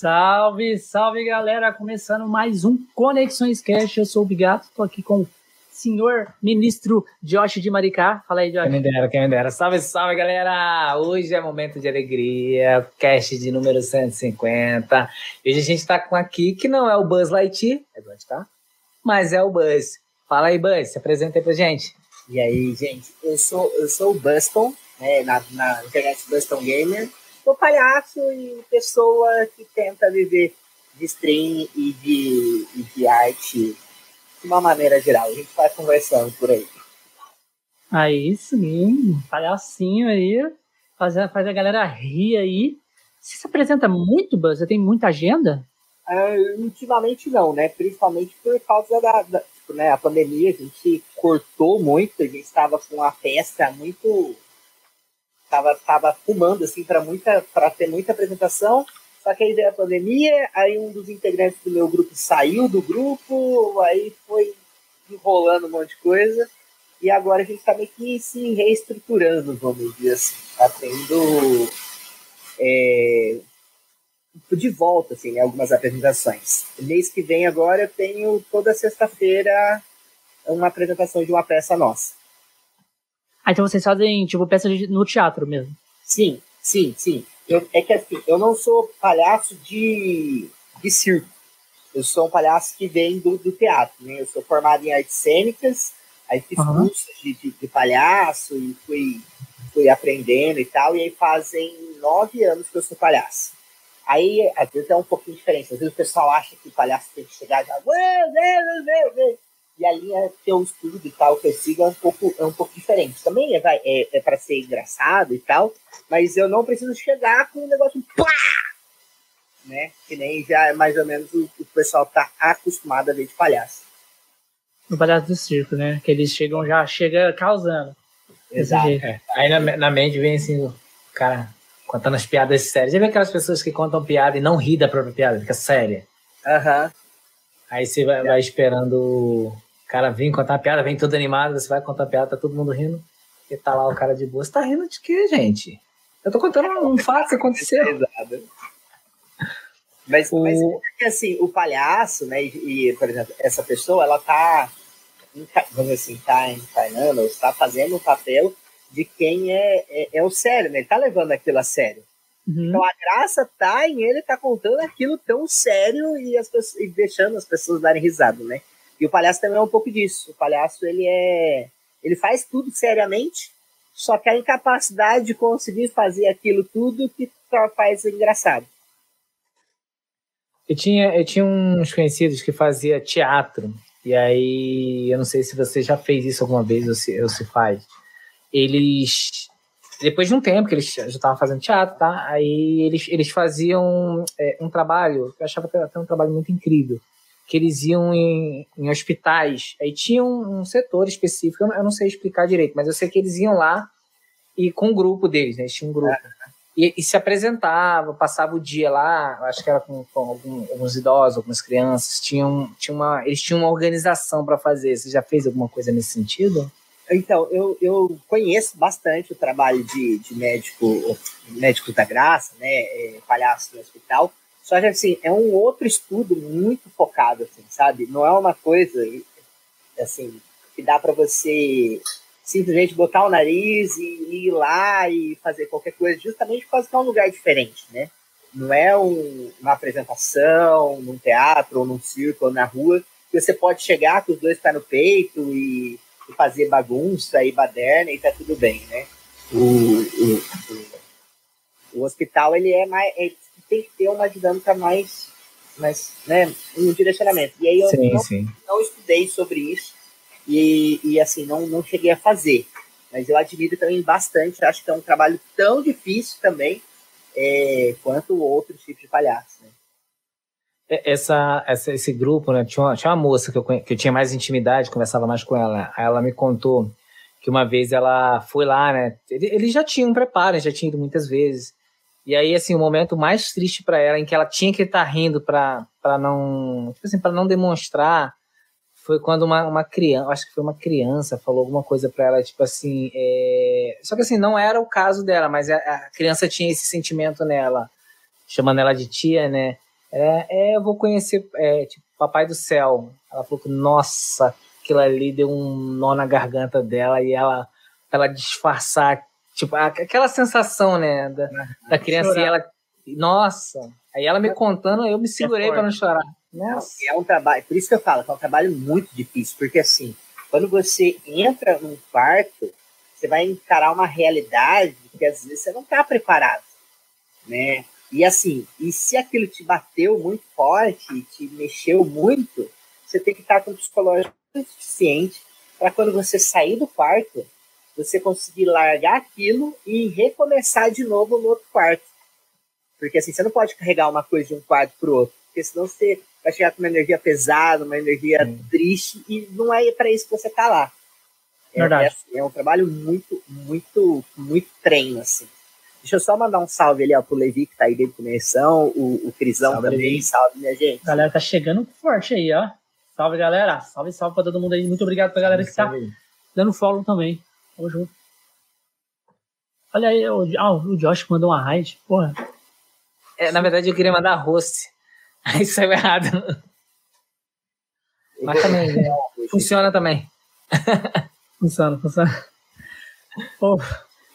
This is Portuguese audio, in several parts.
Salve, salve galera! Começando mais um Conexões Cash. Eu sou o Bigato, estou aqui com o senhor ministro Josh de Maricá. Fala aí, Josh. Quem me dera, quem me dera. Salve, salve galera! Hoje é momento de alegria, cash de número 150. Hoje a gente está com aqui que não é o Buzz Lightyear, é onde tá? Mas é o Buzz. Fala aí, Buzz, se apresenta aí pra gente. E aí, gente, eu sou, eu sou o Buston, né, na, na internet Buston Gamer sou palhaço e pessoa que tenta viver de stream e de, e de arte de uma maneira geral. A gente vai conversando por aí. Aí sim, palhacinho aí, faz, faz a galera rir aí. Você se apresenta muito, Buzz? Você tem muita agenda? Uh, ultimamente não, né? Principalmente por causa da, da tipo, né, a pandemia, a gente cortou muito, a gente estava com uma festa muito tava, tava fumando assim para muita para ter muita apresentação. Só que aí veio a pandemia, aí um dos integrantes do meu grupo saiu do grupo, aí foi enrolando um monte de coisa. E agora a gente está meio que se reestruturando, vamos dizer assim. Tá tendo é, de volta, assim, algumas apresentações. Mês que vem agora eu tenho toda sexta-feira uma apresentação de uma peça nossa. Ah, então vocês fazem, tipo, peças no teatro mesmo? Sim, sim, sim. Eu, é que assim, eu não sou palhaço de, de circo. Eu sou um palhaço que vem do, do teatro, né? Eu sou formado em artes cênicas, aí fiz uhum. cursos de, de, de, palhaço e fui, fui aprendendo e tal, e aí fazem nove anos que eu sou palhaço. Aí, às vezes é um pouquinho diferente. Às vezes o pessoal acha que o palhaço tem que chegar e já e a linha que eu estudo e tal, que eu sigo, é um pouco, é um pouco diferente. Também é, é, é para ser engraçado e tal, mas eu não preciso chegar com um negócio pá! Né? Que nem já é mais ou menos o, o pessoal tá acostumado a ver de palhaço. No palhaço do circo, né? Que eles chegam já, chega causando. Exato. É. Aí na, na mente vem assim, o cara contando as piadas sérias. Já vê aquelas pessoas que contam piada e não ri da própria piada, fica séria. Aham. Uhum. Aí você vai, vai esperando cara vem contar uma piada, vem todo animado, você vai contar piada, tá todo mundo rindo. E tá lá o cara de boa. Você tá rindo de quê, gente? Eu tô contando um fato que aconteceu. mas, o... mas é assim, o palhaço, né, e, por exemplo, essa pessoa, ela tá, vamos assim, tá encarnando, está fazendo um papel de quem é, é, é, o sério, né? Ele tá levando aquilo a sério. Uhum. Então a graça tá em ele tá contando aquilo tão sério e, as pessoas, e deixando as pessoas darem risada, né? E o palhaço também é um pouco disso. O palhaço, ele é. Ele faz tudo seriamente, só que a incapacidade de conseguir fazer aquilo tudo que faz engraçado. Eu tinha, eu tinha uns conhecidos que fazia teatro, e aí eu não sei se você já fez isso alguma vez ou se, ou se faz. Eles, depois de um tempo que eles já estavam fazendo teatro, tá? Aí eles, eles faziam é, um trabalho, eu achava até um trabalho muito incrível, que eles iam em, em hospitais. Aí tinha um, um setor específico, eu não, eu não, sei explicar direito, mas eu sei que eles iam lá e com o um grupo deles, né? Eles tinham um grupo. E, e, se apresentava, passava o dia lá, acho que era com, com algum, alguns idosos, algumas crianças, tinham, tinha uma, eles tinham uma organização para fazer. Você já fez alguma coisa nesse sentido? Então, eu, eu conheço bastante o trabalho de, de médico, médico da graça, né, é, palhaço no hospital, só que, assim, é um outro estudo muito focado, assim, sabe? Não é uma coisa, assim, que dá para você simplesmente botar o nariz e ir lá e fazer qualquer coisa, justamente por causa que é um lugar diferente, né? Não é um, uma apresentação num teatro ou num circo ou na rua que você pode chegar com os dois pés no peito e, e fazer bagunça e baderna e tá tudo bem, né? O, o, o, hospital, ele é mais... É, tem que ter uma dinâmica mais, mais né, um direcionamento. E aí eu sim, não, sim. não, estudei sobre isso e, e assim, não, não cheguei a fazer. Mas eu admiro também bastante, acho que é um trabalho tão difícil também é, quanto outros tipos de palhaço. Né? É, essa, essa, esse grupo, né? Tinha uma, tinha uma moça que eu, que eu tinha mais intimidade, conversava mais com ela. Aí ela me contou que uma vez ela foi lá, né? Eles já tinham um preparo, já tinham ido muitas vezes. E aí, assim, o momento mais triste para ela, em que ela tinha que estar tá rindo para não, tipo assim, para não demonstrar, foi quando uma, uma criança, acho que foi uma criança, falou alguma coisa para ela, tipo assim, é... só que assim, não era o caso dela, mas a, a, criança tinha esse sentimento nela, chamando ela de tia, né? É, é eu vou conhecer, é, tipo, Papai do Céu. Ela falou que, nossa, aquilo ali deu um nó na garganta dela e ela, ela disfarçar, tipo, aquela sensação, né, da, da criança chorar. e ela, nossa. Aí ela me contando, eu me segurei é para não chorar. Nossa. É um trabalho, por isso que eu falo, que é um trabalho muito difícil, porque assim, quando você entra num quarto, você vai encarar uma realidade que às vezes você não está preparado, né? E assim, e se aquilo te bateu muito forte, te mexeu muito, você tem que estar com o psicológico suficiente para quando você sair do quarto, você conseguir largar aquilo e recomeçar de novo no outro quarto. Porque assim, você não pode carregar uma coisa de um quarto para o outro, porque senão você vai chegar com uma energia pesada, uma energia triste, e não é para isso que você está lá. É, é, assim, é, um trabalho muito, muito, muito treino, assim. Deixa eu só mandar um salve ali ó, pro Levi, que tá aí dentro da conexão, o, o Crisão salve, também, Levi. salve, minha gente. A galera tá chegando forte aí, ó. Salve, galera. Salve, salve pra todo mundo aí. Muito obrigado pra galera salve, que tá dando follow também. Tamo junto. Olha aí, o, ah, o Josh mandou uma raid. Porra. É, na verdade, eu queria mandar host. Aí saiu errado. Mas também, né? funciona também. funciona, funciona. Oh.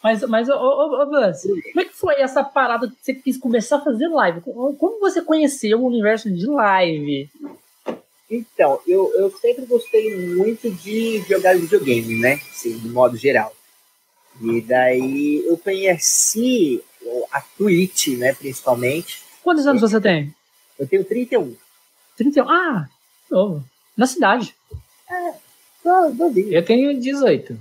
Mas, mas ô, ô, ô Buzz, como é que foi essa parada que você quis começar a fazer live? Como você conheceu o universo de live? Então, eu, eu sempre gostei muito de jogar videogame, né? Assim, de modo geral. E daí eu conheci a Twitch, né, principalmente. Quantos anos você tem? Eu tenho 31. 31? Ah, novo. Na cidade. É, Eu tenho 18.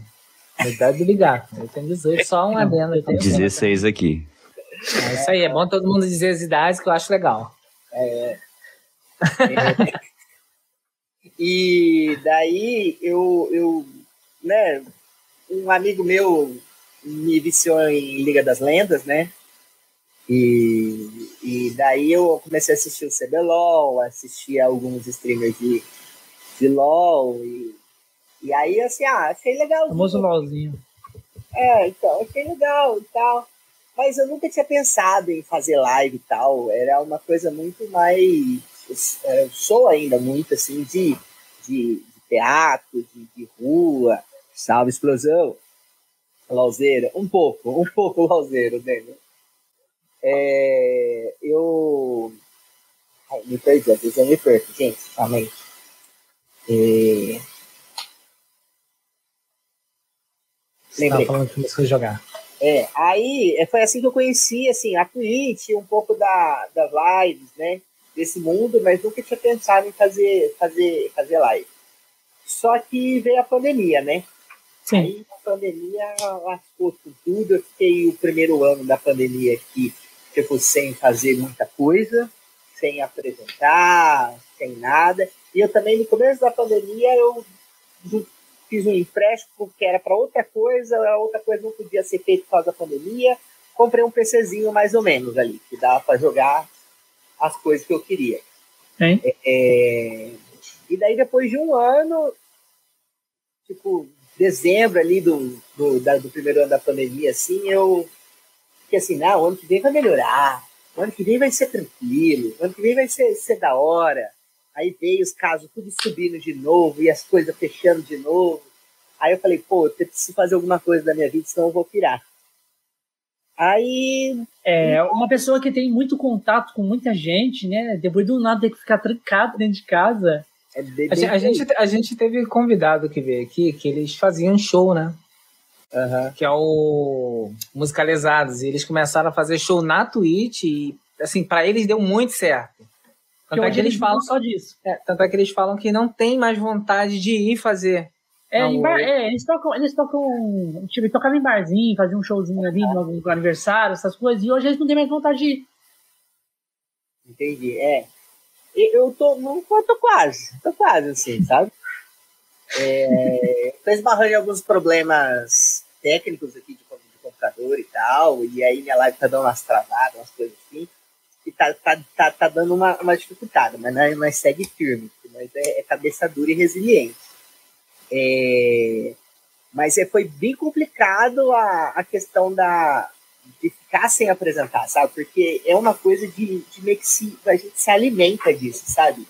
Metade do ligar. Eu tenho 18, só um adendo. 16 aqui. É isso aí, é bom todo mundo dizer as idades que eu acho legal. É. é. E daí eu, eu, né, um amigo meu me viciou em Liga das Lendas, né? E, e daí eu comecei a assistir o CBLOL, assistir alguns streamers de, de LOL e e aí, assim, ah, achei legal. Famoso LOLzinho. É, então, achei legal e tal. Mas eu nunca tinha pensado em fazer live e tal. Era uma coisa muito mais. Eu sou ainda muito assim de, de, de teatro, de, de, rua. Salve explosão. Lauzeira. Um pouco, um pouco lauzeiro, né? É, eu. Ai, me perdi, às vezes eu me perco, gente, realmente. É, Lembrei. falando que começou a jogar. É, aí é, foi assim que eu conheci assim, a Twitch, um pouco da, das lives, né? Desse mundo, mas nunca tinha pensado em fazer, fazer, fazer live. Só que veio a pandemia, né? Sim. Aí a pandemia lascou tudo. Eu fiquei o primeiro ano da pandemia aqui, tipo, sem fazer muita coisa, sem apresentar, sem nada. E eu também, no começo da pandemia, eu fiz um empréstimo que era para outra coisa, a outra coisa não podia ser feita por causa da pandemia. Comprei um PCzinho mais ou menos ali, que dava para jogar as coisas que eu queria. É, é, e daí, depois de um ano, tipo, dezembro ali do, do, da, do primeiro ano da pandemia, assim, eu fiquei assim, não, o ano que vem vai melhorar, o ano que vem vai ser tranquilo, o ano que vem vai ser, ser da hora. Aí veio os casos tudo subindo de novo e as coisas fechando de novo. Aí eu falei, pô, eu preciso fazer alguma coisa da minha vida, senão eu vou pirar. Aí. É, uma pessoa que tem muito contato com muita gente, né? Depois do nada ter que ficar trancado dentro de casa. É a, a, gente, a gente teve convidado que veio aqui, que eles faziam show, né? Uhum. Que é o Musicalizados. E eles começaram a fazer show na Twitch e, assim, para eles deu muito certo. Tanto é que eles falam só disso. É, tanto é que eles falam que não tem mais vontade de ir fazer. É, bar, é eles tocam, eles tocam, tipo, tocavam em barzinho, faziam um showzinho ali no, no aniversário, essas coisas, e hoje eles não têm mais vontade de ir. Entendi, é. Eu tô, não, eu tô quase, tô quase assim, sabe? É, tô esbarrando em alguns problemas técnicos aqui de, de computador e tal, e aí minha live tá dando umas travadas, umas coisas assim que tá, tá, tá, tá dando uma, uma dificuldade, mas nós, nós segue firme, mas é, é, cabeça dura e resiliente. É, mas é, foi bem complicado a, a questão da, de ficar sem apresentar, sabe? Porque é uma coisa de, de meio que se, a gente se alimenta disso, sabe?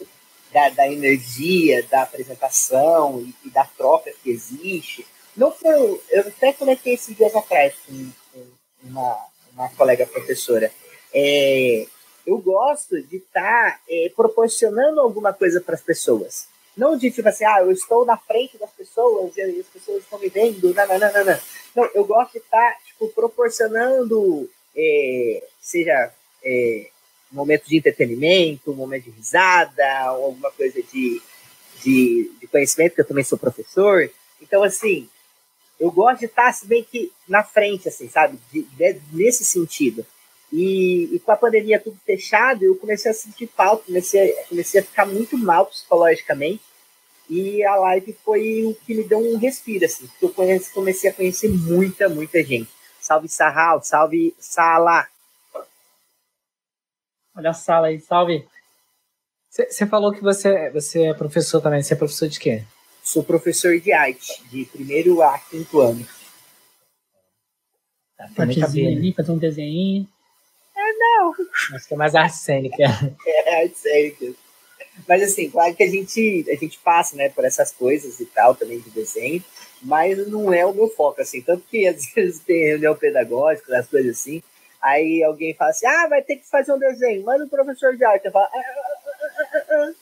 Da, da energia, da apresentação e, e, da troca que existe. Não foi, eu até comentei esses dias atrás com, com uma, uma colega professora. É, eu gosto de estar tá, é, proporcionando alguma coisa para as pessoas. Não de tipo assim, ah, eu estou na frente das pessoas e as pessoas estão me vendo, não, não, não, não. Não, eu gosto de estar, tá, tipo, proporcionando, é, seja é, momento de entretenimento, momento de risada, ou alguma coisa de, de, de conhecimento, que eu também sou professor. Então, assim, eu gosto de estar, se bem que na frente, assim, sabe? De, de, nesse sentido. E, e, com a pandemia tudo fechado, eu comecei a sentir falta, comecei, comecei a ficar muito mal psicologicamente. E a live foi o que me deu um respiro, assim, porque eu conheci, comecei a conhecer muita, muita gente. Salve Sarral, salve Sala. Olha a sala aí, salve. Você falou que você, você é professor também. Você é professor de quê? Sou professor de arte, de primeiro a quinto ano. Tá, tem muita um desenho. É, não. Acho que é mais arte cênica. É, arte cênica. Mas assim, claro que a gente, a gente passa, né, por essas coisas e tal, também de desenho, mas não é o meu foco, assim. Tanto que às vezes tem reunião pedagógica, as coisas assim, aí alguém fala assim, ah, vai ter que fazer um desenho, manda o um professor de arte. Eu falo, ah, ah, ah,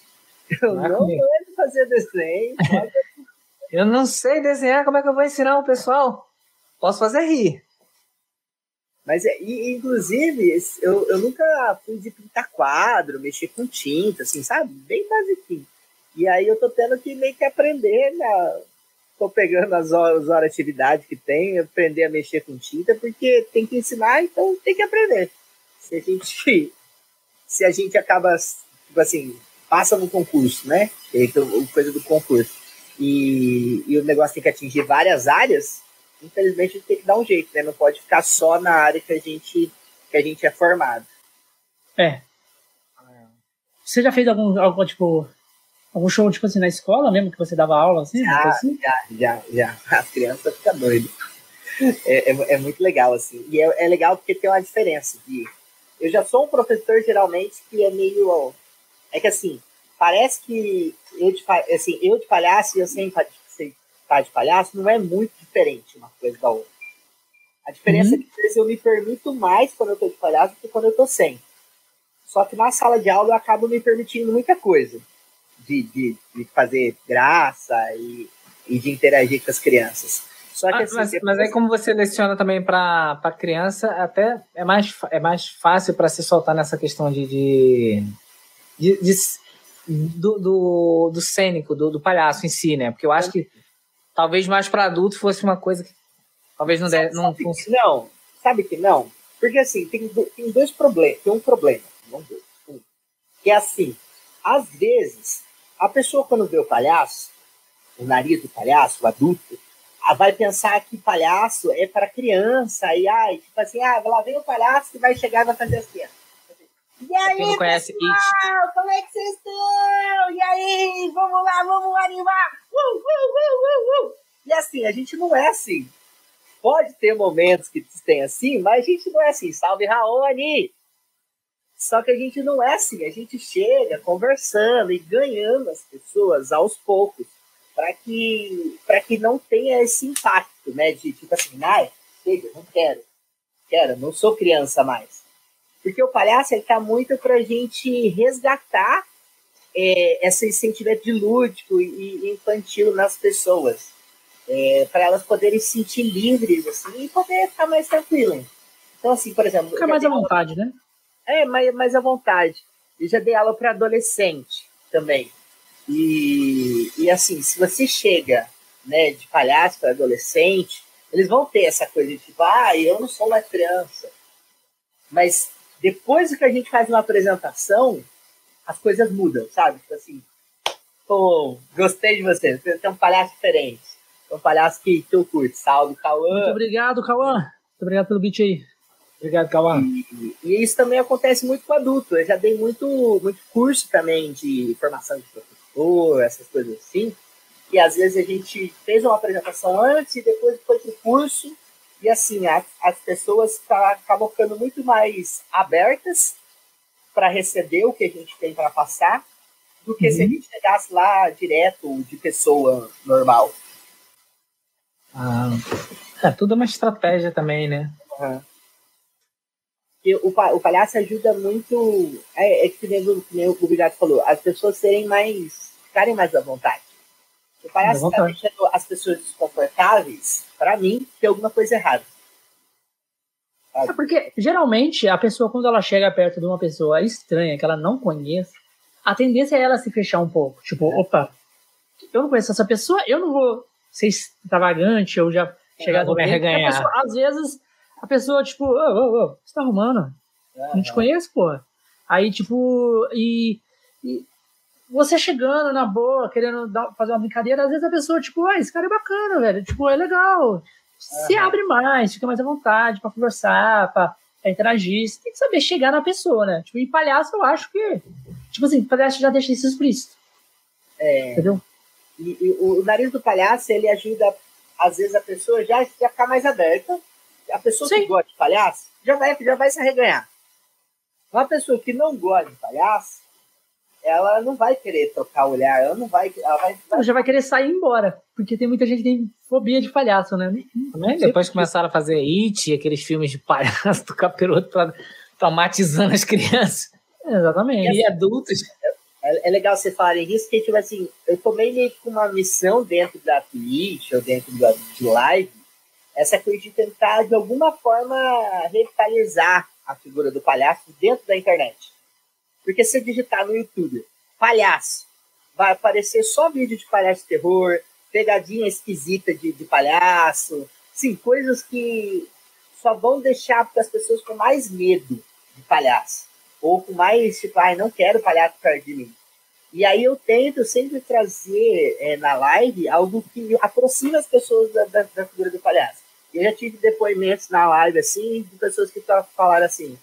eu não vou fazer desenho. eu não sei desenhar, como é que eu vou ensinar o pessoal? Posso fazer rir. Mas, é, e, inclusive, eu, eu nunca fui de pintar quadro, mexer com tinta, assim, sabe? Bem basiquinho. E aí eu tô tendo que meio que aprender, né? Tô pegando as horas, as horas de atividade que tem, aprender a mexer com tinta, porque tem que ensinar, então tem que aprender. Se a gente, se a gente acaba, tipo assim, passa no concurso, né? Então, coisa do concurso. E, e o negócio tem que atingir várias áreas, infelizmente a gente tem que dar um jeito, né? Não pode ficar só na área que a gente, que a gente é formado. É. Você já fez algum, algum tipo, algum show, tipo assim, na escola mesmo, que você dava aula, assim? Já, assim? já, já, já. As crianças ficam doidas. É, é, é, muito legal, assim. E é, é, legal porque tem uma diferença de... Eu já sou um professor, geralmente, que é meio... É que, assim, parece que eu de, assim, eu de palhaço e eu sem de palhaço não é muito diferente uma coisa da outra. A diferença uhum. é que às vezes eu me permito mais quando eu estou de palhaço do que quando eu estou sem. Só que na sala de aula eu acabo me permitindo muita coisa. De, de, de fazer graça e, e de interagir com as crianças. Só que, ah, assim, mas, depois... mas aí como você leciona também para criança, até é mais, é mais fácil para se soltar nessa questão de, de, de, de do, do, do, cênico, do, do palhaço em si, né? Porque eu acho que Talvez mais para adulto fosse uma coisa que talvez não dê, não funcione. Não, sabe que não? Porque assim, tem, tem dois problemas, tem um problema, não dois, um, que é assim, às vezes, a pessoa quando vê o palhaço, o nariz do palhaço, o adulto, vai pensar que palhaço é para criança, e ai, tipo assim, ah, lá vem o palhaço que vai chegar e vai fazer assim. E aí, não conhece pessoal, como é que vocês estão? E aí, vamos lá, vamos animar! Uh, uh, uh, uh, uh. E assim, a gente não é assim. Pode ter momentos que tem assim, mas a gente não é assim. Salve, Raoni! Só que a gente não é assim. A gente chega conversando e ganhando as pessoas aos poucos para que, que não tenha esse impacto, né? De tipo assim, ai, chega, não quero. Quero, não sou criança mais. Porque o palhaço está muito para a gente resgatar é, esse sentimento de lúdico e infantil nas pessoas. É, para elas poderem se sentir livres assim, e poder ficar mais tranquilas. Então, assim, por exemplo. Ficar mais à vontade, aula... né? É, mais, mais à vontade. Eu já dei aula para adolescente também. E, e assim, se você chega né, de palhaço para adolescente, eles vão ter essa coisa de tipo, ah, eu não sou mais criança. Mas depois que a gente faz uma apresentação, as coisas mudam, sabe? Tipo assim, pô, gostei de você, você tem um palhaço diferente. É um palhaço que, que eu curto. Salve, Cauã. Muito obrigado, Cauã. Muito obrigado pelo beat aí. Obrigado, Cauã. E, e, isso também acontece muito com adulto. Eu já dei muito, muito curso também de formação de professor, essas coisas assim. E às vezes a gente fez uma apresentação antes e depois foi pro curso E assim, as, as pessoas tá, acabam ficando muito mais abertas para receber o que a gente tem para passar do que uhum. se a uhum. gente chegasse lá direto de pessoa normal. Ah, é tudo uma estratégia também, né? Uhum. E o, o palhaço ajuda muito, é, é que nem, nem o Bigato falou, as pessoas serem mais, ficarem mais à vontade. O palhaço está deixando as pessoas desconfortáveis, para mim, tem alguma coisa errada. É porque, geralmente, a pessoa, quando ela chega perto de uma pessoa estranha, que ela não conhece, a tendência é ela se fechar um pouco. Tipo, é. opa, eu não conheço essa pessoa, eu não vou ser extravagante ou já é, chegar do me. Pessoa, às vezes, a pessoa, tipo, ô, ô, ô, você tá arrumando? É, não te conheço, pô. Aí, tipo, e, e, você chegando na boa, querendo dar, fazer uma brincadeira, às vezes a pessoa, tipo, ah, esse cara é bacana, velho. Tipo, é legal se abre mais, fica mais à vontade para conversar, para interagir. Você tem que saber chegar na pessoa, né? Tipo, em palhaço eu acho que. Tipo assim, palhaço já deixa isso explícito. É. Entendeu? E, e, o nariz do palhaço, ele ajuda, às vezes, a pessoa já, já ficar mais aberta. A pessoa Sim. que gosta de palhaço já vai, já vai se arreganhar. Uma pessoa que não gosta de palhaço, ela não vai querer trocar o olhar, ela não vai. Ela vai, vai... já vai querer sair embora, porque tem muita gente que tem fobia de palhaço, né? Também, depois começaram a fazer It, aqueles filmes de palhaço do capiroto pra, traumatizando as crianças. Exatamente. E adultos. É, é, legal você falarem isso, porque, tipo assim, eu tomei meio que uma missão dentro da Twitch ou dentro da, de live, essa coisa de tentar, de alguma forma, revitalizar a figura do palhaço dentro da internet. Porque se digitar no YouTube, palhaço, vai aparecer só vídeo de palhaço de terror, pegadinha esquisita de, de palhaço, sim, coisas que só vão deixar as pessoas com mais medo de palhaço. Ou com mais, tipo, ai, não quero palhaço perto de mim. E aí eu tento sempre trazer é, na live algo que aproxima as pessoas da, da, da figura do palhaço. Eu já tive depoimentos na live, assim, de pessoas que falaram assim,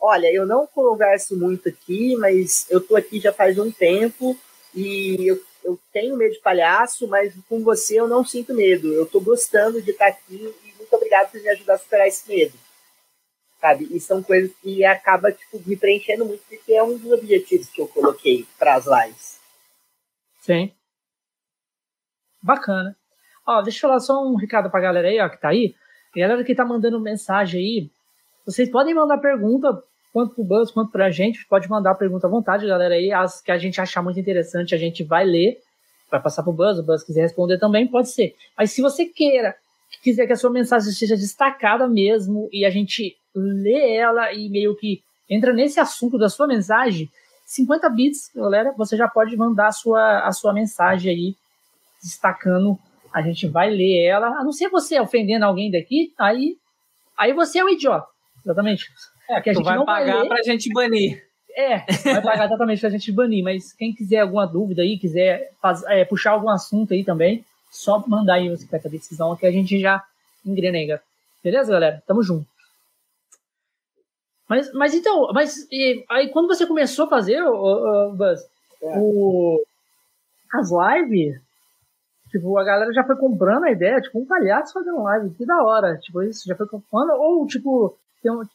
olha, eu não converso muito aqui, mas eu tô aqui já faz um tempo e eu, eu tenho medo de palhaço, mas com você eu não sinto medo. Eu tô gostando de estar aqui e muito obrigado por me ajudar a superar esse medo. Sabe? E são coisas que acaba tipo, me preenchendo muito, porque é um dos objetivos que eu coloquei para as lives. Sim. Bacana. Ó, deixa eu falar só um recado pra galera aí, ó, que tá aí. Galera que tá mandando mensagem aí, vocês podem mandar pergunta, quanto pro Buzz, quanto pra gente. Pode mandar pergunta à vontade, galera. Aí, as que a gente achar muito interessante, a gente vai ler. Vai passar pro Buzz, o Buzz quiser responder também, pode ser. Mas se você queira, quiser que a sua mensagem seja destacada mesmo, e a gente lê ela e meio que entra nesse assunto da sua mensagem, 50 bits, galera, você já pode mandar a sua, a sua mensagem aí, destacando. A gente vai ler ela. A não ser você ofendendo alguém daqui, aí, aí você é um idiota. Exatamente. É, que a tu gente vai não pagar vai pra gente banir. É, vai pagar exatamente pra gente banir, mas quem quiser alguma dúvida aí, quiser faz, é, puxar algum assunto aí também, só mandar aí o secreto da decisão que a gente já engrenega. Beleza, galera? Tamo junto. Mas, mas então, mas e, aí quando você começou a fazer, o, o Buzz, é. o, as lives, tipo, a galera já foi comprando a ideia, tipo, um palhaço fazendo live, que da hora, tipo, isso já foi comprando, ou tipo,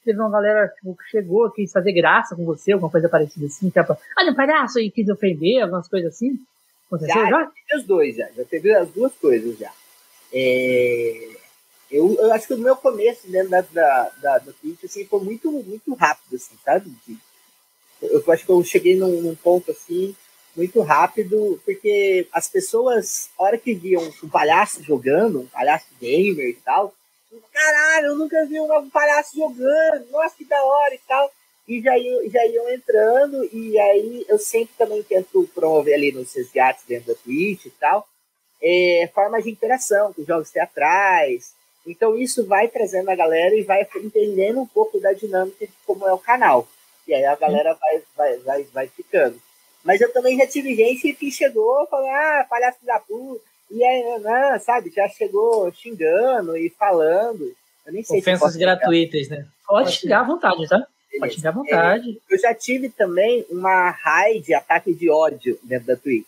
teve uma galera tipo, que chegou, quis fazer graça com você, alguma coisa parecida assim, tipo, olha um palhaço aí, quis ofender, algumas coisas assim? Aconteceu já? Já teve os dois, já. Já teve as duas coisas já. É... Eu, eu acho que o meu começo dentro da, da, da, da Twitch assim, foi muito, muito rápido, assim, sabe? Eu, eu acho que eu cheguei num, num ponto assim, muito rápido, porque as pessoas, a hora que viam um palhaço jogando, um palhaço gamer e tal, caralho, eu nunca vi um palhaço jogando, nossa, que da hora e tal. E já iam, já iam entrando, e aí eu sempre também tento promover ali nos resgates dentro da Twitch e tal, é, formas de interação com jogos teatrais. Então isso vai trazendo a galera e vai entendendo um pouco da dinâmica de como é o canal. E aí a galera vai, vai, vai, vai ficando. Mas eu também já tive gente que chegou e falou, ah, palhaço da puta, e aí, né, sabe, já chegou xingando e falando. Eu nem sei Ofensas gratuitas, né? Pode xingar à vontade, tá? Pode xingar à vontade. Eu já tive também uma raid, ataque de ódio dentro da Twitch.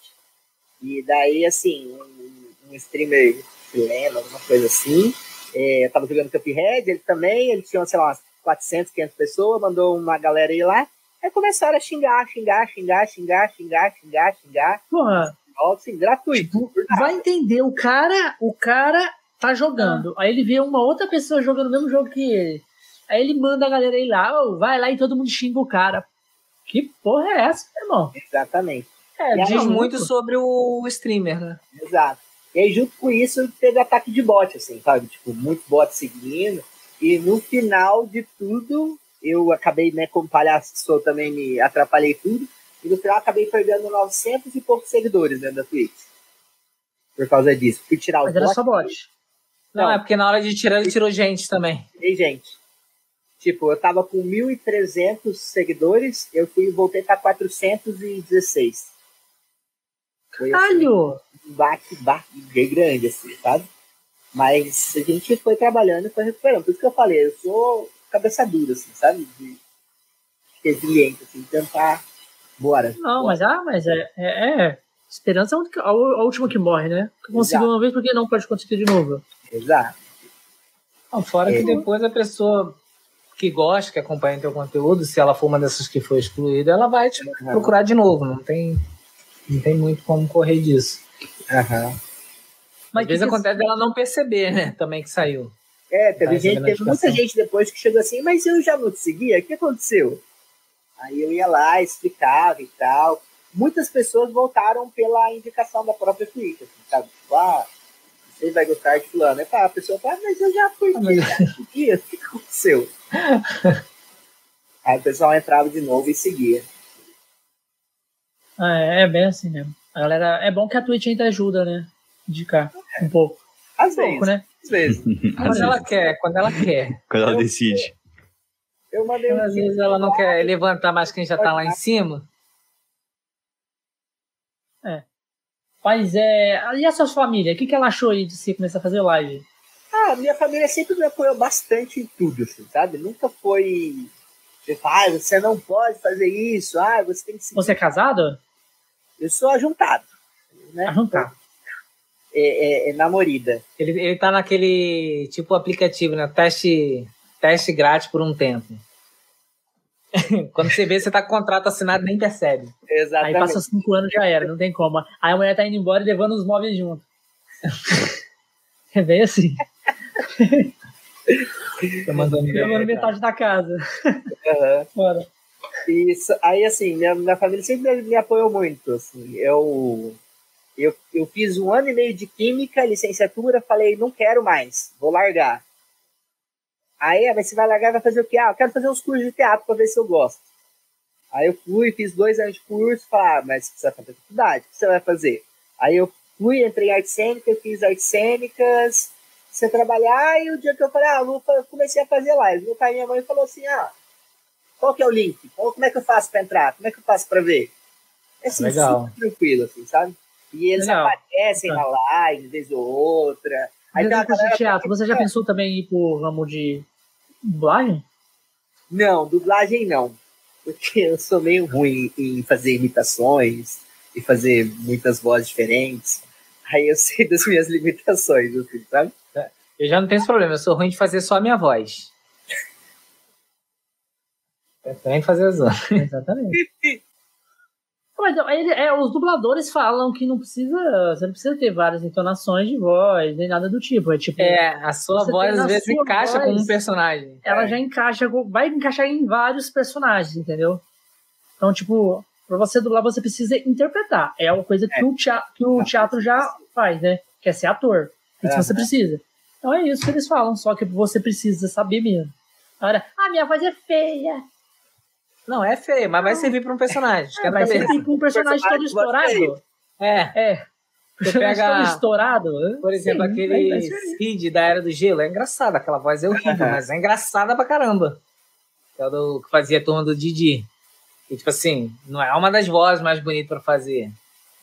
E daí, assim, um, um streamer chileno, alguma coisa assim, É, eu tava jogando Cuphead, ele também, ele tinha, sei lá, umas 400, 500 pessoas, mandou uma galera ir lá. Aí começaram a xingar, xingar, xingar, xingar, xingar, xingar, xingar. Porra. Assim, gratuito. Vai entender, o cara, o cara tá jogando. Aí ele vê uma outra pessoa jogando o mesmo jogo que ele. Aí ele manda a galera ir lá, oh, vai lá e todo mundo xinga o cara. Que porra é essa, irmão? Exatamente. É, diz muito, muito sobre o streamer, né? Exato. E aí, junto com isso, teve ataque de bot, assim, sabe? Tipo, muito bot seguindo. E no final de tudo, eu acabei, né, como palhaço sou, também me atrapalhei tudo. E no final acabei perdendo 900 e poucos seguidores dentro da Twitch. Por causa disso. Fui tirar Mas o era bot. só bot. Não, Não, é porque na hora de tirar ele tirou gente também. E gente. Tipo, eu tava com 1.300 seguidores, eu fui voltei para 416. Caralho! Assim, um baque, baque bem grande, assim, sabe? Mas a gente foi trabalhando e foi recuperando. Por isso que eu falei, eu sou cabeça dura, assim, sabe? De resiliente, assim, tentar. Bora. Não, bora. mas ah, mas é, é, é. Esperança é a, última que morre, né? Conseguiu uma vez, porque não pode conseguir de novo. Exato. Não, fora é. que depois a pessoa que gosta, que acompanha teu conteúdo, se ela for uma dessas que foi excluída, ela vai te uhum. procurar de novo. Não tem, não tem muito como correr disso. Uhum. Mas Às vezes acontece dela não perceber, né? Também que saiu. É, teve, gente, teve muita gente depois que chegou assim, mas eu já não te seguia, o que aconteceu? Aí eu ia lá, explicava e tal. Muitas pessoas voltaram pela indicação da própria Twitch, assim, sabe? Tipo, ah, você vai gostar de fulano. Aí a pessoa fala, mas eu já fui, ah, mas... o que aconteceu? Aí o pessoal entrava de novo e seguia. É, é bem assim mesmo. A galera, é bom que a Twitch ainda ajuda, né? indicar um pouco. Às um vezes. Pouco, né? Às vezes. Quando ela quer, quando ela quer. Quando ela decide. Eu mandei um Às vezes ela não quer levantar mais quem já tá lá em cima. É. Mas é. E a sua família? O que, que ela achou aí de você começar a fazer live? Ah, minha família sempre me apoiou bastante em tudo, assim, sabe? Nunca foi. Tipo, ah, você não pode fazer isso, ah, você tem que. Você é casado? Eu sou ajuntado. Né? Ajuntado é, é, é namorida. Ele, ele tá naquele tipo aplicativo, né? Teste, teste grátis por um tempo. Quando você vê, você tá com contrato assinado nem percebe. Exatamente. Aí passa cinco anos já era, não tem como. Aí a mulher tá indo embora e levando os móveis junto. É bem assim. Tá mandando Levando metade da casa. Uhum. Bora. Isso, aí assim, minha, minha família sempre me apoiou muito. Assim, eu eu, eu fiz um ano e meio de química, licenciatura, falei, não quero mais, vou largar. Aí, ah, mas você vai largar vai fazer o quê? Ah, eu quero fazer uns cursos de teatro para ver se eu gosto. Aí eu fui, fiz dois anos de curso, falei, ah, mas você vai fazer faculdade, o que você vai fazer? Aí eu fui, entrei em artes cênicas, fiz artes cênicas, você trabalhar, e o dia que eu falei, ah, eu comecei a fazer live. Meu pai e minha mãe falou assim, ah, qual que é o link? Como é que eu faço para entrar? Como é que eu faço para ver? É assim, Legal. super tranquilo, assim, sabe? E eles Legal. aparecem tá. na live, vez ou outra. Aí tem de teatro. Você já pensou também em ir pro ramo de dublagem? Não, dublagem não. Porque eu sou meio ruim em fazer imitações e fazer muitas vozes diferentes. Aí eu sei das minhas limitações, assim, sabe? Eu já não tenho esse problema, eu sou ruim de fazer só a minha voz. Eu também fazer as outras. Exatamente. Mas ele, é, os dubladores falam que não precisa. Você não precisa ter várias entonações de voz, nem nada do tipo. É tipo. É, a sua voz às vezes encaixa voz, com um personagem. Ela é. já encaixa, vai encaixar em vários personagens, entendeu? Então, tipo, pra você dublar, você precisa interpretar. É uma coisa que, é. o, teatro, que o teatro já faz, né? Que é ser ator. Isso é. você precisa. Então é isso que eles falam, só que você precisa saber mesmo. Agora, ah, minha voz é feia. Não, é feio, mas vai servir para um personagem. É, vai servir para um personagem todo estourado. É. É. Você pega. Todo estourado. Por exemplo, Sim, aquele Cid da Era do Gelo. É engraçado, aquela voz é horrível, mas é engraçada pra caramba. Que é o do, que fazia a turma do Didi. E, tipo assim, não é uma das vozes mais bonitas para fazer.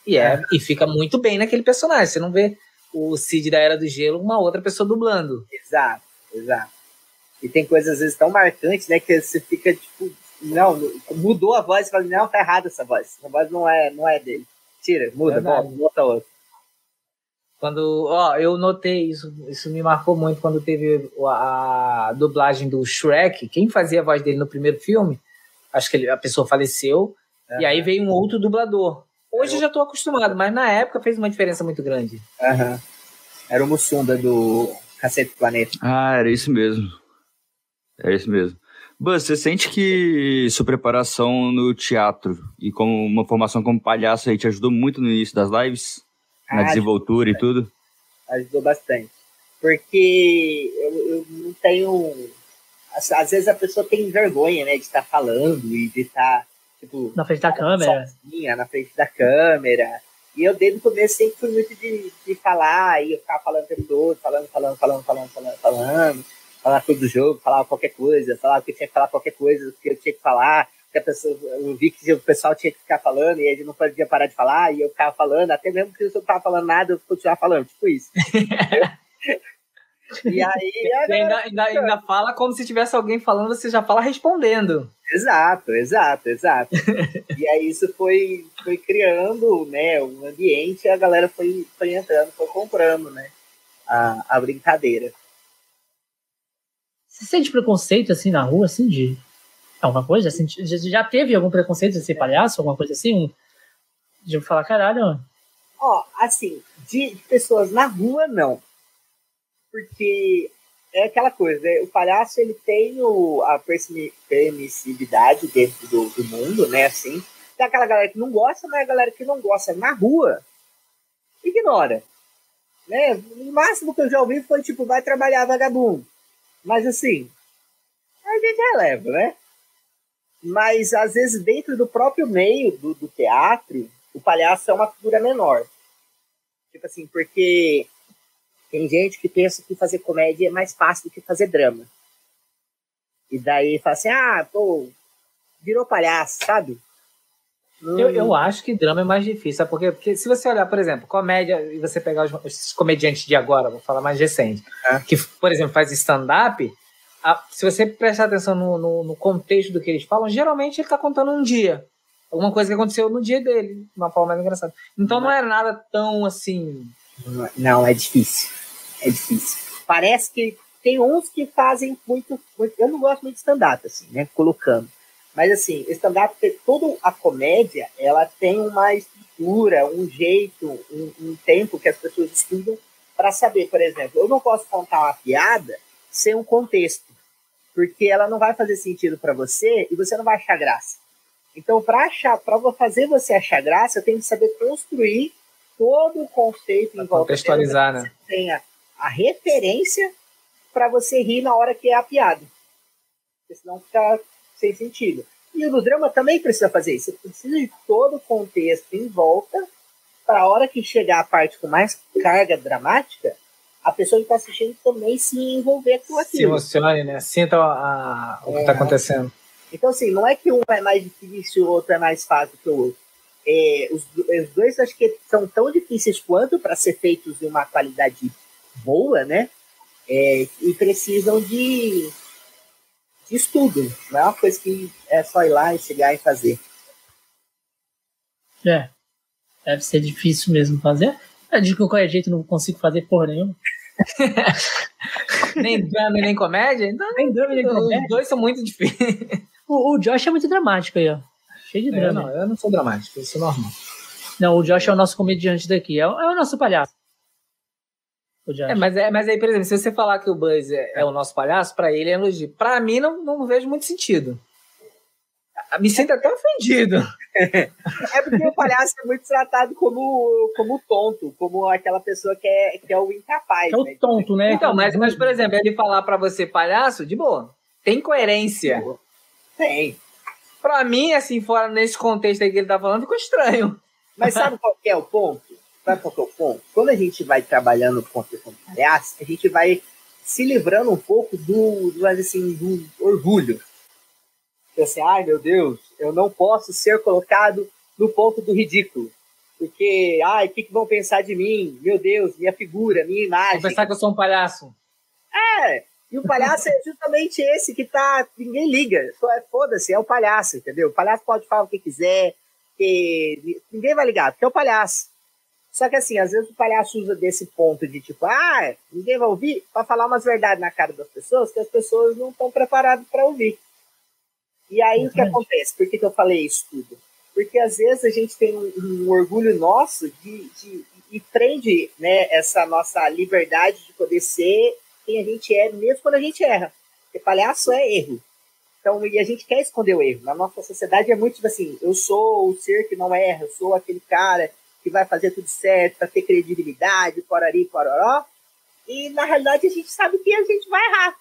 E, é, é, e fica muito bem naquele personagem. Você não vê o Cid da Era do Gelo uma outra pessoa dublando. Exato, exato. E tem coisas às vezes tão marcantes, né, que você fica tipo, não, mudou a voz, fala, não, tá errada essa voz. Essa voz não é, não é dele. Tira, muda, volta, bota outra. Quando, ó, eu notei isso, isso me marcou muito quando teve a, a dublagem do Shrek. Quem fazia a voz dele no primeiro filme, acho que ele, a pessoa faleceu, e aí veio um outro dublador. Hoje eu já estou acostumado, mas na época fez uma diferença muito grande. Uhum. Era o Mussunda do Cacete Planeta. Ah, era isso mesmo. É isso mesmo. Buzz, você sente que sua preparação no teatro e como uma formação como palhaço aí te ajudou muito no início das lives? Na ah, desenvoltura e tudo? Ajudou bastante. Porque eu, eu não tenho. Às, às, vezes a pessoa tem vergonha, né, de estar falando e de estar, tipo. Na frente da câmera. Sozinha, na frente da câmera. E eu, desde o começo, sempre fui muito de, de falar, e eu ficava falando o tempo todo, falando, falando, falando, falando, falando, falando, tudo do jogo, falar qualquer coisa, falar que tinha que falar qualquer coisa que eu tinha que falar, que a pessoa, eu vi que o pessoal tinha que ficar falando e gente não podia parar de falar, e eu ficava falando, até mesmo que eu não estava falando nada, eu continuava falando, tipo isso. e aí. ainda, ainda, ainda fala como se tivesse alguém falando, você já fala respondendo. Exato, exato, exato. e aí isso foi, foi criando né, um ambiente e a galera foi, foi entrando, foi comprando né, a, a brincadeira. Você sente preconceito assim na rua, assim, de alguma coisa? Assim, já teve algum preconceito de ser palhaço, alguma coisa assim? De falar, caralho. Ó, assim, de pessoas na rua, não. Porque é aquela coisa, né? o palhaço ele tem o, a permissividade dentro do, do, mundo, né? Assim, tem aquela galera que não gosta, mas a galera que não gosta na rua ignora. Né? O máximo que eu já ouvi foi tipo, vai trabalhar vagabundo. Mas assim, a gente releva, né? Mas às vezes dentro do próprio meio do, do teatro, o palhaço é uma figura menor. Tipo assim, porque tem gente que pensa que fazer comédia é mais fácil do que fazer drama. E daí fala assim, ah, pô, virou palhaço, sabe? Eu, eu hum. acho que drama é mais difícil, porque, porque se você olhar, por exemplo, comédia, e você pegar os, os comediantes de agora, vou falar mais recente, é. que, por exemplo, faz stand-up, se você prestar atenção no, no, no, contexto do que eles falam, geralmente ele está contando um dia. Alguma coisa que aconteceu no dia dele, de uma forma mais engraçada. Então não, não é nada tão assim. Não, é difícil é difícil. Parece que tem uns que fazem muito, muito eu não gosto muito de stand-up, assim, né, colocando. Mas, assim, stand-up, toda a comédia, ela tem uma estrutura, um jeito, um, um tempo que as pessoas estudam para saber, por exemplo, eu não posso contar uma piada sem um contexto, porque ela não vai fazer sentido para você e você não vai achar graça. Então, para achar, para fazer você achar graça, eu tenho que saber construir todo o conceito em volta contextualizar, né? Você tenha a referência para você rir na hora que é a piada. Porque senão fica sem sentido. E o do drama também precisa fazer isso. Você precisa de todo o contexto em volta para a hora que chegar a parte com mais carga dramática, a pessoa que está assistindo também se envolver com aquilo. Se emocione, né? Sinta a, a, o que está é. acontecendo. Então, assim, não é que um é mais difícil, o outro é mais fácil que o outro. É, os, os dois acho que são tão difíceis quanto para ser feitos de uma qualidade boa, né? É, e precisam de estudo. Não é uma coisa que é só ir lá e chegar e fazer. É. Deve ser difícil mesmo fazer. Eu digo que qualquer jeito não consigo fazer porra nenhuma. nem drama nem comédia? Então, nem drama nem comédia. Os dois são muito difíceis. O, o Josh é muito dramático aí, ó. Cheio de drama. Eu não, eu não sou dramático, eu sou normal. Não, o Josh é o nosso comediante daqui, é, é o nosso palhaço. É, mas, é, mas aí, por exemplo, se você falar que o Buzz é, é o nosso palhaço, para ele é elogio. Para mim, não, não vejo muito sentido. Me sinto até ofendido. é porque o palhaço é muito tratado como, como tonto, como aquela pessoa que é, que é o incapaz. É o né? tonto, né? Então, mas, mas, por exemplo, ele falar para você palhaço, de boa. Tem coerência. Tem. Pra mim, assim, fora nesse contexto aí que ele tá falando, ficou estranho. Mas sabe qual é o ponto? Sabe qual é o ponto? Quando a gente vai trabalhando com a questão do palhaço, a gente vai se livrando um pouco do, do, assim, do orgulho. Então, assim, ai meu Deus, eu não posso ser colocado no ponto do ridículo. Porque, ai, o que, que vão pensar de mim? Meu Deus, minha figura, minha imagem. Vão pensar que eu sou um palhaço. É, e o palhaço é justamente esse que tá. Ninguém liga. Foda-se, é o palhaço, entendeu? O palhaço pode falar o que quiser, que ninguém vai ligar, porque é o palhaço. Só que assim, às vezes o palhaço usa desse ponto de tipo, ah, ninguém vai ouvir, para falar umas verdades na cara das pessoas que as pessoas não estão preparadas para ouvir. E aí o que acontece? Por que, que eu falei isso tudo? Porque às vezes a gente tem um, um orgulho nosso de, de, e prende né, essa nossa liberdade de poder ser quem a gente é, mesmo quando a gente erra. Porque palhaço é erro. Então, e a gente quer esconder o erro. Na nossa sociedade é muito tipo assim: eu sou o ser que não erra, eu sou aquele cara que vai fazer tudo certo para ter credibilidade, porari, pororó. E na realidade a gente sabe que a gente vai errar.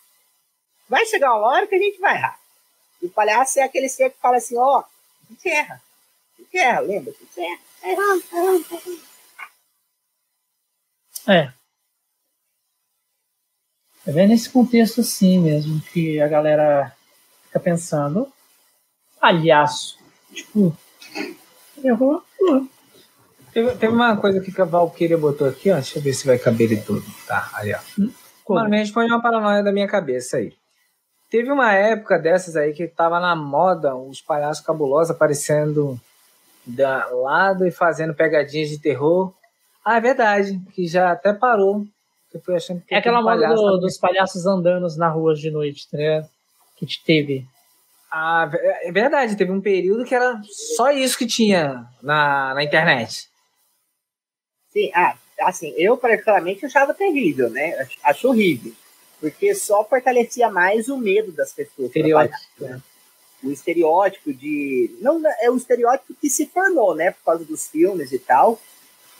Vai chegar uma hora que a gente vai errar. E o palhaço é aquele ser que fala assim: ó, oh, a gente erra. A gente erra, lembra? A gente erra. É. É bem nesse contexto assim mesmo que a galera fica pensando. Palhaço. Tipo, errou. Teve, teve, uma coisa que a Valkyria botou aqui, ó. Deixa eu ver se vai caber ele tudo. Tá, ali, ó. Hum, Mano, me responde uma paranoia da minha cabeça aí. Teve uma época dessas aí que tava na moda os palhaços cabulosos aparecendo da lado e fazendo pegadinhas de terror. Ah, é verdade, que já até parou. Eu fui achando que é aquela moda do, dos palhaços andando na rua de noite, tá Que te teve. Ah, é verdade, teve um período que era só isso que tinha na, na internet. Sim, ah, assim, eu particularmente achava terrível, né? Acho horrível. Porque só fortalecia mais o medo das pessoas. Estereótipo. Né? O estereótipo de. Não, é o estereótipo que se formou, né? Por causa dos filmes e tal.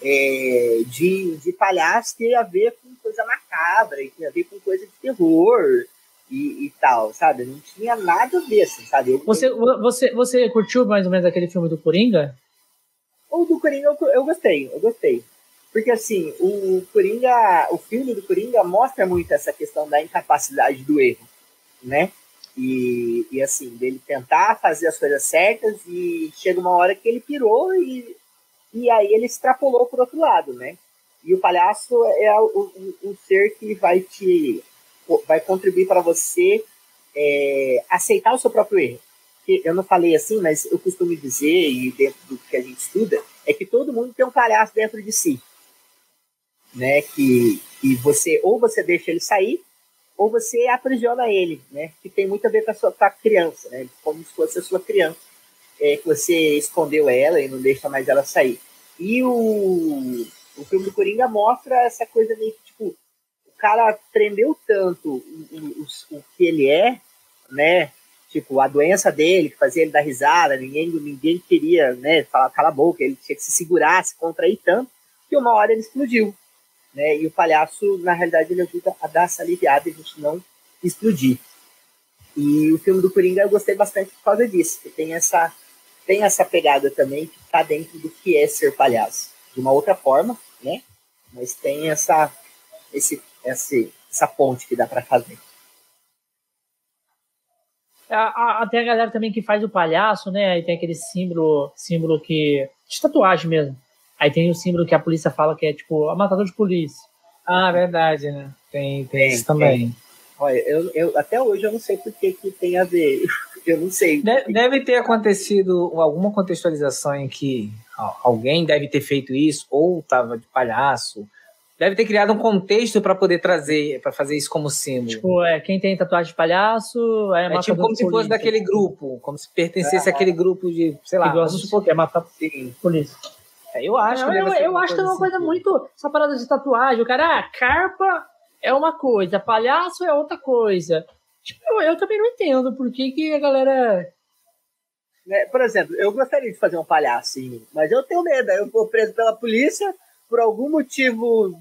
É, de, de palhaço ter a ver com coisa macabra, e tem a ver com coisa de terror e, e tal, sabe? Não tinha nada ver, assim, sabe? Eu, você, você, você curtiu mais ou menos aquele filme do Coringa? O do Coringa eu, eu gostei, eu gostei. Porque, assim, o Coringa, o filme do Coringa mostra muito essa questão da incapacidade do erro, né? E, e assim, dele tentar fazer as coisas certas e chega uma hora que ele pirou e, e aí ele extrapolou por outro lado, né? E o palhaço é o ser que vai te vai contribuir para você é, aceitar o seu próprio erro. Eu não falei assim, mas eu costumo dizer, e dentro do que a gente estuda, é que todo mundo tem um palhaço dentro de si né? Que, que você ou você deixa ele sair ou você aprisiona ele, né? Que tem muito a ver com a sua com a criança, né? Como se fosse a sua criança, é, que você escondeu ela e não deixa mais ela sair. E o, o filme do Coringa mostra essa coisa meio que tipo o cara aprendeu tanto o, o, o que ele é, né? Tipo, a doença dele, que fazia ele dar risada, ninguém, ninguém queria, né, falar, cala a boca, ele tinha que se segurar, se contrair tanto, que uma hora ele explodiu. Né? E o palhaço, na realidade, ele ajuda a dar essa aliviada e a gente não explodir. E o filme do Coringa eu gostei bastante por causa disso, que tem essa, tem essa pegada também que está dentro do que é ser palhaço. De uma outra forma, né? Mas tem essa, esse, esse, essa ponte que dá para fazer. Até a galera também que faz o palhaço, né? Aí tem aquele símbolo, símbolo que. de tatuagem mesmo Aí tem o símbolo que a polícia fala que é tipo a matador de polícia. Ah, verdade, né? Tem, tem, tem isso também. Tem. Olha, eu, eu, até hoje eu não sei por que, que tem a ver. Eu não sei. Deve, deve ter acontecido alguma contextualização em que alguém deve ter feito isso, ou estava de palhaço. Deve ter criado um contexto para poder trazer, para fazer isso como símbolo. Tipo, é, quem tem tatuagem de palhaço é, é tipo como se fosse daquele grupo, como se pertencesse ah, àquele grupo de, sei lá, vamos supor que é matar polícia. É, eu acho que eu, eu acho que é uma coisa assim. muito. Essa parada de tatuagem, o cara, ah, carpa é uma coisa, palhaço é outra coisa. Tipo, eu, eu também não entendo por que, que a galera. Né, por exemplo, eu gostaria de fazer um palhacinho, mas eu tenho medo. Eu vou preso pela polícia por algum motivo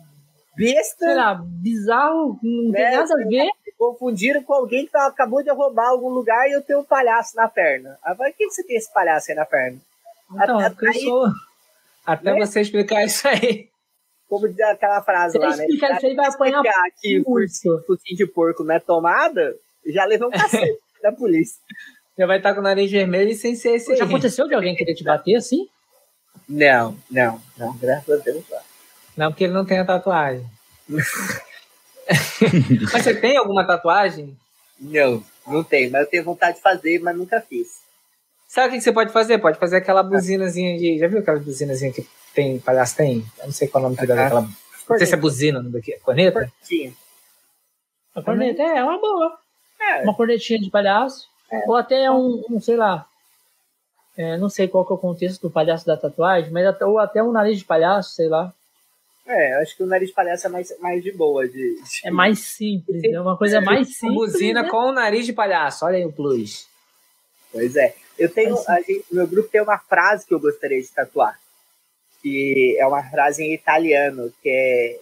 besta. Sei lá, bizarro, não né, tem nada a ver. Confundiram com alguém que acabou de roubar algum lugar e eu tenho um palhaço na perna. Agora, o que você tem esse palhaço aí na perna? Então, é porque eu sou. Até né? você explicar isso aí. Como dizer aquela frase lá, né? Explicar isso aí vai apanhar que focinho de porco não é tomada, já levou um cacete da polícia. Já vai estar com o nariz vermelho e sem ser esse Já aconteceu de alguém querer te bater assim? Não, não, não, graças a Deus não. Não, porque ele não tem a tatuagem. mas você tem alguma tatuagem? Não, não tenho, mas eu tenho vontade de fazer, mas nunca fiz. Sabe o que você pode fazer? Pode fazer aquela buzinazinha de. Já viu aquela buzinazinha que tem, palhaço tem? Eu não sei qual é o nome que dá daquela. Não sei se é buzina daqui. Corneta? Sim. A corneta é uma boa. É, Uma cornetinha de palhaço. É. Ou até um, um, sei lá. é, não sei qual que é o contexto do palhaço da tatuagem, mas até, ou até um nariz de palhaço, sei lá. é, acho que o nariz de palhaço é mais, mais de boa. De, de- É mais simples, é uma coisa mais Uma simples. buzina né? com o nariz de palhaço. Olha aí o plus. Pois é. Eu tenho. Gente, meu grupo tem uma frase que eu gostaria de tatuar. Que é uma frase em italiano, que é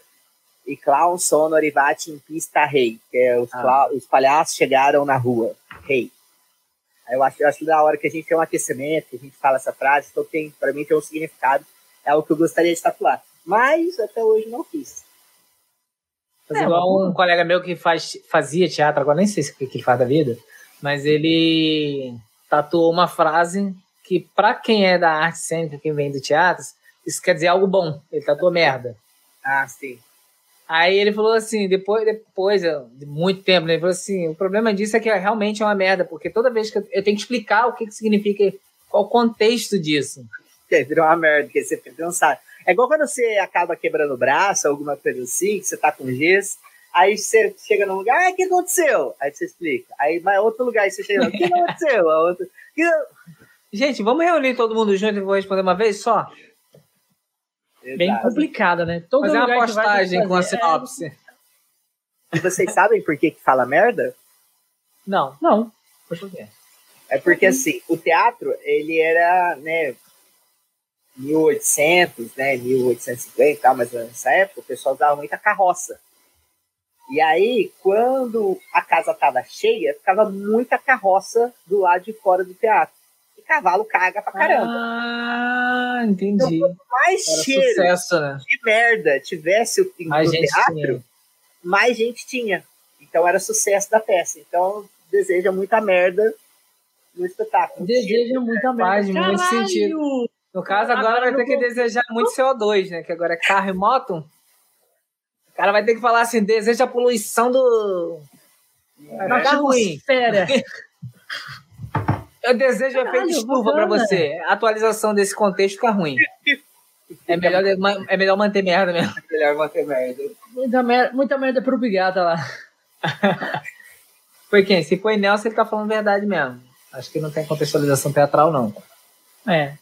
I clown sono arrivati in pista rei. Que é os, Ah. os palhaços chegaram na rua. Rei. Aí Eu acho, eu acho da hora que a gente tem um aquecimento, que a gente fala essa frase, então tem, pra mim tem um significado. É algo que eu gostaria de tatuar. Mas até hoje não fiz. É, igual um colega meu que faz, fazia teatro, agora nem sei se o que ele faz da vida, mas ele tatuou uma frase que, pra quem é da arte cênica, quem vem do teatro, isso quer dizer algo bom. Ele tatuou merda. Ah, sim. Aí ele falou assim, depois, depois de muito tempo, né, ele falou assim, o problema disso é que realmente é uma merda, porque toda vez que eu, eu tenho que explicar o que, que significa, qual o contexto disso. É, virou uma merda, porque você fica cansado. É igual quando você acaba quebrando o braço, alguma coisa assim, que você tá com gesso, aí você chega num lugar, ah, o que aconteceu? Aí você explica. Aí vai outro lugar, aí você chega, o que aconteceu? A outra, "Que- Gente, vamos reunir todo mundo junto e vou responder uma vez só? Bem Exato. complicada, né? Todo Fazer uma postagem com a. É, sinopse. E vocês sabem por que, que fala merda? Não, Não. por quê? É porque, assim, o teatro, ele era, né, 1800, né, 1850 e tal, mas nessa época o pessoal usava muita carroça. E aí, quando a casa estava cheia, ficava muita carroça do lado de fora do teatro. E cavalo caga pra caramba. Ah, entendi. Mais Era cheiro sucesso, né? de merda tivesse o- Mais teatro, tinha. mais gente tinha. Então era sucesso da peça. Então deseja muita merda no espetáculo. Deseja muita merda. Faz muito sentido. No caso, agora, Agora vai ter eu que vou- desejar muito CO2, né? Que agora é carro e moto. O cara vai ter que falar assim, deseja a poluição do... Ficar ruim. atmosfera. Eu desejo o efeito Caralho, estufa pra bacana. você. A atualização desse contexto fica ruim. É melhor, é melhor manter merda mesmo. Melhor manter merda. Muita merda, muita merda pro Bigata lá. Foi quem? Se foi Nelson, ele tá falando verdade mesmo. Acho que não tem contextualização teatral, não. É.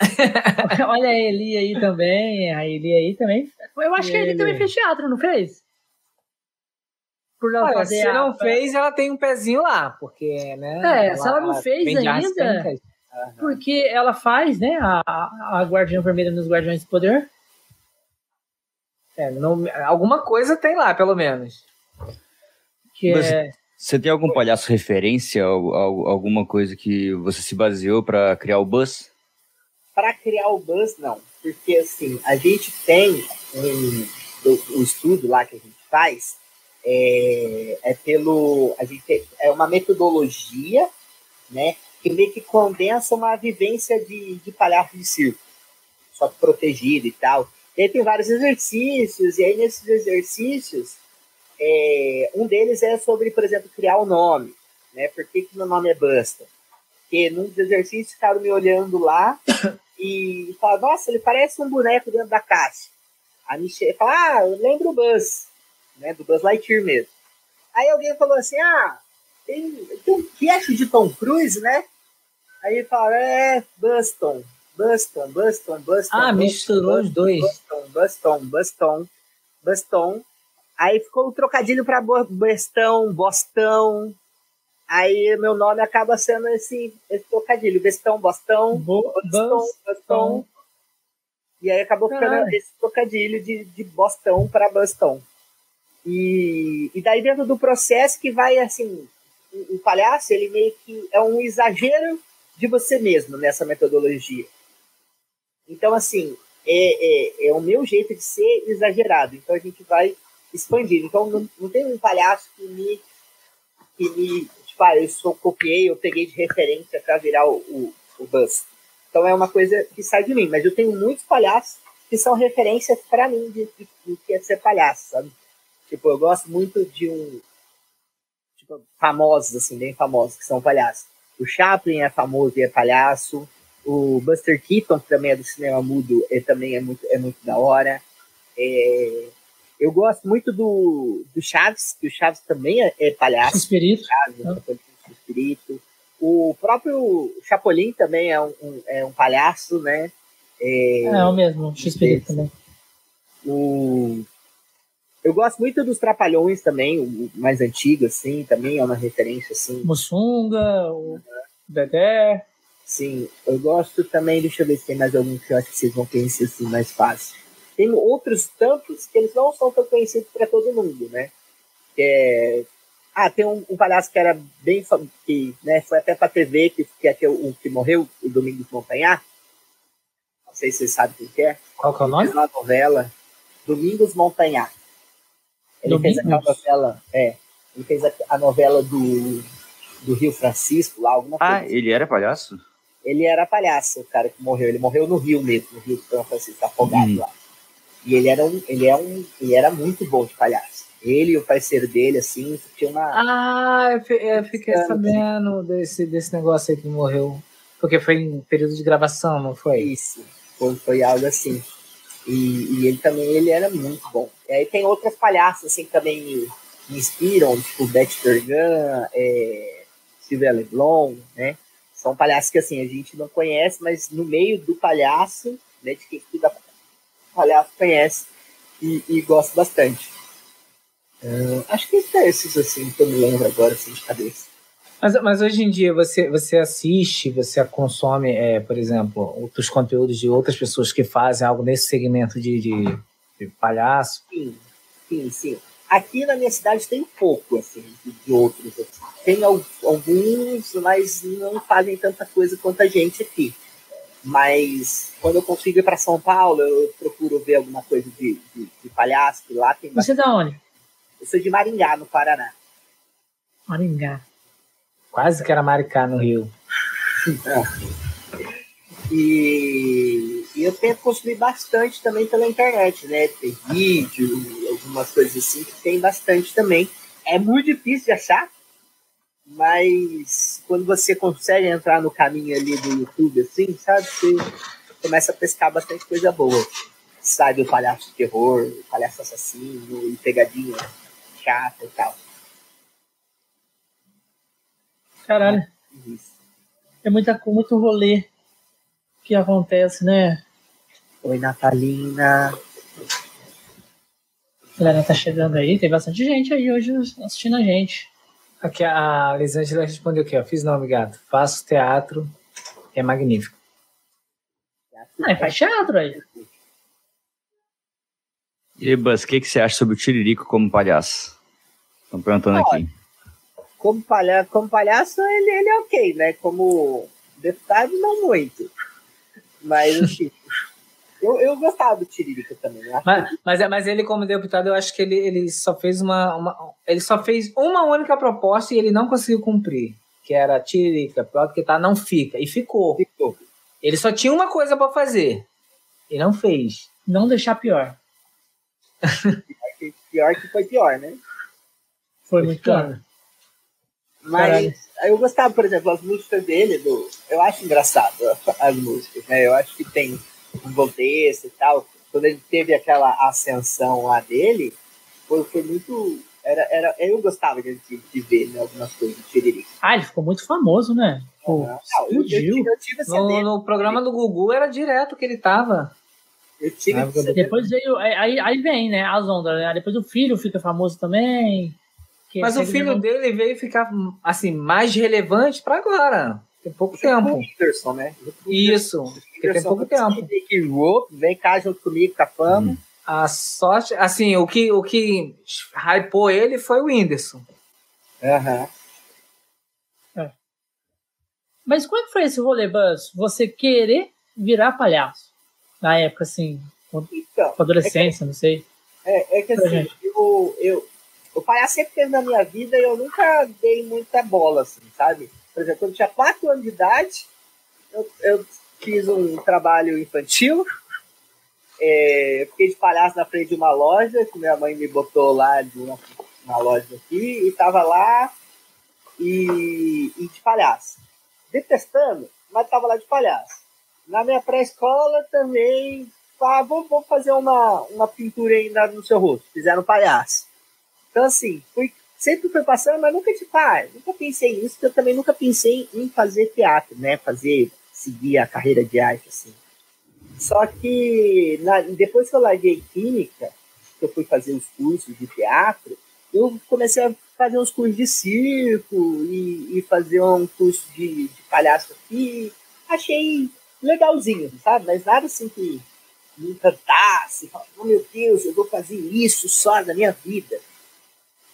Olha a Eli aí também. A Eli aí também. Eu acho que Ele. também fez teatro, não fez? Por ela Olha, fazer se a- não fez, ela tem um pezinho lá, porque, né? É, se ela não fez ainda, cênicas. Porque ela faz, né? A, a Guardiã Vermelha nos Guardiões do Poder. É, não- alguma coisa tem lá, pelo menos. Que Mas- é. Você tem algum palhaço referência, al- al- alguma coisa que você se baseou pra criar o Buzz? Para criar o buzz, não. Porque, assim, a gente tem um, o, estudo lá que a gente faz, é, é pelo. A gente é uma metodologia, né? Que meio que condensa uma vivência de, de palhaço de circo. Só protegido e tal. E aí tem vários exercícios, e aí nesses exercícios, é, um deles é sobre, por exemplo, criar o nome. Né? Por que, que meu nome é Busta? Porque num dos exercícios ficaram me olhando lá e falaram, nossa, ele parece um boneco dentro da caixa. A Michelle fala, ah, eu lembro o Buzz, né? Do Buzz Lightyear mesmo. Aí alguém falou assim, ah, tem, tem um cast de Tom Cruise, né? Aí ele fala, é, Buston, Buston, Buston, Buston. Ah, Buston, misturou os dois. Buston, Buston, Buston, Buston. Aí ficou o trocadilho para Bestão, Bostão. Aí meu nome acaba sendo esse, esse trocadilho, Bestão, Bostão, Bo- Bostão, Bostão. E aí acabou ficando Caralho. esse trocadilho de, de Bostão para Bostão. E, e daí dentro do processo que vai assim, o, o palhaço ele meio que é um exagero de você mesmo nessa metodologia. Então assim, é, é, é o meu jeito de ser exagerado. Então a gente vai expandindo. Então não, não tem um palhaço que me, que me tipo, ah, eu só copiei, eu peguei de referência para virar o, o, o Buzz. Então é uma coisa que sai de mim. Mas eu tenho muitos palhaços que são referências para mim de, de, de que é ser palhaço, sabe? Tipo, eu gosto muito de um. Tipo, famosos, assim, bem famosos, que são palhaços. O Chaplin é famoso e é palhaço. O Buster Keaton, que também é do cinema mudo, é, também é muito, é muito da hora. É, eu gosto muito do, do Chaves, que o Chaves também é, é palhaço. Espírito. Chaves, é. Espírito. O próprio Chapolin também é um, um é um palhaço, né? É, é o mesmo, o Espírito também. O, eu gosto muito dos Trapalhões também, o mais antigo, assim, também é uma referência, assim. Mussunga, o Dedé. Sim, eu gosto também, deixa eu ver se tem mais algum que eu acho que vocês vão conhecer assim mais fácil. Tem outros tantos que eles não são tão conhecidos para todo mundo, né? Que é... Ah, tem um, um, palhaço que era bem que né, foi até para TV, que, que é o que morreu, o Domingos Montanhar. Não sei se vocês sabem quem que é. Qual que é o nome? Na novela Domingos Montanhar. Ele Domingos? fez aquela novela, é, ele fez a, a novela do, do Rio Francisco, lá, alguma ah, coisa. Ah, ele era palhaço? Ele era palhaço, o cara que morreu. Ele morreu no Rio mesmo, no Rio São Francisco, afogado hum. lá. E ele era um, ele é um, ele era muito bom de palhaço. Ele e o parceiro dele, assim, tinha uma. Ah, eu, eu fiquei sabendo desse, desse negócio aí que morreu. Porque foi em período de gravação, não foi? Isso, foi, foi algo assim. E, e ele também ele era muito bom. E aí tem outras palhaças assim que também me, me inspiram, tipo Beth Bergan, é, Silvia Leblon, né? São palhaços que assim a gente não conhece, mas no meio do palhaço, né, de quem estuda palhaço conhece e, e gosta bastante. Uh, acho que é esses assim que eu me lembro agora assim de cabeça. Mas, mas hoje em dia você, você assiste, você consome, é, por exemplo, outros conteúdos de outras pessoas que fazem algo nesse segmento de, de, de palhaço? Sim, sim, sim. Aqui na minha cidade tem pouco, assim, de outros. Assim. Tem alguns, mas não fazem tanta coisa quanto a gente aqui. Mas quando eu consigo ir para São Paulo, eu procuro ver alguma coisa de, de, de palhaço, que lá tem. Você é da onde? Eu sou de Maringá, no Paraná. Maringá. Quase que era Maricá no Rio. E, e, eu tento consumir bastante também pela internet, né? Tem vídeo, algumas coisas assim que tem bastante também. É muito difícil de achar, mas quando você consegue entrar no caminho ali do YouTube, assim, sabe? Você começa a pescar bastante coisa boa. Sai do palhaço de terror, palhaço assassino e pegadinha chata e tal. Caralho. É muita, muito rolê que acontece, né? Oi, Natalina. A galera tá chegando aí, tem bastante gente aí hoje assistindo a gente. Aqui a Elisângela respondeu aqui, ó. Fiz nome, gato. Faço teatro, é magnífico. Ah, faz teatro aí. E Buzz, o que, que você acha sobre o Tiririco como palhaço? Estão perguntando aqui. Como palhaço, como palhaço ele, ele é ok, né? Como deputado, não muito. Mas, assim, eu, eu gostava do Tiririca também. Né? Mas, mas, é, mas, ele, como deputado, eu acho que ele, ele só fez uma, uma, Ele só fez uma única proposta e ele não conseguiu cumprir. Que era Tiririca, pior do que tá, não fica. E ficou. Ficou. Ele só tinha uma coisa para fazer. E não fez. Não deixar pior. Pior que foi pior, né? Foi muito pior. Mas Caralho. eu gostava, por exemplo, as músicas dele, do, eu acho engraçado as músicas, né? Eu acho que tem um contexto e tal. Quando ele teve aquela ascensão lá dele, foi, foi muito. Era, era, eu gostava de, de ver né, algumas coisas do Tiririca. Ah, ele ficou muito famoso, né? Pô, não, explodiu. Eu, eu, no, no, programa do Gugu era direto que ele tava. Tive Depois veio. Aí, aí vem, né? As ondas, né? Depois o filho fica famoso também. Mas o filho dele veio ficar assim mais relevante para agora. Tem pouco tempo. Whindersson, né? Isso. Tem pouco tempo. Vem cá junto comigo com a fama. Hum. A sorte, assim, o que, o que hypou ele foi o Whindersson. Aham. É. Mas como é que foi esse rolê, Buzz? Você querer virar palhaço? Na época, assim, então, adolescência, é que, não sei. É, é que assim, eu, eu, o palhaço sempre teve na minha vida e eu nunca dei muita bola, assim, sabe? Por exemplo, quando eu tinha 4 anos de idade, eu, eu fiz um trabalho infantil, é, fiquei de palhaço na frente de uma loja, que minha mãe me botou lá de uma, uma loja aqui, e tava lá e, e de palhaço. Detestando, mas tava lá de palhaço. Na minha pré-escola também, ah, vamos, vamos fazer uma, uma pintura ainda no seu rosto. Fizeram palhaço. Então, assim, fui, sempre foi passando, mas nunca, tipo, ah, nunca pensei nisso, eu também nunca pensei em fazer teatro, né? Fazer, seguir a carreira de arte, assim. Só que na, depois que eu larguei química, que eu fui fazer os cursos de teatro, eu comecei a fazer uns cursos de circo e, e fazer um curso de, de palhaço aqui. Achei legalzinho, sabe? Mas nada assim que me encantasse. Oh, meu Deus, eu vou fazer isso só na minha vida.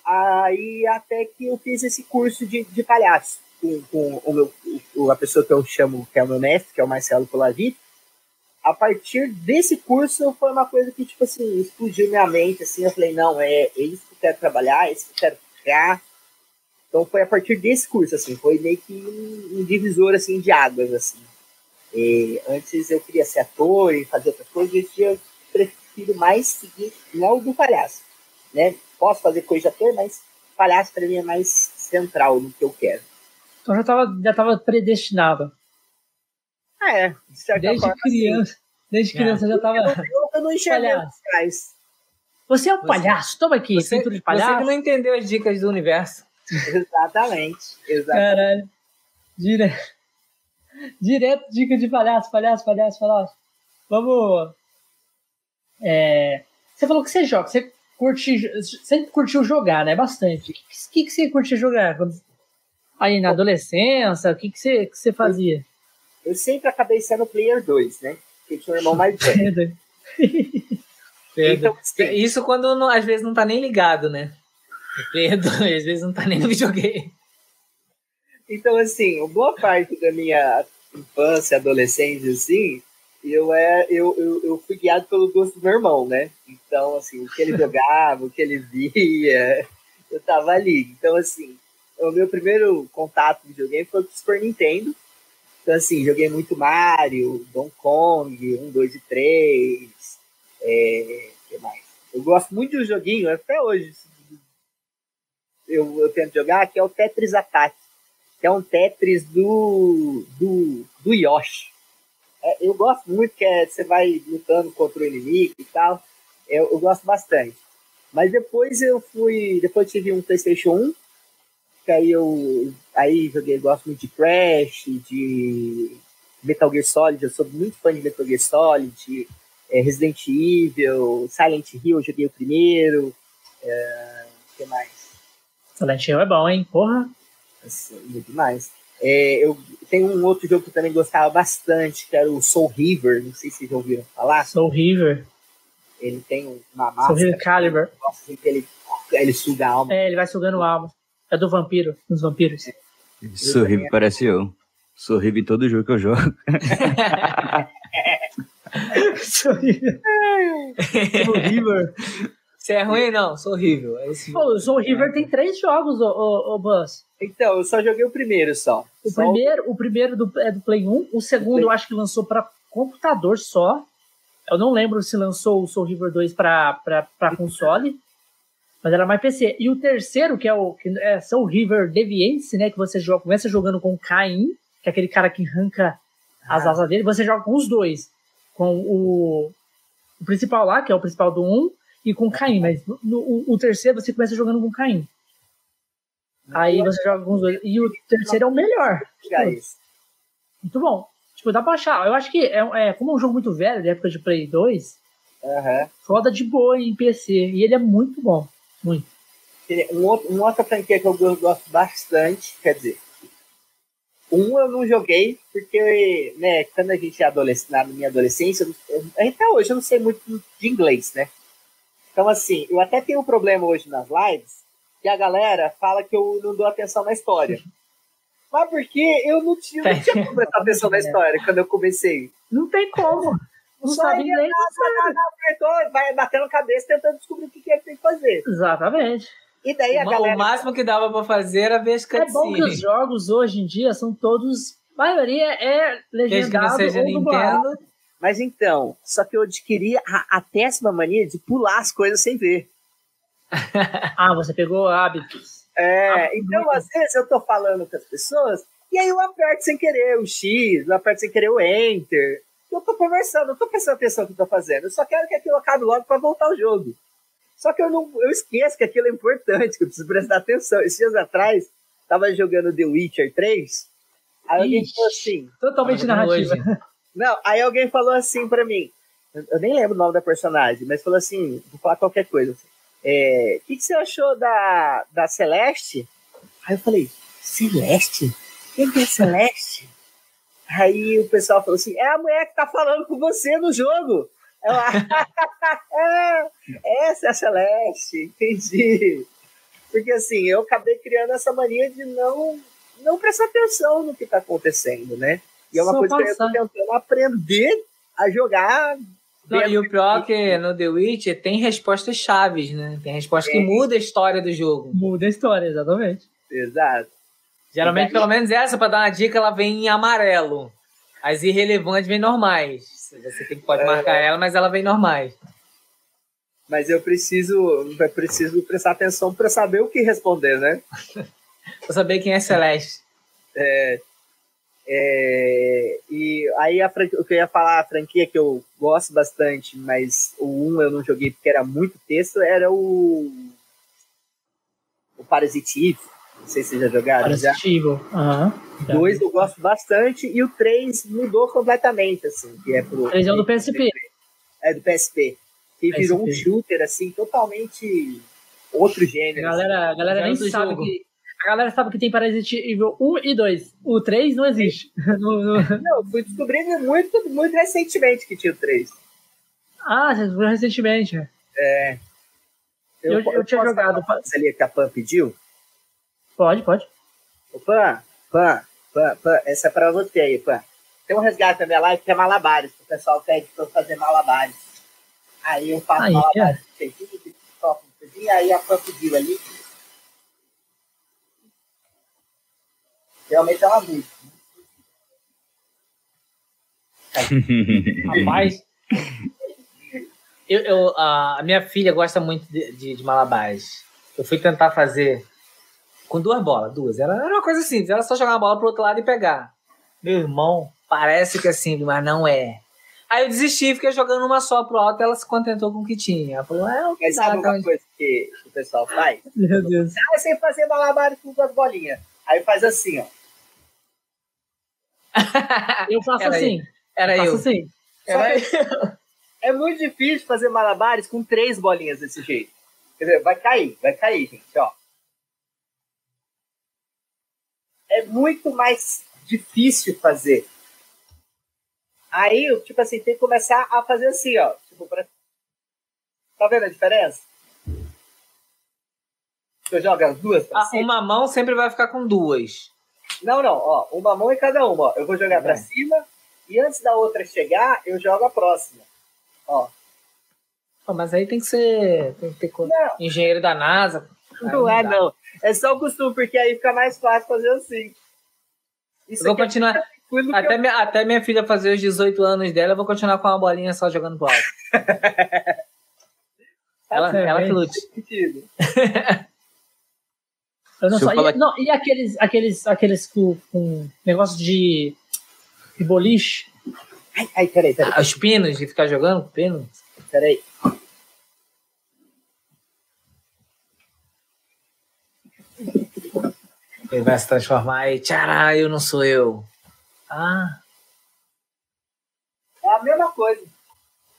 Aí até que eu fiz esse curso de, de palhaço com, com o meu, o, a pessoa que eu chamo, que é o meu mestre, que é o Marcelo Colavito a partir desse curso foi uma coisa que, tipo assim, explodiu minha mente, assim, eu falei, não, é, é isso que eu quero trabalhar, é isso que eu quero criar. Então foi a partir desse curso, assim, foi meio que um, um divisor, assim, de águas, assim. E antes eu queria ser ator e fazer outras coisas, hoje eu prefiro mais seguir, não o do palhaço, né? Posso fazer coisa de ator, mas palhaço para mim é mais central no que eu quero. Então já estava já tava predestinado. É, de desde forma, criança, assim. Desde criança é. já tava. Eu, eu não enxerguei atrás. Você é um palhaço, toma aqui, você, cinto de palhaço. Você que não entendeu as dicas do universo. Exatamente, exatamente. Caralho. Direto. Direto, dica de palhaço, palhaço, palhaço, palhaço. Vamos. É, você falou que você joga, você curte, sempre curtiu jogar, né? Bastante. O que, que, que você curtia jogar? Aí na adolescência, o que, que, você, que você fazia? Eu sempre acabei sendo player 2, né? Porque tinha um irmão mais velho. então, assim, Isso quando não, às vezes não tá nem ligado, né? Player 2, às vezes não tá nem no videogame. Então, assim, boa parte da minha infância, adolescência, assim, eu, é, eu, eu, eu fui guiado pelo gosto do meu irmão, né? Então, assim, o que ele jogava, o que ele via, eu tava ali. Então, assim, o meu primeiro contato com videogame foi com o Super Nintendo, então, assim, joguei muito Mario, Donkey Kong, 1, 2 e 3. É, que mais? Eu gosto muito de um joguinho, até hoje eu, eu tento jogar, que é o Tetris Attack, que é um Tetris do, do, do Yoshi. É, eu gosto muito que é, você vai lutando contra o inimigo e tal. Eu, eu gosto bastante. Mas depois eu fui. Depois tive um PlayStation 1 que aí eu aí joguei, gosto muito de Crash, de Metal Gear Solid, eu sou muito fã de Metal Gear Solid, é, Resident Evil, Silent Hill, eu joguei o primeiro. É, o que mais? Silent Hill é bom, hein? Porra! Assim, muito mais. É, eu tenho um outro jogo que eu também gostava bastante, que era o Soul River, não sei se vocês já ouviram falar. Soul River. Ele tem uma massa. Soul River Calibur. Ele, ele suga a alma. É, ele vai sugando a alma. É do vampiro, dos vampiros. Sorrive parece eu. Sorrive em todo jogo que eu jogo. Sorrive. River. Você é ruim, não? Sou horrível. É esse Pô, o Soul River tem três jogos, o, o, Buzz. Então, eu só joguei o primeiro só. O só primeiro, o... o primeiro do, é do Play 1, o segundo eu acho que lançou para computador só. Eu não lembro se lançou o Soul River 2 para console mas era mais PC. E o terceiro, que é o que é Soul River Deviance, né? Que você joga, começa jogando com Caim, que é aquele cara que arranca ah. as asas dele. Você joga com os dois. Com o, o principal lá, que é o principal do 1, um, e com Caim. Mas no, no, o, terceiro você começa jogando com Caim. Aí você joga com os dois. E o terceiro é o melhor. Muito bom. Tipo, dá pra achar. Eu acho que é, é como é um jogo muito velho, da época de Play 2. Uhum. Roda de boa em PC. E ele é muito bom. Muito. Um outro, uma outra franquia que eu gosto bastante, quer dizer, um eu não joguei, porque, né, quando a gente é adolescente, na minha adolescência, até hoje eu não sei muito de inglês, né? Então, assim, eu até tenho um problema hoje nas lives, que a galera fala que eu não dou atenção na história. Mas porque eu não tinha, não tinha como prestar atenção na história quando eu comecei. Não tem como. Não Só sabe inglês. Nada, nada, vai batendo cabeça tentando descobrir o que é que tem que fazer. Exatamente. E daí a o, galera... o máximo que dava pra fazer era ver as cutscenes. É bom que os jogos hoje em dia são todos. A maioria é legendado que seja Nintendo. Mas então, só que eu adquiri a, a péssima mania de pular as coisas sem ver. ah, você pegou hábitos. É, então às vezes eu tô falando com as pessoas, E aí eu aperto sem querer o X, eu aperto sem querer o Enter. Eu tô conversando, eu tô prestando atenção no que eu tô fazendo. Eu só quero que aquilo acabe logo para voltar ao jogo. Só que eu não eu esqueço que aquilo é importante, que eu preciso prestar atenção. Esses dias atrás, tava jogando The Witcher 3. Aí alguém falou assim. Totalmente narrativa. Hoje. Não, aí alguém falou assim para mim. Eu nem lembro o nome da personagem, mas falou assim: vou falar qualquer coisa. É, o que, que, você achou da, da Celeste? Aí eu falei: Celeste? Quem que é Celeste? Aí o pessoal falou assim: é a mulher que tá falando com você no jogo. Ela, é, essa é a Celeste, entendi. Porque assim, eu acabei criando essa mania de não, não prestar atenção no que tá acontecendo, né? E é uma Só coisa passar. que eu tô tentando aprender a jogar. Não, e o pior é que no The Witcher tem respostas chaves, né? Tem resposta é. que muda a história do jogo. Muda a história, exatamente. Exato. Geralmente, pelo menos essa, para dar uma dica, ela vem em amarelo. As irrelevantes vêm normais. Você tem que pode é. marcar ela, mas ela vem normais. Mas eu preciso, eu preciso prestar atenção para saber o que responder, né? para saber quem é Celeste. É, é, e aí a o que eu ia falar, a franquia que eu gosto bastante, mas o 1 eu não joguei porque era muito texto, era o o Parasitive. Não sei se vocês já jogaram. Parasitivo. Aham. Uhum. Dois eu gosto bastante e o 3 mudou completamente, assim, que é pro. 3 é o do PSP. É, do PSP. Que PSP. virou um shooter, assim, totalmente outro gênero. A galera, a galera nem sabe jogo. que. A galera sabe que tem Parasite Evil 1 e 2. O 3 não existe. não, fui descobrindo muito, muito recentemente que tinha o 3. Ah, você descobriu recentemente. É. Eu, eu, eu, eu tinha jogado. Ali que a Pan pediu? Pode, pode. Opa, Pan, Pan, Pan, essa é pra você aí, Pan. Tem um resgate na minha live que é malabares. O pessoal pede pra eu fazer malabares. Aí eu faço aí, malabares. É. E aí a Pan pediu ali. Realmente é uma música. Rapaz, eu, eu, a minha filha gosta muito de, de, de malabares. Eu fui tentar fazer com duas bolas, duas. Era, era uma coisa simples, era só jogar uma bola pro outro lado e pegar. Meu irmão, parece que é simples, mas não é. Aí eu desisti, fiquei jogando uma só pro alto, ela se contentou com o que tinha. Ela falou, é o que Mas sabe uma coisa que o pessoal faz? Meu Deus. Ah, sem fazer malabares com duas bolinhas. Aí faz assim, ó. eu faço Era assim. Era eu. Faço assim. Era eu. É muito difícil fazer malabares com três bolinhas desse jeito. Quer dizer, vai cair, vai cair, gente, ó. é muito mais difícil fazer. Aí, tipo assim, tem que começar a fazer assim, ó. Tipo, pra... Tá vendo a diferença? Eu jogo as duas ah. Uma mão sempre vai ficar com duas. Não, não, ó. Uma mão em cada uma, ó. Eu vou jogar é. pra cima e antes da outra chegar, eu jogo a próxima. Ó. Oh, mas aí tem que ser. Tem que ter engenheiro da NASA. Não, não é, não. É só o costume, porque aí fica mais fácil fazer assim. Isso eu vou continuar. É até, eu... minha, até minha filha fazer os 18 anos dela, eu vou continuar com uma bolinha só jogando pro alto. ela, ela que lute. eu não só. E, não, e aqueles, aqueles, aqueles com, com negócio de, de boliche? Ai, ai, peraí, peraí. Ah, os pinos, de ficar jogando com pinos? Peraí. Ele vai se transformar e tchará, eu não sou eu. Ah. É a mesma coisa.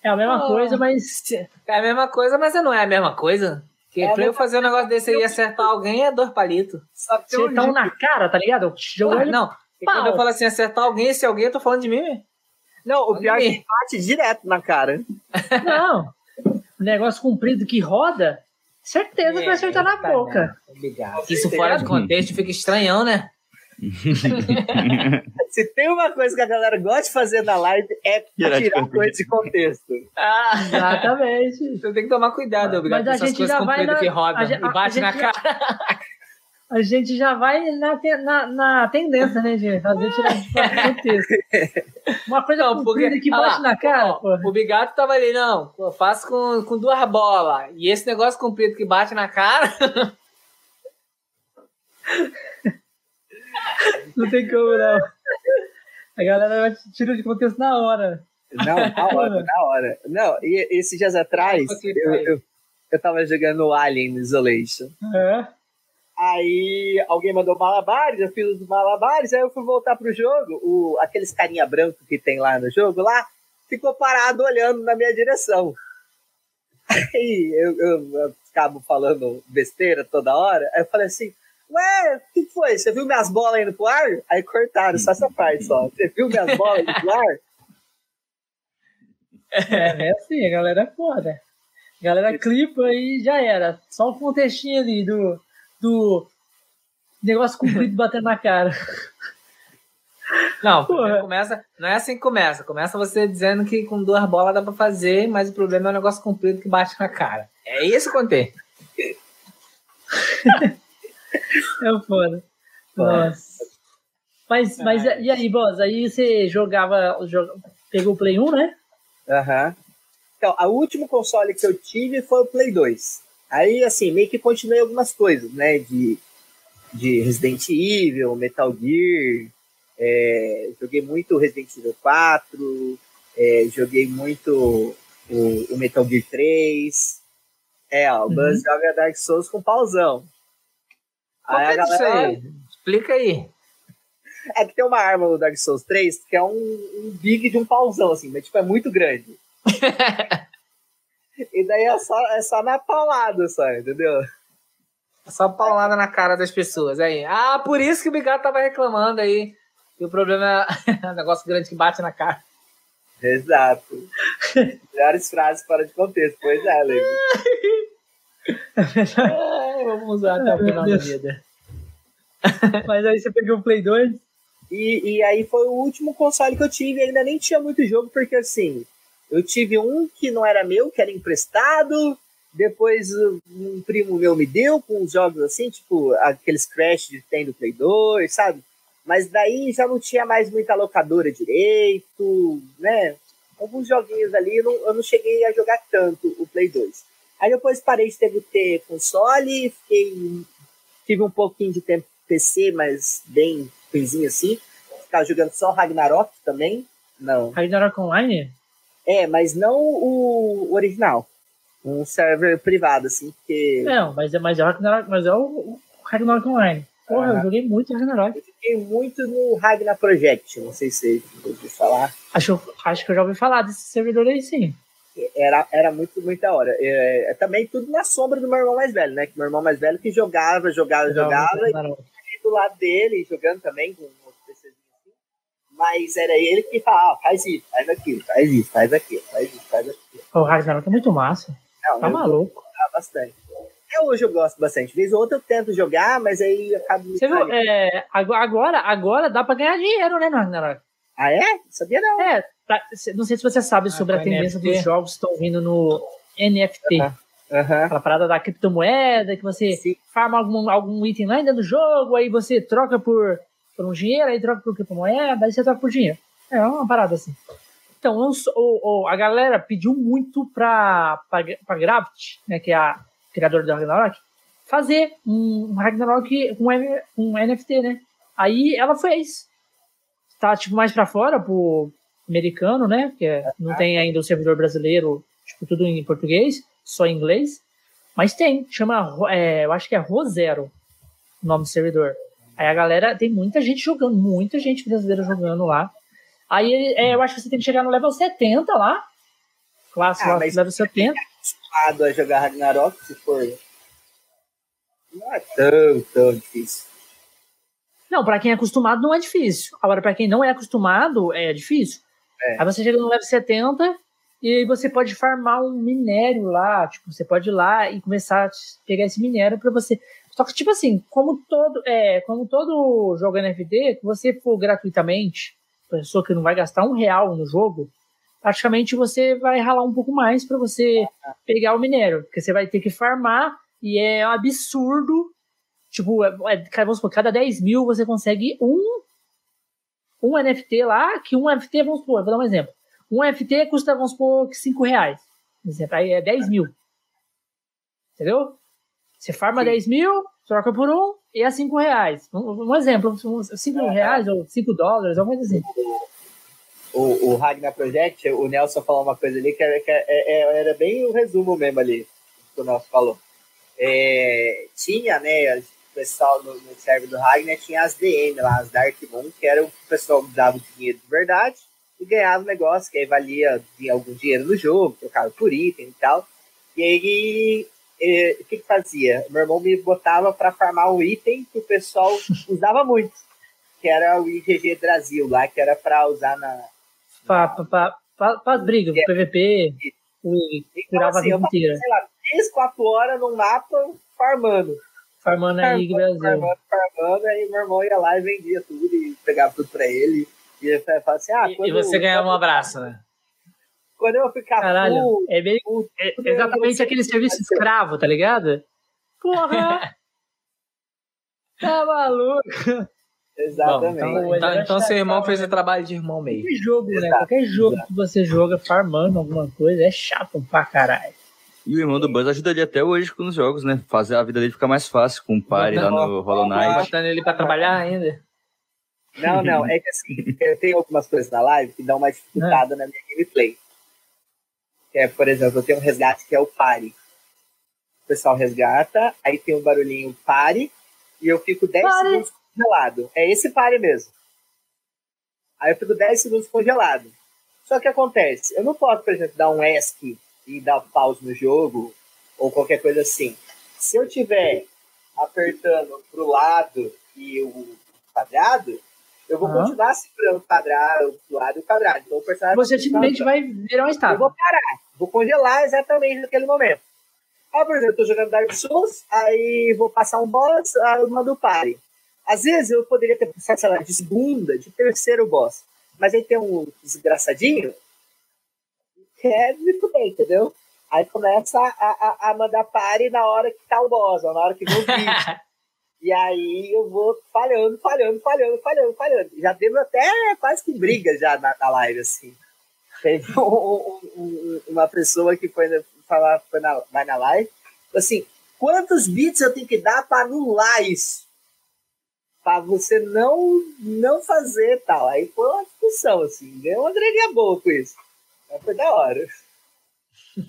É a mesma oh. coisa, mas. É a mesma coisa, mas não é a mesma coisa. Porque é pra eu fazer um negócio desse aí e acertar alguém é dois palitos. Você tá um na cara, tá ligado? Jogou não. quando eu falo assim, acertar alguém, esse alguém, eu tô falando de mim, Não, o pior é que bate direto na cara. Não. O negócio comprido que roda, Certeza é, que vai acertar na boca. Obrigado. Isso fora de contexto fica estranhão, né? Se tem uma coisa que a galera gosta de fazer na live é tirar, tirar coisa de contexto. Ah, exatamente. Você tem que tomar cuidado, obrigado. Mas a gente já vai na... que roda e bate na cara. a gente já vai na, na, na tendência, né, gente? Fazer tirar de contexto. Uma coisa não, porque, que bate ah, na cara. Ó, o Bigato tava ali, não. Eu faço com, com duas bolas. E esse negócio comprido que bate na cara. Não tem como, não. A galera vai tirar de contexto na hora. Não, na hora, na hora. Não, e esses dias atrás, eu, eu, eu tava jogando Alien Isolation. É. Aí alguém mandou malabares, eu fiz os malabares, aí eu fui voltar pro jogo. O, aqueles carinha branco que tem lá no jogo, lá, ficou parado olhando na minha direção. Aí eu, eu, eu acabo falando besteira toda hora. Aí eu falei assim: Ué, o que foi? Você viu minhas bolas indo pro ar? Aí cortaram só essa parte só. Você viu minhas bolas indo pro ar? É, é assim, a galera é foda. A galera clipa e já era. Só um contextinho ali do, do negócio comprido batendo na cara. Não, começa, não é assim que começa. Começa você dizendo que com duas bolas dá pra fazer, mas o problema é o negócio comprido que bate na cara. É isso que contei. é foda. Nossa. Mas, mas e aí, Boss? Aí você jogava, jogava. Pegou o Play 1, né? Aham. Uhum. Então, o último console que eu tive foi o Play 2. Aí, assim, meio que continuei algumas coisas, né? De, de Resident Evil, Metal Gear. É, joguei muito Resident Evil 4. É, joguei muito o, o, Metal Gear 3. É, ó, o Buzz uhum. joga Dark Souls com pauzão. Qual aí, é galera... isso aí? Explica aí. É que tem uma arma no Dark Souls 3 que é um, um big de um pauzão, assim, mas tipo, é muito grande. e daí é só, é só na paulada, só, entendeu? É só paulada na cara das pessoas. Aí. Ah, por isso que o Bigato tava reclamando aí. E o problema é o negócio grande que bate na cara. Exato. Melhores frases fora de contexto, pois é, Lego. Vamos usar até o final da vida. Mas aí você pegou o Play 2? E, e aí foi o último console que eu tive, ainda nem tinha muito jogo, porque assim, eu tive um que não era meu, que era emprestado, depois um primo meu me deu com uns jogos assim, tipo aqueles Crash de tem do Play 2, sabe? Mas daí já não tinha mais muita locadora direito, né? Alguns joguinhos ali, eu não, eu não cheguei a jogar tanto o Play 2. Aí depois parei de ter, ter console, fiquei, tive um pouquinho de tempo PC, mas bem coisinha assim. Ficava jogando só Ragnarok também. Não. Ragnarok Online? É, mas não o original. Um server privado, assim, porque. Não, mas é, mas é, Ragnarok, mas é o, o Ragnarok Online. Porra, eu joguei muito Ragnarok. Eu joguei muito no Ragnar Project, não sei se você ouviu falar. Acho, acho que eu já ouvi falar desse servidor aí, sim. Era, era muito, da hora. É, é, também tudo na sombra do meu irmão mais velho, né? Que meu irmão mais velho que jogava, jogava, jogava. jogava do lado dele, jogando também com outros PCs assim. Mas era ele que falava, ah, faz isso, faz aquilo, faz isso, faz aquilo, faz isso, faz aquilo. O Ragnarok é muito massa. Não, tá maluco. Ah, bastante. Eu hoje eu gosto bastante. Vez ou outra eu tento jogar, mas aí acabo Você viu, é, agora, agora dá pra ganhar dinheiro, né, no Ragnarok? Ah, é? Sabia não. É, tá, não sei se você sabe ah, sobre a tendência NFT. dos jogos que estão vindo no NFT. Uh -huh. Uhum. Aquela parada da criptomoeda, que você Sim. farma algum, algum item lá dentro do jogo, aí você troca por, por um dinheiro, aí troca por criptomoeda, aí você troca por dinheiro. É uma parada assim. Então, o, o, a galera pediu muito pra, pra, pra Gravity, né, que é a criadora do Ragnarok, fazer um Ragnarok com um, um NFT, né? Aí ela fez. Tá, tipo, mais pra fora, pro americano, né? Que é, não tem ainda o servidor brasileiro, tipo, tudo em português só em inglês, mas tem, chama, é, eu acho que é Rosero, o nome do servidor. Aí a galera, tem muita gente jogando, muita gente brasileira jogando lá. Aí é, eu acho que você tem que chegar no level 70 lá, classe ah, lá, level 70. É acostumado a jogar Ragnarok, se for. Não é tão, tão difícil. Não, pra quem é acostumado não é difícil. Agora, pra quem não é acostumado, é difícil. É. Aí você chega no level 70, e você pode farmar um minério lá, tipo, você pode ir lá e começar a pegar esse minério para você. Só que, tipo assim, como todo, é, como todo jogo NFT, se você for gratuitamente, pessoa que não vai gastar um real no jogo, praticamente você vai ralar um pouco mais para você pegar o minério, porque você vai ter que farmar e é um absurdo. Tipo, é, é, vamos supor, cada 10 mil você consegue um, um NFT lá, que um NFT, vamos supor, vou dar um exemplo. Um FT custa, vamos supor, 5 reais. Exemplo, aí é 10 mil. Entendeu? Você farma 10 mil, troca por um e é 5 reais. Um, um exemplo, 5 é, reais ou 5 dólares, alguma coisa assim. O, o Ragnar Project, o Nelson falou uma coisa ali que, era, que era, é, é, era bem o resumo mesmo ali, que o Nelson falou. É, tinha, né, pessoal no, no server do Ragnar tinha as DM lá, as Dark Moon, que era o pessoal que dava o dinheiro de verdade e ganhava o negócio, que aí valia algum dinheiro no jogo, trocava por item e tal. E aí o que, que fazia? Meu irmão me botava para farmar um item que o pessoal usava muito, que era o IGG Brasil lá, que era para usar na. Para as brigas, é. PVP, o, então, curava assim, a vida inteira. Sei lá, 3, 4 horas no mapa farmando. Farmando a IG Brasil. Farmando, farmando, aí meu irmão ia lá e vendia tudo e pegava tudo para ele. E ele falava assim: ah, e, e você ganhava um abraço, né? Quando eu ficar Caralho, full, é, bem, full, é exatamente aquele serviço escravo, tá ligado? Porra! tá maluco? Exatamente. Bom, então, então, então seu irmão fez o trabalho de irmão mesmo. Qualquer jogo, né? Qualquer jogo Exato. que você joga farmando alguma coisa é chato pra caralho. E o irmão do Buzz ajuda ele até hoje com os jogos, né? Fazer a vida dele ficar mais fácil com o party lá no Hollow Knight. Botando ele pra trabalhar ainda. Não, não, é que assim, eu tenho algumas coisas na live que dão uma dificultada é. na minha gameplay. Que é, por exemplo, eu tenho um resgate que é o pare. O pessoal resgata, aí tem um barulhinho pare, e eu fico 10 pare. segundos congelado. É esse pare mesmo. Aí eu fico 10 segundos congelado. Só que acontece, eu não posso, por exemplo, dar um ESC e dar pause no jogo, ou qualquer coisa assim. Se eu tiver apertando pro lado e o quadrado, eu vou uhum. continuar segurando o quadrado, o lado e o quadrado. Então, o personagem Você simplesmente vai virar um estado. Eu vou parar, vou congelar exatamente naquele momento. Ah, por exemplo, eu tô jogando Dark Souls, aí vou passar um boss, aí eu mando pare. Às vezes eu poderia ter passado, sei lá, de segunda, de terceiro boss. Mas aí tem um desgraçadinho que é me fuder, entendeu? Aí começa a, a, a mandar pare na hora que tá o boss, na hora que vem o vídeo. E aí eu vou falhando, falhando, falhando, falhando, falhando. Já teve até quase que briga já na, na live, assim. Teve um, um, uma pessoa que foi falar, foi na, vai na live, assim, quantos bits eu tenho que dar para anular isso? Para você não, não fazer tal. Aí foi uma discussão, assim, deu uma draguinha boa com isso. Mas foi da hora.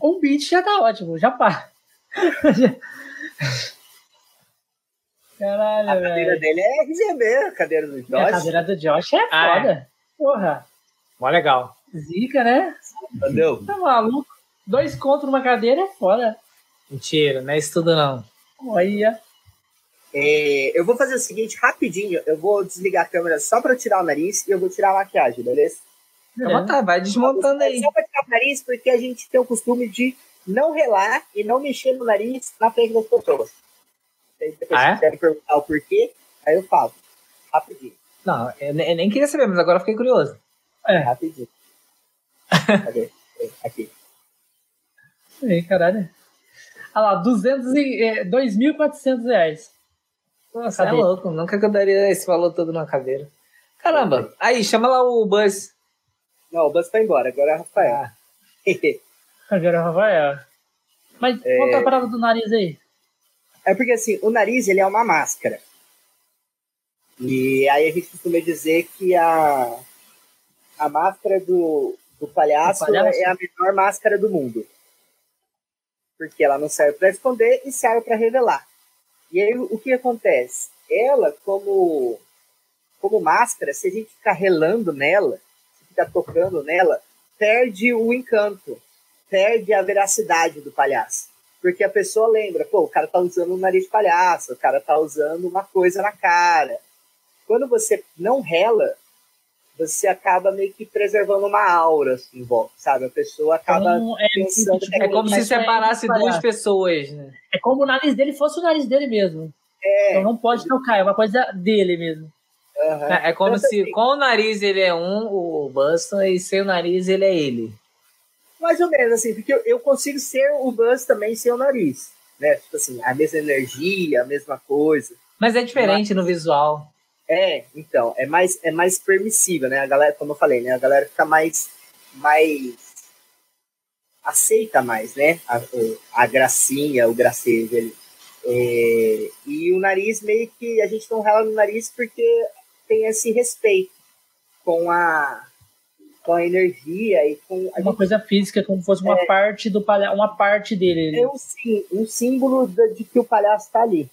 Um bit já tá ótimo, já pá. Caralho, A cadeira dele é RGB, a cadeira do Josh. A cadeira do Josh é ah, foda. É. Porra. Mó legal. Zica, né? Entendeu? Tá maluco. Dois contos numa cadeira é foda. Mentira, não é isso tudo não. Olha. É, eu vou fazer o seguinte, rapidinho. Eu vou desligar a câmera só pra tirar o nariz e eu vou tirar a maquiagem, beleza? Então tá, vai desmontando aí. Só pra tirar o nariz, porque a gente tem o costume de não relar e não mexer no nariz na frente das pessoas depois ah, é? perguntar o porquê, aí eu falo. Rapidinho. Não, eu nem queria saber, mas agora fiquei curioso. É. Rapidinho. Cadê? Aqui. Aí, caralho. Olha lá, 200 e, é, 2.400 reais. Nossa, é louco. Nunca que eu daria esse valor todo na cadeira. Caramba. Aí, chama lá o Buzz. Não, o Buzz foi embora. Agora é o Rafael. Ah. agora é o Rafael. Mas é... qual é a parada do nariz aí? É porque assim, o nariz ele é uma máscara. E aí a gente costuma dizer que a, a máscara do, do palhaço, palhaço, é a melhor máscara do mundo. Porque ela não serve para esconder e serve para revelar. E aí o que acontece? Ela, como, como máscara, se a gente ficar relando nela, se ficar tocando nela, perde o encanto, perde a veracidade do palhaço. Porque a pessoa lembra, pô, o cara tá usando um nariz de palhaço, o cara tá usando uma coisa na cara. Quando você não rela, você acaba meio que preservando uma aura assim, em volta, sabe? A pessoa acaba então, é, pensando é, é como se separasse duas pessoas, né? É como o nariz dele fosse o nariz dele mesmo. É. Então não pode tocar, é uma coisa dele mesmo. Uhum. É, é, como se assim, com o nariz ele é um, o Buston, e sem o nariz ele é ele. Mais ou menos, assim, porque eu, eu consigo ser o Buzz também sem o nariz. Né? Tipo assim, a mesma energia, a mesma coisa. Mas é diferente Mas, no visual. É, então, é mais, é mais permissível, né? A galera, como eu falei, né? A galera fica mais, mais aceita mais, né? A, a gracinha, o gracejo ali. É, e o nariz meio que a gente não rela no nariz porque tem esse respeito com a com a energia e com uma gente, coisa física como fosse uma é, parte do palhaço uma parte dele é um, sim, um símbolo de, de que o palhaço está ali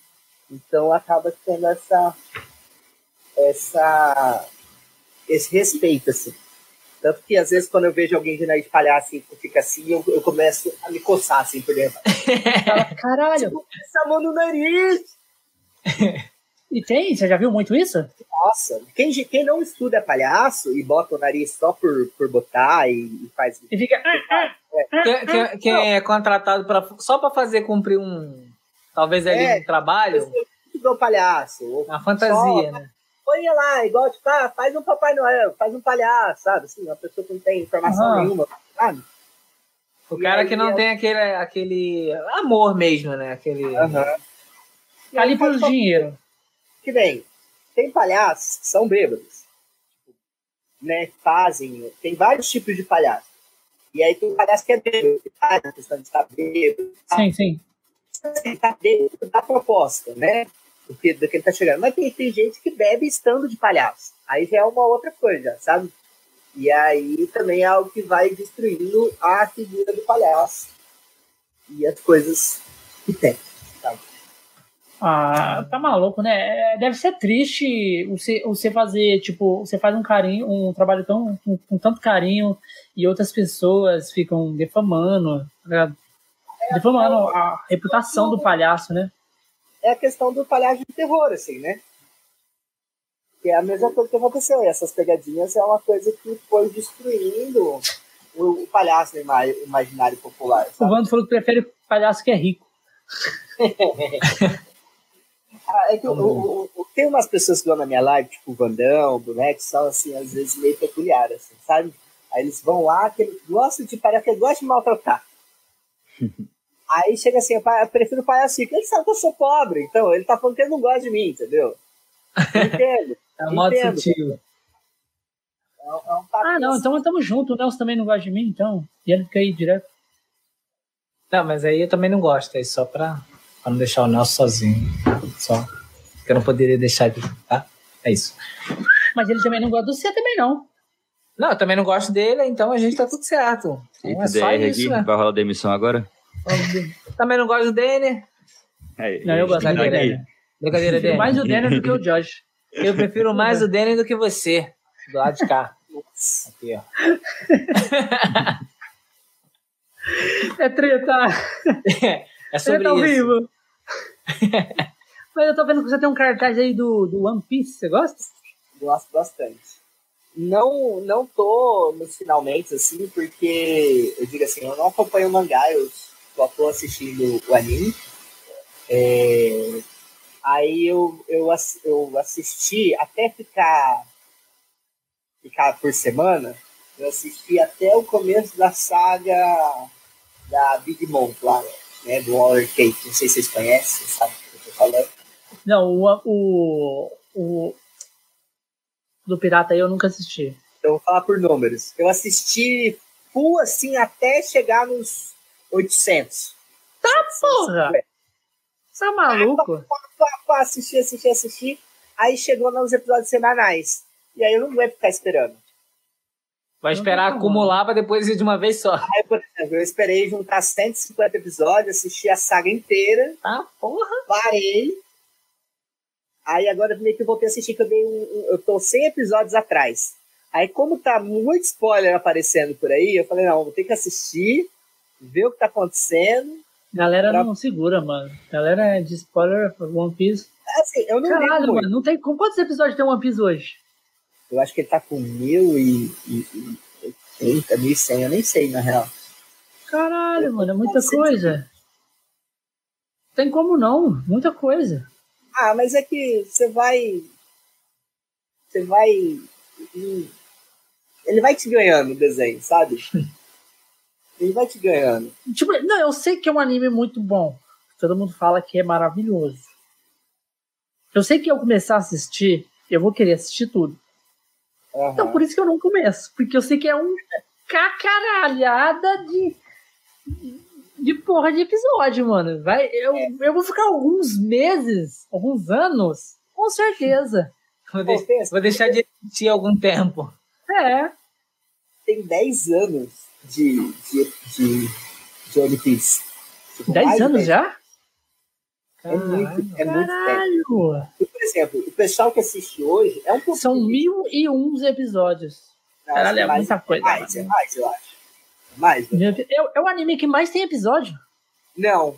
então acaba tendo essa essa esse respeito assim tanto que às vezes quando eu vejo alguém de nariz de palhaço assim, fica assim, eu, eu começo a me coçar assim por dentro. Caralho! Tipo, essa mão no nariz! E tem? Você já viu muito isso? Nossa, quem, quem não estuda palhaço e bota o nariz só por, por botar e, e faz. E fica. Ah, ah, é. Quem, quem, quem é contratado pra, só para fazer cumprir um. Talvez ali é, um trabalho. Do palhaço. Uma fantasia, só, né? Põe lá, igual, tipo, ah, faz um Papai Noel, faz um palhaço, sabe? Assim, uma pessoa que não tem informação uhum. nenhuma, sabe? O e cara que não é... tem aquele, aquele amor mesmo, né? Aquele. Uhum. Tá ali pelo dinheiro que vem, tem palhaços que são bêbados, né, fazem, tem vários tipos de palhaço. E aí tem palhaço que é bêbado, que faz a questão de estar bêbado. Sim, sim. Ele tá bêbado da proposta, né, do que, do que ele tá chegando. Mas tem, tem gente que bebe estando de palhaço. Aí já é uma outra coisa, sabe? E aí também é algo que vai destruindo a figura do palhaço e as coisas que tem. Ah, tá maluco, né? É, deve ser triste você, você fazer, tipo, você faz um carinho, um trabalho tão com, com tanto carinho e outras pessoas ficam defamando, né? defamando a reputação do palhaço, né? É a questão do palhaço de terror, assim, né? Que é a mesma coisa que aconteceu. E essas pegadinhas é uma coisa que foi destruindo o, o palhaço no imaginário popular. Sabe? O Vando falou que prefere palhaço que é rico. Ah, é que o, o, tem umas pessoas que vão na minha live, tipo o Vandão, o Boneco, são assim, às vezes meio peculiares, assim, sabe? Aí eles vão lá, que eles gostam de parece que eles gostam de maltratar. Aí chega assim, eu prefiro o palhaço Ele sabe que eu sou pobre, então ele tá falando que ele não gosta de mim, entendeu? entendo. é um modo sutil. É, é um ah, não, então estamos juntos. O Nelson também não gosta de mim, então. E ele fica aí direto. Não, mas aí eu também não gosto, é só pra para não deixar o Nelson sozinho. Só. Que eu não poderia deixar de. Tá? É isso. Mas ele também não gosta do C também, não. Não, eu também não gosto dele, então a gente tá tudo certo. Então, é só DR isso, aqui, né? vai rolar demissão agora? Também não gosto do Denner. É, não, eu gosto do Denner. Brincadeira dele. Mais o Denner do que o Josh. Eu prefiro mais o Denner do que você. Do lado de cá. Aqui, ó. É treta. É sobre tá isso. Vivo. Mas eu tô vendo que você tem um cartaz aí do, do One Piece, você gosta? Gosto bastante. Não, não tô nos finalmente, assim, porque eu digo assim, eu não acompanho o mangá, eu só tô assistindo o anime. É, aí eu, eu, eu assisti até ficar, ficar por semana, eu assisti até o começo da saga da Big Mom, claro né, do Waller Cake. Não sei se vocês conhecem, sabe o que eu tô falando. Não, o, o, o do Pirata aí eu nunca assisti. Então vou falar por números. Eu assisti full assim até chegar nos 800. Tá, porra! Você é maluco? Ah, assisti, assisti, assisti. Aí chegou nos episódios semanais. E aí eu não vou ficar esperando. Vai esperar acumular para depois ir de uma vez só. Aí, por exemplo, eu esperei juntar 150 episódios, assisti a saga inteira. Ah, porra! Parei. Aí agora meio que eu voltei a assistir, que eu dei um, um, Eu tô 100 episódios atrás. Aí, como tá muito spoiler aparecendo por aí, eu falei, não, vou ter que assistir, ver o que tá acontecendo. Galera pra... não segura, mano. Galera de spoiler One Piece. Assim, eu não Caralho, mano, não tem. Com quantos episódios tem One Piece hoje? Eu acho que ele tá com mil e, e, e 80, 1100, eu nem sei, na real. Caralho, mano, é muita coisa. Tem como não, muita coisa. Ah, mas é que você vai. Você vai. Ele vai te ganhando o desenho, sabe? Ele vai te ganhando. Tipo, não, eu sei que é um anime muito bom. Todo mundo fala que é maravilhoso. Eu sei que eu começar a assistir, eu vou querer assistir tudo. Uhum. Então por isso que eu não começo, porque eu sei que é um cacaralhada de, de porra de episódio, mano. Vai, eu, É. eu vou ficar alguns meses, alguns anos, com certeza. Vou, de- vou deixar de assistir algum tempo. É. tem 10 anos de, de, de, de One Piece. Tipo, 10 mais de anos 10. já? É muito, é muito tempo. Caralho. E, por exemplo, o pessoal que assiste hoje é um pouco. São mil e uns episódios. Caralho, é muita coisa, Mais, é mais, eu acho. Mais, né? É, é o anime que mais tem episódio. Não,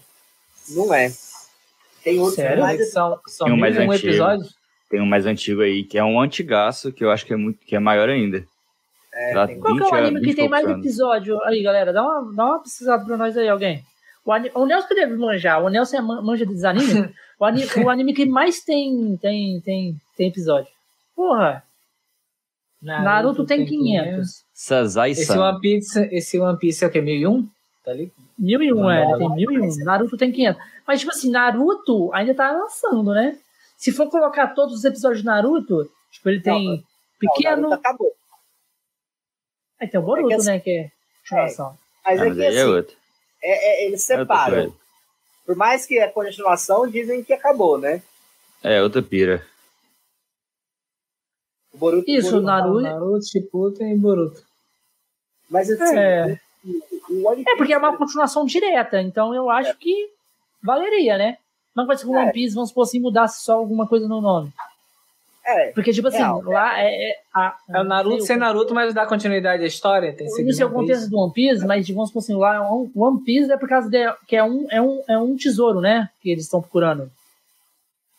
não é. Tem outros Sério? mais. São, são Tem um mais um antigo. episódios. Tem um mais antigo aí, que é um antigaço, que eu acho que é, muito, que é maior ainda. É, tem- Qual que é o 20 a anime que 20 tem mais anos. episódio? Aí, galera, dá uma, dá uma pesquisada pra nós aí, alguém. O, ani- o Nelson que deve manjar. O Nelson é man- manja dos animes. o, ani- o anime que mais tem, tem, tem, tem episódio. Porra, Naruto, tem 500. Sazai Esse. One Piece, esse One Piece é o quê? 1001? Tá ali? 1001, é, ele tem Naruto. 1001. Naruto tem 500. Mas, tipo assim, Naruto ainda tá lançando, né? Se for colocar todos os episódios de Naruto, tipo, ele tem Não, pequeno. Naruto acabou. Aí tem o Boruto, É que assim- né? Que é continuação. Mas Ah, é que aí é assim, outro. é, é, eles É outra separam. Por mais que a continuação dizem que acabou, né? É, outra pira. O Boruto, Isso, Boruto- Naruto- Naruto, Shippuden e Boruto. Mas assim, É. o One É, porque é uma continuação direta, então eu acho que valeria, né? Não vai ser com É. One Piece, vamos supor assim, mudasse só alguma coisa no nome. É, Porque, tipo assim, Real, lá é. é, a, É o Naruto sem Naruto, mas dá continuidade à história. Tem Eu não sei o é contexto do One Piece, mas vamos supor assim, lá é um- One Piece é por causa de, que é um, é, um, é um tesouro, né? Que eles estão procurando.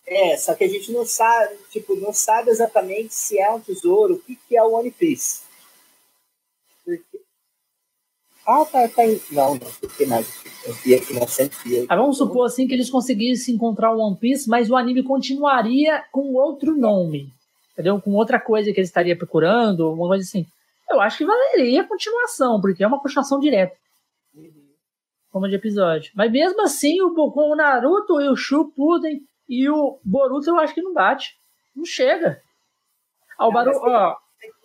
é, só que a gente não sabe, tipo, não sabe exatamente se é um tesouro, o que, que é o One Piece. Porque... Ah, tá, tá em... Não, não, porque mais. Eu vi aqui na 108. Aí vamos supor assim que eles conseguissem encontrar o One Piece, mas o anime continuaria com outro nome. Entendeu? Com outra coisa que eles estariam procurando, alguma coisa assim. Eu acho que valeria a continuação, porque é uma continuação direta. Como de episódio. Mas mesmo assim, o, com o Naruto e o Shippuden e o Boruto, eu acho que não bate. Não chega. Ah, o Não, Baru, tem- ó,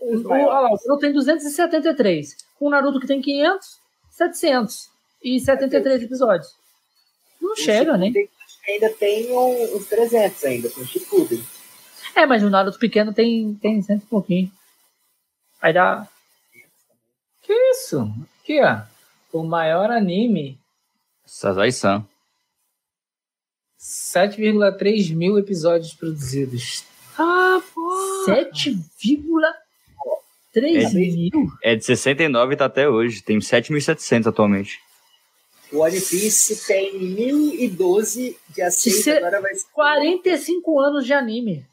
o, lá, o Boruto tem 273. O Naruto que tem 500, 700. E 73 episódios. Não O chega, né? Shippuden Ainda tem um- uns 300 ainda, com o Shippuden. É, mas o Naruto pequeno tem, tem cento e pouquinho. Aí dá. Que isso? Aqui, ó. O maior anime, Sazai San. 7,3 mil episódios produzidos. Ah, pô! 7,3 É. mil. É de 69 e tá até hoje. Tem 7.700 atualmente. O One Piece tem 1012 de aceito, Se- agora vai ser 45 anos de anime.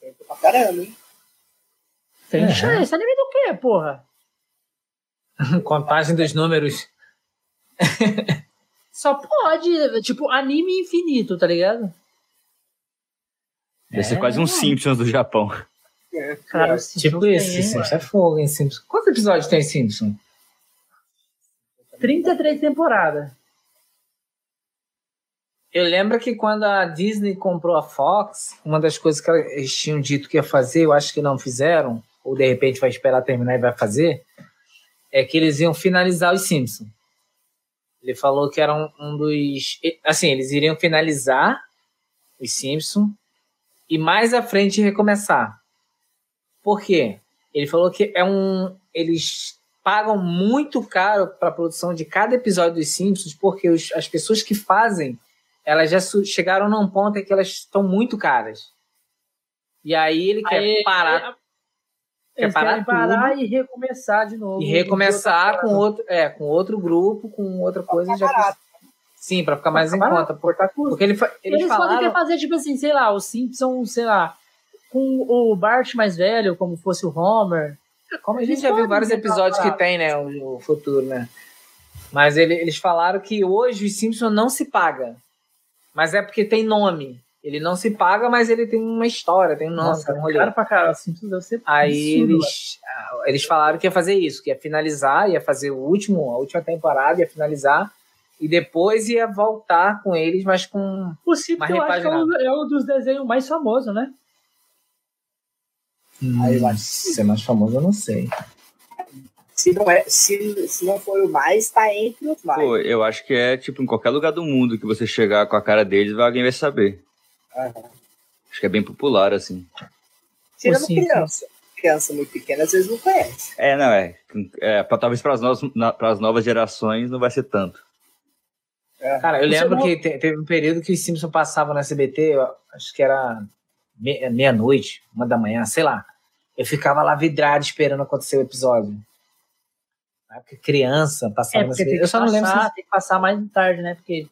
tempo pra caramba, hein? Tem É. chance. Esse anime do quê, porra? Contagem dos números. Só pode. Tipo, anime infinito, tá ligado? Deve ser É. quase um Simpsons do Japão. É. Tipo hein, Simpsons. É fogo, hein, Simpsons. Quantos episódios tem Simpsons? 33 temporadas. Eu lembro que quando a Disney comprou a Fox, uma das coisas que eles tinham dito que ia fazer, eu acho que não fizeram, ou de repente vai esperar terminar e vai fazer, é que eles iam finalizar os Simpsons. Ele falou que era um, um dos. Assim, eles iriam finalizar os Simpsons e mais à frente recomeçar. Por quê? Ele falou que é um. Eles pagam muito caro para a produção de cada episódio dos Simpsons, porque os- as pessoas que fazem elas já su- chegaram num ponto em que elas estão muito caras. E aí ele quer Aí- parar Eles Quer parar querem parar e recomeçar de novo. e recomeçar com outro, é, com outro grupo, com outra coisa. Já barato. Sim, para ficar mais em barato, conta. Por- Porque ele, eles, Eles, podem falaram. querer fazer, tipo assim, sei lá, o Simpsons, sei lá, com o Bart mais velho, como fosse o Homer. Como a gente Eles já viu vários episódios que tem, né? O, o futuro, né? Mas ele- eles falaram que hoje os Simpsons não se paga. Mas é porque tem nome. Ele não se paga, mas ele tem uma história, tem um nome, Nossa, um cara pra cara, Simpsons deve ser Aí absurdo, eles, ah, eles falaram que ia fazer isso, que ia finalizar, ia fazer o último, a última temporada, ia finalizar, e depois ia voltar com eles, mas com. O Simpsons Mas eu acho que é um, é um dos desenhos mais famosos, né? Aí eu acho que ser mais famoso, eu não sei. Se não, é, se, se não for o mais, tá entre os mais. Pô, eu acho que é tipo em qualquer lugar do mundo que você chegar com a cara deles, alguém vai saber. Uhum. Acho que é bem popular, assim. Tirando Sim, criança. Criança muito pequena, às vezes não conhece. É, não, é. é pra, talvez para as novas, novas gerações não vai ser tanto. É. Cara, eu lembro que teve um período que os Simpsons passavam no SBT, acho que era meia-noite, uma da manhã, sei lá. Eu ficava lá vidrado esperando acontecer o episódio. Porque criança passava é, porque Eu só não lembro se tem que passar mais tarde, né? Porque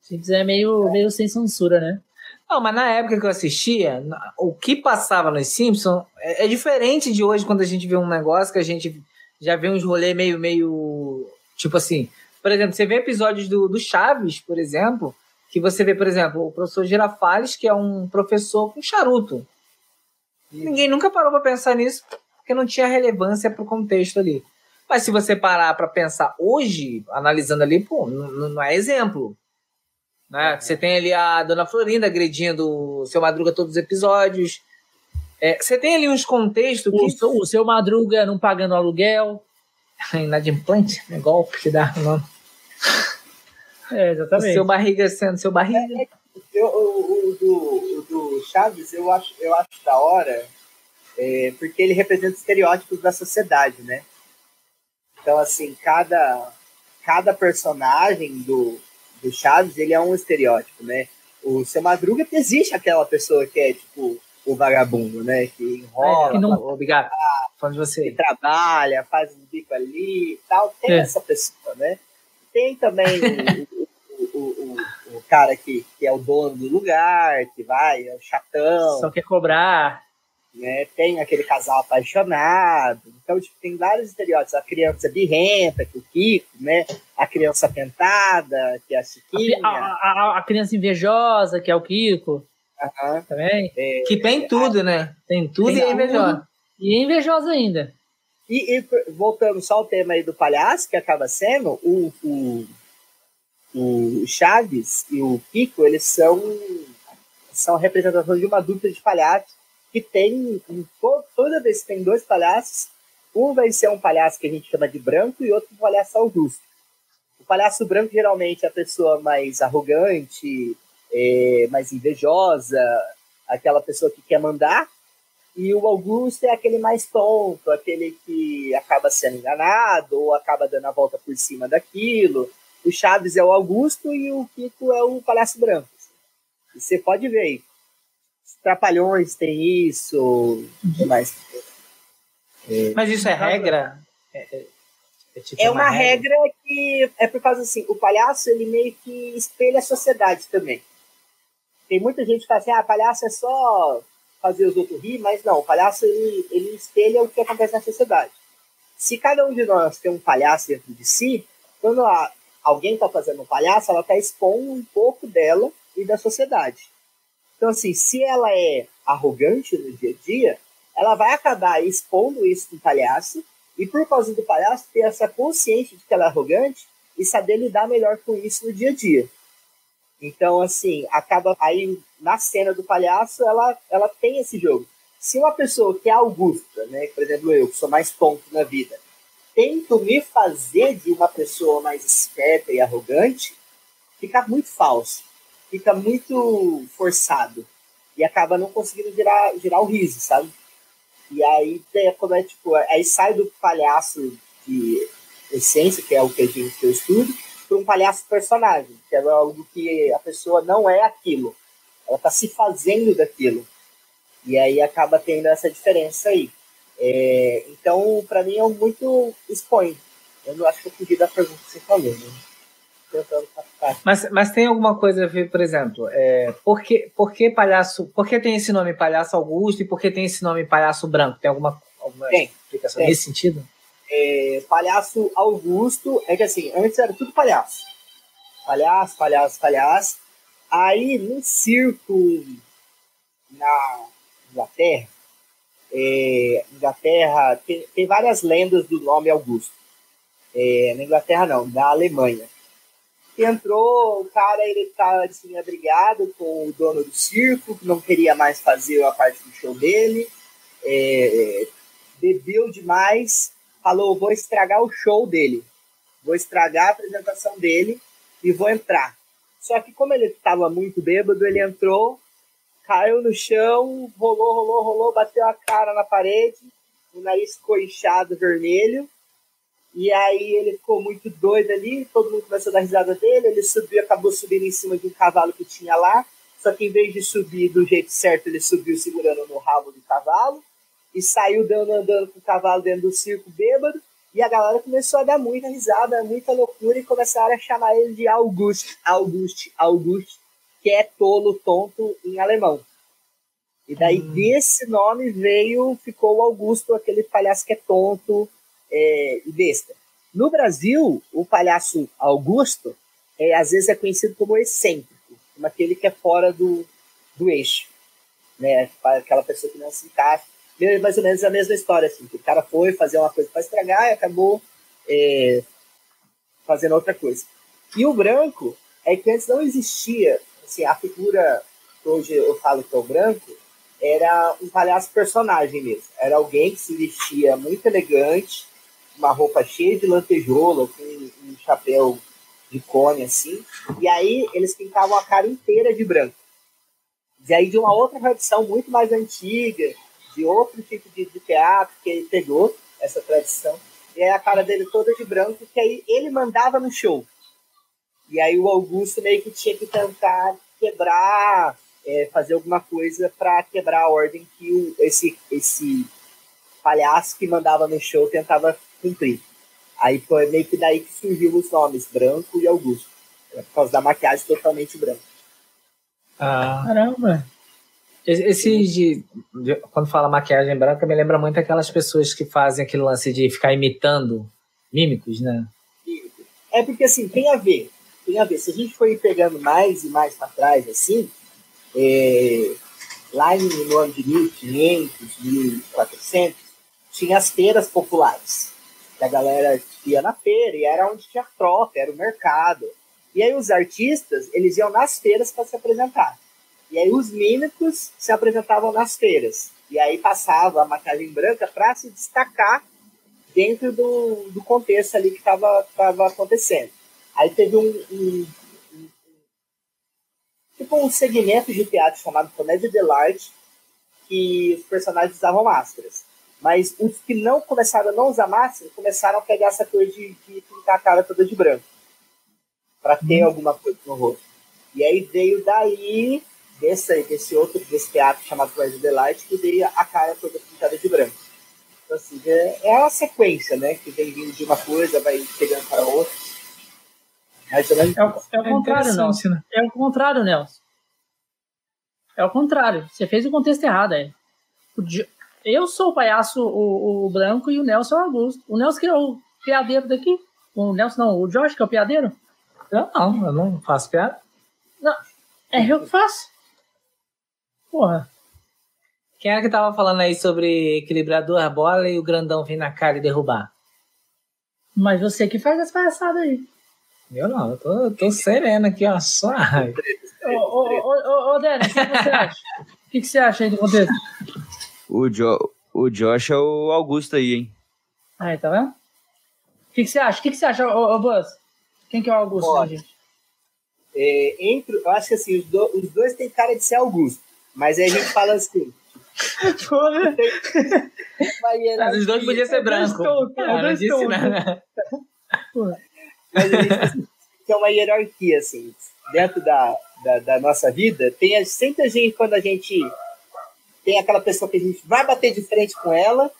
Simpsons é meio, meio sem censura, né? Não, mas na época que eu assistia, o que passava nos Simpsons é, é, diferente de hoje quando a gente vê um negócio que a gente já vê uns rolês meio, meio. Tipo assim, por exemplo, você vê episódios do, do Chaves, por exemplo, que você vê, por exemplo, o professor Girafales, que é um professor com charuto. Ninguém nunca parou para pensar nisso, porque não tinha relevância para o contexto ali. Mas se você parar para pensar hoje, analisando ali, pô, não, não é exemplo. Né? Você tem ali a Dona Florinda agredindo o seu Madruga todos os episódios. É, você tem ali uns contextos que. O, o seu Madruga não pagando aluguel. Inadimplante, é golpe que dá o nome. É, exatamente. O seu barriga sendo seu barriga. É, é, eu, o, o, do, o do Chaves, eu acho, eu acho da hora, é, porque ele representa estereótipos da sociedade, né? Então, assim, cada, cada personagem do, do Chaves, ele é um estereótipo, né? O seu Madruga existe aquela pessoa que é, tipo, o vagabundo, né? Que enrola. É, que não... Obrigado. De você. Que trabalha, faz um bico ali e tal. Tem é. essa pessoa, né? Tem também o, o, o, cara que, que é o dono do lugar, que vai, é o chatão. Só quer cobrar. Né? Tem aquele casal apaixonado. Então, tipo, tem vários estereótipos. A criança birrenta, que é o Kiko, né? A criança pentada, que é a Chiquinha. A, a, a criança invejosa, que é o Kiko. Uhum. Também. É, que tem tudo, né? Tem tudo tem e é invejosa. E é invejosa ainda. E, e, voltando só ao tema aí do palhaço, que acaba sendo, o, o, o Chaves e o Kiko, eles são, são representações de uma dupla de palhaços que tem, toda vez que tem dois palhaços, um vai ser um palhaço que a gente chama de branco e outro um palhaço augusto. O palhaço branco geralmente é a pessoa mais arrogante, é, mais invejosa, aquela pessoa que quer mandar, e o Augusto é aquele mais tonto, aquele que acaba sendo enganado ou acaba dando a volta por cima daquilo. O Chaves é o Augusto e o Kiko é o Palhaço Branco. E você pode ver aí. Os Trapalhões tem isso. Uhum. Mais. É, Mas isso é regra? É, é, é, tipo é uma, uma regra. regra que é por causa assim, o palhaço ele meio que espelha a sociedade também. Tem muita gente que fala assim, ah, palhaço é só fazer os outros rir, mas não, o palhaço ele, ele espelha o que acontece na sociedade. Se cada um de nós tem um palhaço dentro de si, quando a, alguém está fazendo um palhaço, ela está expondo um pouco dela e da sociedade. Então, assim, se ela é arrogante no dia a dia, ela vai acabar expondo isso no palhaço, e por causa do palhaço ter essa consciência de que ela é arrogante e saber lidar melhor com isso no dia a dia. Então, assim, acaba aí na cena do palhaço, ela, ela tem esse jogo. Se uma pessoa que é augusta, né, por exemplo, eu, que sou mais tonto na vida, tento me fazer de uma pessoa mais esperta e arrogante, fica muito falso, fica muito forçado e acaba não conseguindo girar, girar o riso, sabe? E aí, quando é, tipo, aí sai do palhaço de essência, que é o que, a gente, estudo, para um palhaço personagem, que é algo que a pessoa não é aquilo. Ela está se fazendo daquilo. E aí acaba tendo essa diferença aí. É, então, para mim, é muito expõe. Eu não acho que eu fugi da pergunta que você falou. Né? Mas, mas tem alguma coisa a ver, por exemplo, é, por, que, por que palhaço. Por que tem esse nome Palhaço Augusto e por que tem esse nome Palhaço Branco? Tem alguma, alguma tem, explicação tem. nesse sentido? é, palhaço Augusto, é que assim, antes era tudo palhaço. Palhaço, palhaço, palhaço. Aí, no circo na Inglaterra, é, Inglaterra tem, tem, várias lendas do nome Augusto. É, na Inglaterra não, na Alemanha. Entrou, o cara ele estava assim, abrigado com o dono do circo, que não queria mais fazer a parte do show dele, é, bebeu demais, falou: vou estragar o show dele, vou estragar a apresentação dele e vou entrar. Só que, como ele estava muito bêbado, ele entrou, caiu no chão, rolou, rolou, rolou, bateu a cara na parede, o nariz ficou inchado, vermelho. E aí ele ficou muito doido ali, todo mundo começou a dar risada dele, ele subiu, acabou subindo em cima de um cavalo que tinha lá, só que em vez de subir do jeito certo, ele subiu segurando no rabo do cavalo e saiu dando, andando com o cavalo dentro do circo bêbado. E a galera começou a dar muita risada, muita loucura e começaram a chamar ele de August, August, August, que é tolo, tonto em alemão. E daí hum. desse nome veio, ficou o Augusto, aquele palhaço que é tonto é, e besta. No Brasil, o palhaço Augusto é, às vezes é conhecido como excêntrico, como aquele que é fora do, do eixo. Né? Aquela pessoa que não se encaixa mais ou menos a mesma história, assim, que o cara foi fazer uma coisa para estragar e acabou é, fazendo outra coisa. E o branco é que antes não existia, assim, a figura que hoje eu falo que é o branco, era um palhaço personagem mesmo. Era alguém que se vestia muito elegante, uma roupa cheia de lantejoula, com um chapéu de cone, assim, e aí eles pintavam a cara inteira de branco. E aí de uma outra tradição muito mais antiga, de outro tipo de, de teatro, que ele pegou essa tradição. E aí a cara dele toda de branco, que aí ele mandava no show. E aí o Augusto meio que tinha que tentar quebrar, é, fazer alguma coisa para quebrar a ordem que o, esse, esse palhaço que mandava no show tentava cumprir. Aí foi meio que daí que surgiu os nomes Branco e Augusto. Por causa da maquiagem totalmente branca. Ah. Caramba! Esse de, de, quando fala maquiagem branca, me lembra muito aquelas pessoas que fazem aquele lance de ficar imitando mímicos, né? É porque assim, tem a ver. Tem a ver. Se a gente for pegando mais e mais para trás, assim, é, lá no ano de 1500, 1400, tinha as feiras populares. Que a galera ia na feira e era onde tinha troca, era o mercado. E aí os artistas, eles iam nas feiras para se apresentar. E aí os mímicos se apresentavam nas feiras. E aí passava a maquiagem branca para se destacar dentro do, do contexto ali que estava acontecendo. Aí teve um, um, um, tipo um segmento de teatro chamado Comédia de Arte, que os personagens usavam máscaras. Mas os que não começaram a não usar máscara começaram a pegar essa coisa de, de pintar a cara toda de branco. para ter hum. alguma coisa no rosto. E aí veio daí desse, desse outro, desse teatro chamado the Light, que veio a cara toda pintada de branco. Então, assim, é, é uma sequência, né? Que vem vindo de uma coisa, vai pegando para outra. Mas, é, o, é o contrário, Nelson. Né? É o contrário, Nelson. É o contrário. Você fez o contexto errado aí. Eu sou o palhaço, o, o branco, e o Nelson é o Augusto. O Nelson que é o piadeiro daqui. O Nelson não, o Josh que é o piadeiro. Eu não, eu não faço piada. Não, é eu que faço. Porra. Quem era que tava falando aí sobre equilibrar duas bolas e o grandão vir na cara e derrubar? Mas você que faz as palhaçadas aí. Eu não, eu tô, tô sereno aqui, ó, só Ô, ô, ô, ô, Dani, o que você acha? O que, que você acha aí do contexto? O, jo, o Josh é o Augusto aí, hein? Aí, tá vendo? O que, que você acha? O que, que você acha, ô, ô Buzz? Quem que é o Augusto, né, gente? É, entre, eu acho que assim, os, do, os dois têm cara de ser Augusto. Mas aí a gente fala assim. Porra! Mas os dois podiam ser brancos. Não, não disse nada. Mas a gente tem uma hierarquia, assim. Dentro da, da, da, nossa vida, tem sempre a gente, quando a gente tem aquela pessoa que a gente vai bater de frente com ela,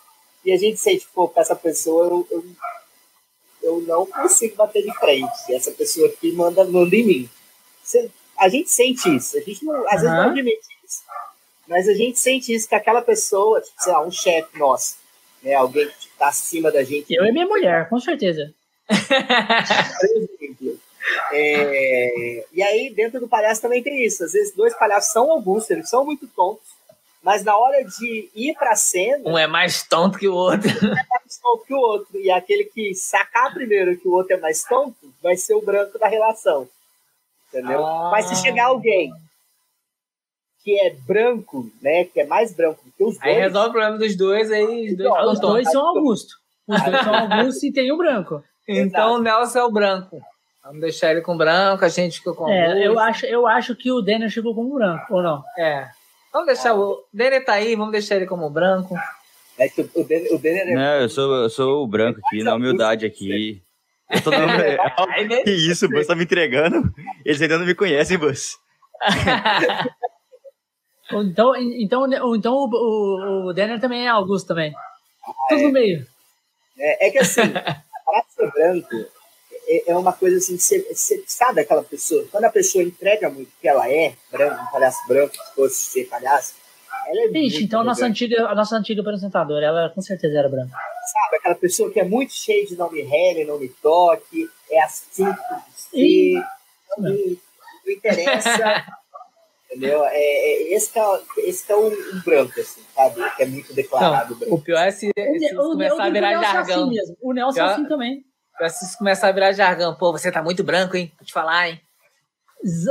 e a gente sente, pô, com essa pessoa eu, eu, eu não consigo bater de frente. Essa pessoa aqui manda, manda em mim. A gente sente isso. A gente não, às uhum. vezes não admite mas a gente sente isso que aquela pessoa, tipo, sei lá, um chefe nosso, né, alguém que está acima da gente. Eu e minha mulher, com certeza. É, e aí, dentro do palhaço também tem isso. Às vezes, dois palhaços são alguns, eles são muito tontos, mas na hora de ir pra cena. Um é mais tonto que o outro. Um é mais tonto que o outro. E aquele que sacar primeiro que o outro é mais tonto vai ser o branco da relação. Entendeu? Ah. Mas se chegar alguém que é branco, né? Que é mais branco que os dois. Aí resolve o problema dos dois, aí os dois, os dois são Augusto. Os dois são Augusto e tem o branco. Então o Nelson é o branco. Vamos deixar ele com branco, a gente ficou com É, Augusto. eu acho, eu acho que o Denner chegou como branco, ou não? É. Vamos deixar o. Denner tá aí, vamos deixar ele como branco. É que o, Denner, o Denner é Não, eu sou, eu sou o branco aqui, na humildade aqui. Eu tô dando... Que isso, o Bus tá me entregando. Eles ainda não me conhecem, Bus. Então, então, então o, o, o Denner também é Augusto também. Tudo no meio. É, é que assim, ser branco é, é uma coisa assim, você, você sabe aquela pessoa, quando a pessoa entrega muito que ela é branco, um palhaço branco, se fosse ser palhaço, ela é muito então a nossa antiga, a nossa antiga apresentadora, ela com certeza era branca. Sabe, aquela pessoa que é muito cheia de não me rele, não me toque, é assim que tem que ser, não, não interessa. entendeu? É, é, esse que é, esse que é um, um branco, assim, sabe? Que é muito declarado Não, branco. o pior é se, se começar a virar Nelson é jargão. assim mesmo. O Nelson é Já- assim também. O pior é se começar a virar jargão. Pô, você tá muito branco, hein? Vou te falar, hein?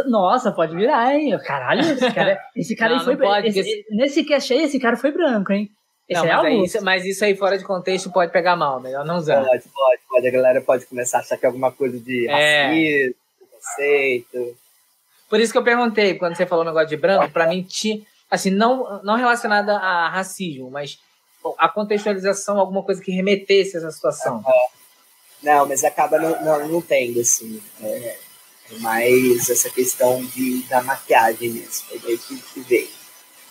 Nossa, pode virar, hein? Caralho, esse cara, esse cara Não, aí foi pode, esse- Nesse cast aí, esse cara foi branco, hein? Esse Não, é mas, Augusto. isso, mas isso aí fora de contexto pode pegar mal, melhor não usar. Pode, pode, pode. A galera pode começar a achar que é alguma coisa de É. racismo, preconceito. Por isso que eu perguntei, quando você falou o negócio de branco, pra mim tinha, assim, não, não relacionada a racismo, mas a contextualização, alguma coisa que remetesse a essa situação. Não, mas acaba não, não, não tendo, assim. É, é mais essa questão de, da maquiagem mesmo. É daí que, que veio.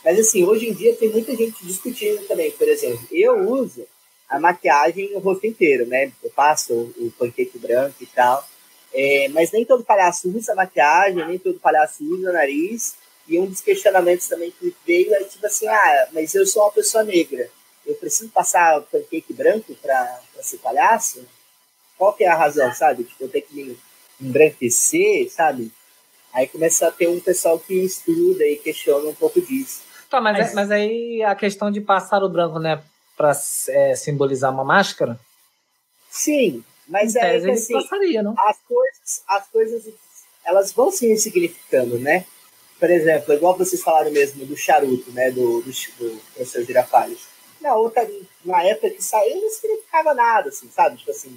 Mas assim, hoje em dia tem muita gente discutindo também. Por exemplo, eu uso a maquiagem o rosto inteiro, né? Eu passo o, o branco e tal. É, mas nem todo palhaço usa maquiagem, nem todo palhaço usa nariz. E um dos questionamentos também que veio é tipo assim, ah, mas eu sou uma pessoa negra. Eu preciso passar pancake branco para ser palhaço? Qual que é a razão, sabe? Tipo, eu tenho que me embranquecer, sabe? Aí começa a ter um pessoal que estuda e questiona um pouco disso. Tá, mas, Mas- mas aí a questão de passar o branco, né, pra é, simbolizar uma máscara, Sim, mas é tese que assim, passaria, não? as coisas, as coisas, elas vão se ressignificando, né? Por exemplo, igual vocês falaram mesmo do charuto, né? Do, do, do professor Girafales. Na outra, na época que saiu, não significava nada, assim, sabe? Tipo assim,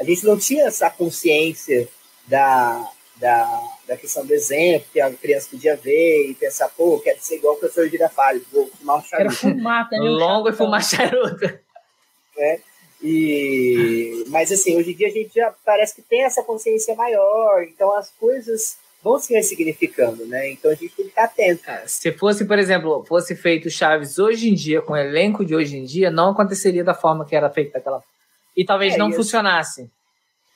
a gente não tinha essa consciência da, da, da questão do exemplo, que a criança podia ver e pensar, pô, quero ser igual o professor Girafales, vou fumar um Quero charuto. fumar também. Longo e fumar charuto. E, mas assim, hoje em dia a gente já parece que tem essa consciência maior, então as coisas vão se ressignificando, né? Então a gente tem que ficar atento. Se fosse, por exemplo, fosse feito Chaves hoje em dia, com o elenco de hoje em dia, não aconteceria da forma que era feito daquela E talvez É, não assim- funcionasse.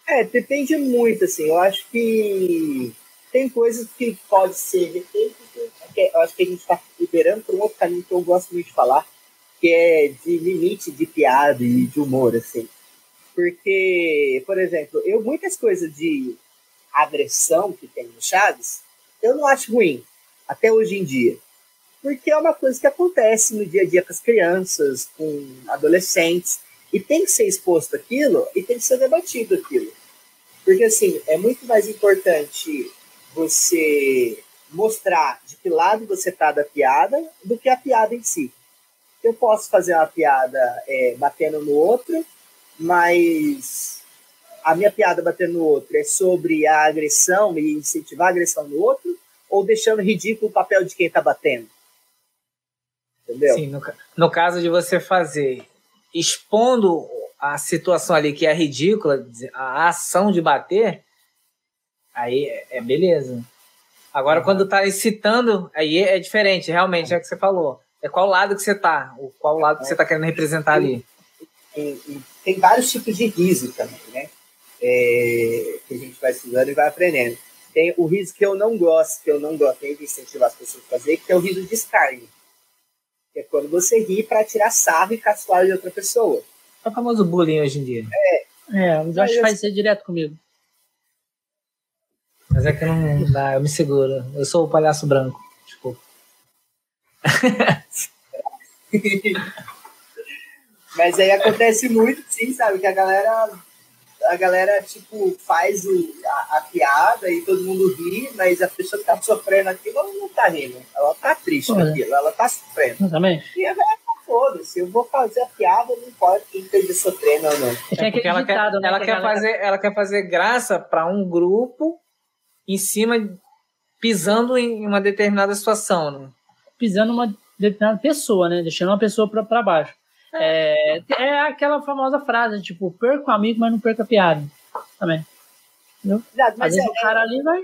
É, depende muito, assim. Eu acho que tem coisas que pode ser eu acho que a gente está liberando para um outro caminho que eu gosto muito de falar, que é de limite de piada e de humor, assim. Porque, por exemplo, eu muitas coisas de agressão que tem no Chaves, eu não acho ruim, até hoje em dia. Porque é uma coisa que acontece no dia a dia com as crianças, com adolescentes, e tem que ser exposto aquilo e tem que ser debatido aquilo. Porque, assim, é muito mais importante você mostrar de que lado você está da piada do que a piada em si. Eu posso fazer uma piada é, batendo no outro, mas a minha piada batendo no outro é sobre a agressão e incentivar a agressão no outro, ou deixando ridículo o papel de quem está batendo. Entendeu? Sim, no, no caso de você fazer expondo a situação ali que é ridícula, a ação de bater, aí é, é beleza. Agora, quando tá incitando, aí é diferente, realmente, é o que você falou. É qual lado que você tá, o qual lado que você tá querendo representar ali. tem, tem vários tipos de riso também, né? É, que a gente vai estudando e vai aprendendo. Tem o riso que eu não gosto, que eu não gosto nem de incentivar as pessoas a fazer, que é o riso de escárnio. Que é quando você ri para tirar sarro e caçoar de outra pessoa. É o famoso bullying hoje em dia. É, o Josh faz isso direto comigo. Mas é que não dá, eu me seguro. Eu sou o palhaço branco. Mas aí acontece muito, sim, sabe? Que a galera, a galera tipo, faz o, a, a piada e todo mundo ri, mas a pessoa que tá sofrendo aquilo, ela não tá rindo. Ela tá triste com Olha. aquilo, ela tá sofrendo. Exatamente. E é, é foda-se, eu vou fazer a piada, não importa quem esteja sofrendo ou não. É porque ela quer, né, ela, quer fazer, ela quer fazer graça para um grupo em cima, pisando em uma determinada situação. Né? Pisando uma determinada pessoa, né? Deixando uma pessoa para baixo. É. é. É, aquela famosa frase, tipo, perca o amigo, mas não perca a piada. Também. Entendeu? Não, mas Às vezes é, o cara é, ali vai.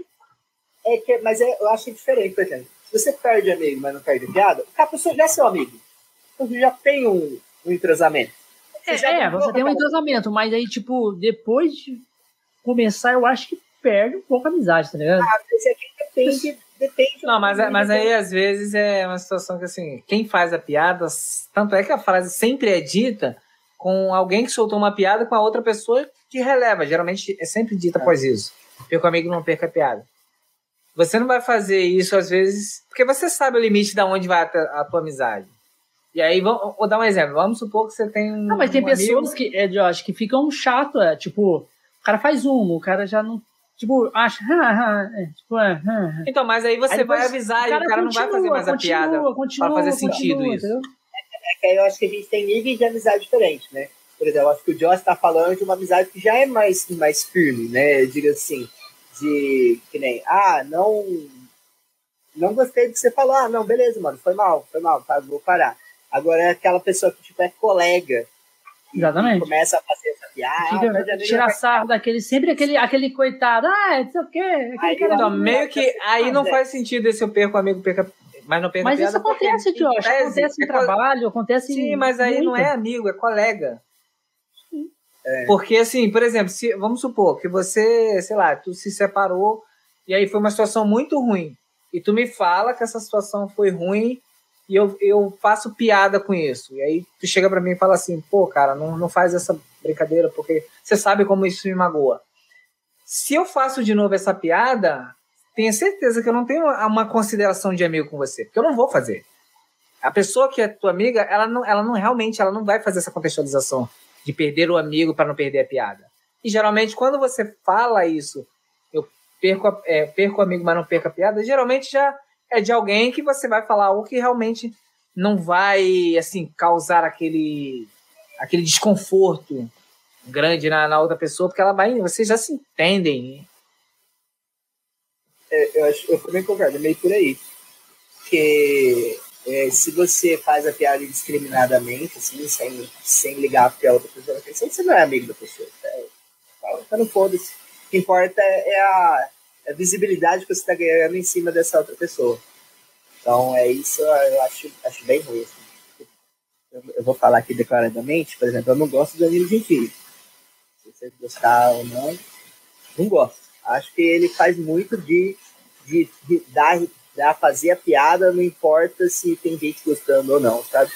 É que, mas é, eu acho diferente, por exemplo. Se você perde amigo, mas não perde piada, a pessoa já é seu amigo. Então você já tem um, um entrosamento. Você é, é você tem um entrosamento, mas aí, tipo, depois de começar, eu acho que perde um pouco a amizade, tá ligado? Ah, esse aqui depende, depende. Não, mas, é, mas aí às vezes é uma situação que assim, quem faz a piada, tanto é que a frase sempre é dita com alguém que soltou uma piada com a outra pessoa que releva. Geralmente é sempre dita após isso. O amigo não perca a piada. Você não vai fazer isso às vezes, porque você sabe o limite de onde vai a, a tua amizade. E aí, vou, vou, dar um exemplo. Vamos supor que você tem um. Não, mas tem um pessoas amigo... que, é, Josh, que ficam chato, é, tipo, o cara faz um, o cara já não. Tipo, acha. é, tipo, é, então, mas aí você aí vai avisar e o cara continua, não vai fazer mais a continua, piada continua, para fazer sentido isso. É, é que aí eu acho que a gente tem níveis de amizade diferentes, né? Por exemplo, eu acho que o Josh está falando de uma amizade que já é mais, mais firme, né? Diga assim de que nem, ah, não não gostei do que você falou, ah, não, beleza, mano, foi mal, foi mal, tá, vou parar. Agora é aquela pessoa que, tipo, é colega. Exatamente. Começa a fazer essa piada. Fica, tirar sarro daquele, sempre aquele, aquele coitado, ah, não sei o quê. Aí, então, meio que, aí não faz sentido esse eu perco amigo, perca mas não perca Mas isso acontece, Josh. Acontece em é trabalho, acontece Sim, mas aí muito. não é amigo, é colega. É. Porque, assim, por exemplo, se, vamos supor que você, sei lá, tu se separou e aí foi uma situação muito ruim. E tu me fala que essa situação foi ruim e eu, eu faço piada com isso. E aí tu chega para mim e fala assim, pô, cara, não, não faz essa brincadeira porque você sabe como isso me magoa. Se eu faço de novo essa piada, tenha certeza que eu não tenho uma consideração de amigo com você, porque eu não vou fazer. A pessoa que é tua amiga, ela não, ela não realmente, ela não vai fazer essa contextualização de perder o amigo para não perder a piada. E geralmente, quando você fala isso, eu perco, é, perco o amigo, mas não perco a piada, geralmente já é de alguém que você vai falar algo que realmente não vai assim causar aquele, aquele desconforto grande na, na outra pessoa, porque ela vai, vocês já se entendem. É, eu, acho, eu também concordo, é meio por aí. Porque é, se você faz a piada indiscriminadamente, assim, sem, sem ligar para a outra pessoa você não é amigo da pessoa. É, tá, no foda-se. O que importa é a, a visibilidade que você está ganhando em cima dessa outra pessoa. Então, é isso, eu acho, acho bem ruim. Assim. Eu, vou falar aqui declaradamente, por exemplo, eu não gosto do Danilo Gentili. Se você gostar ou não, não gosto. Acho que ele faz muito de, de, de dar a fazer a piada, não importa se tem gente gostando ou não, sabe?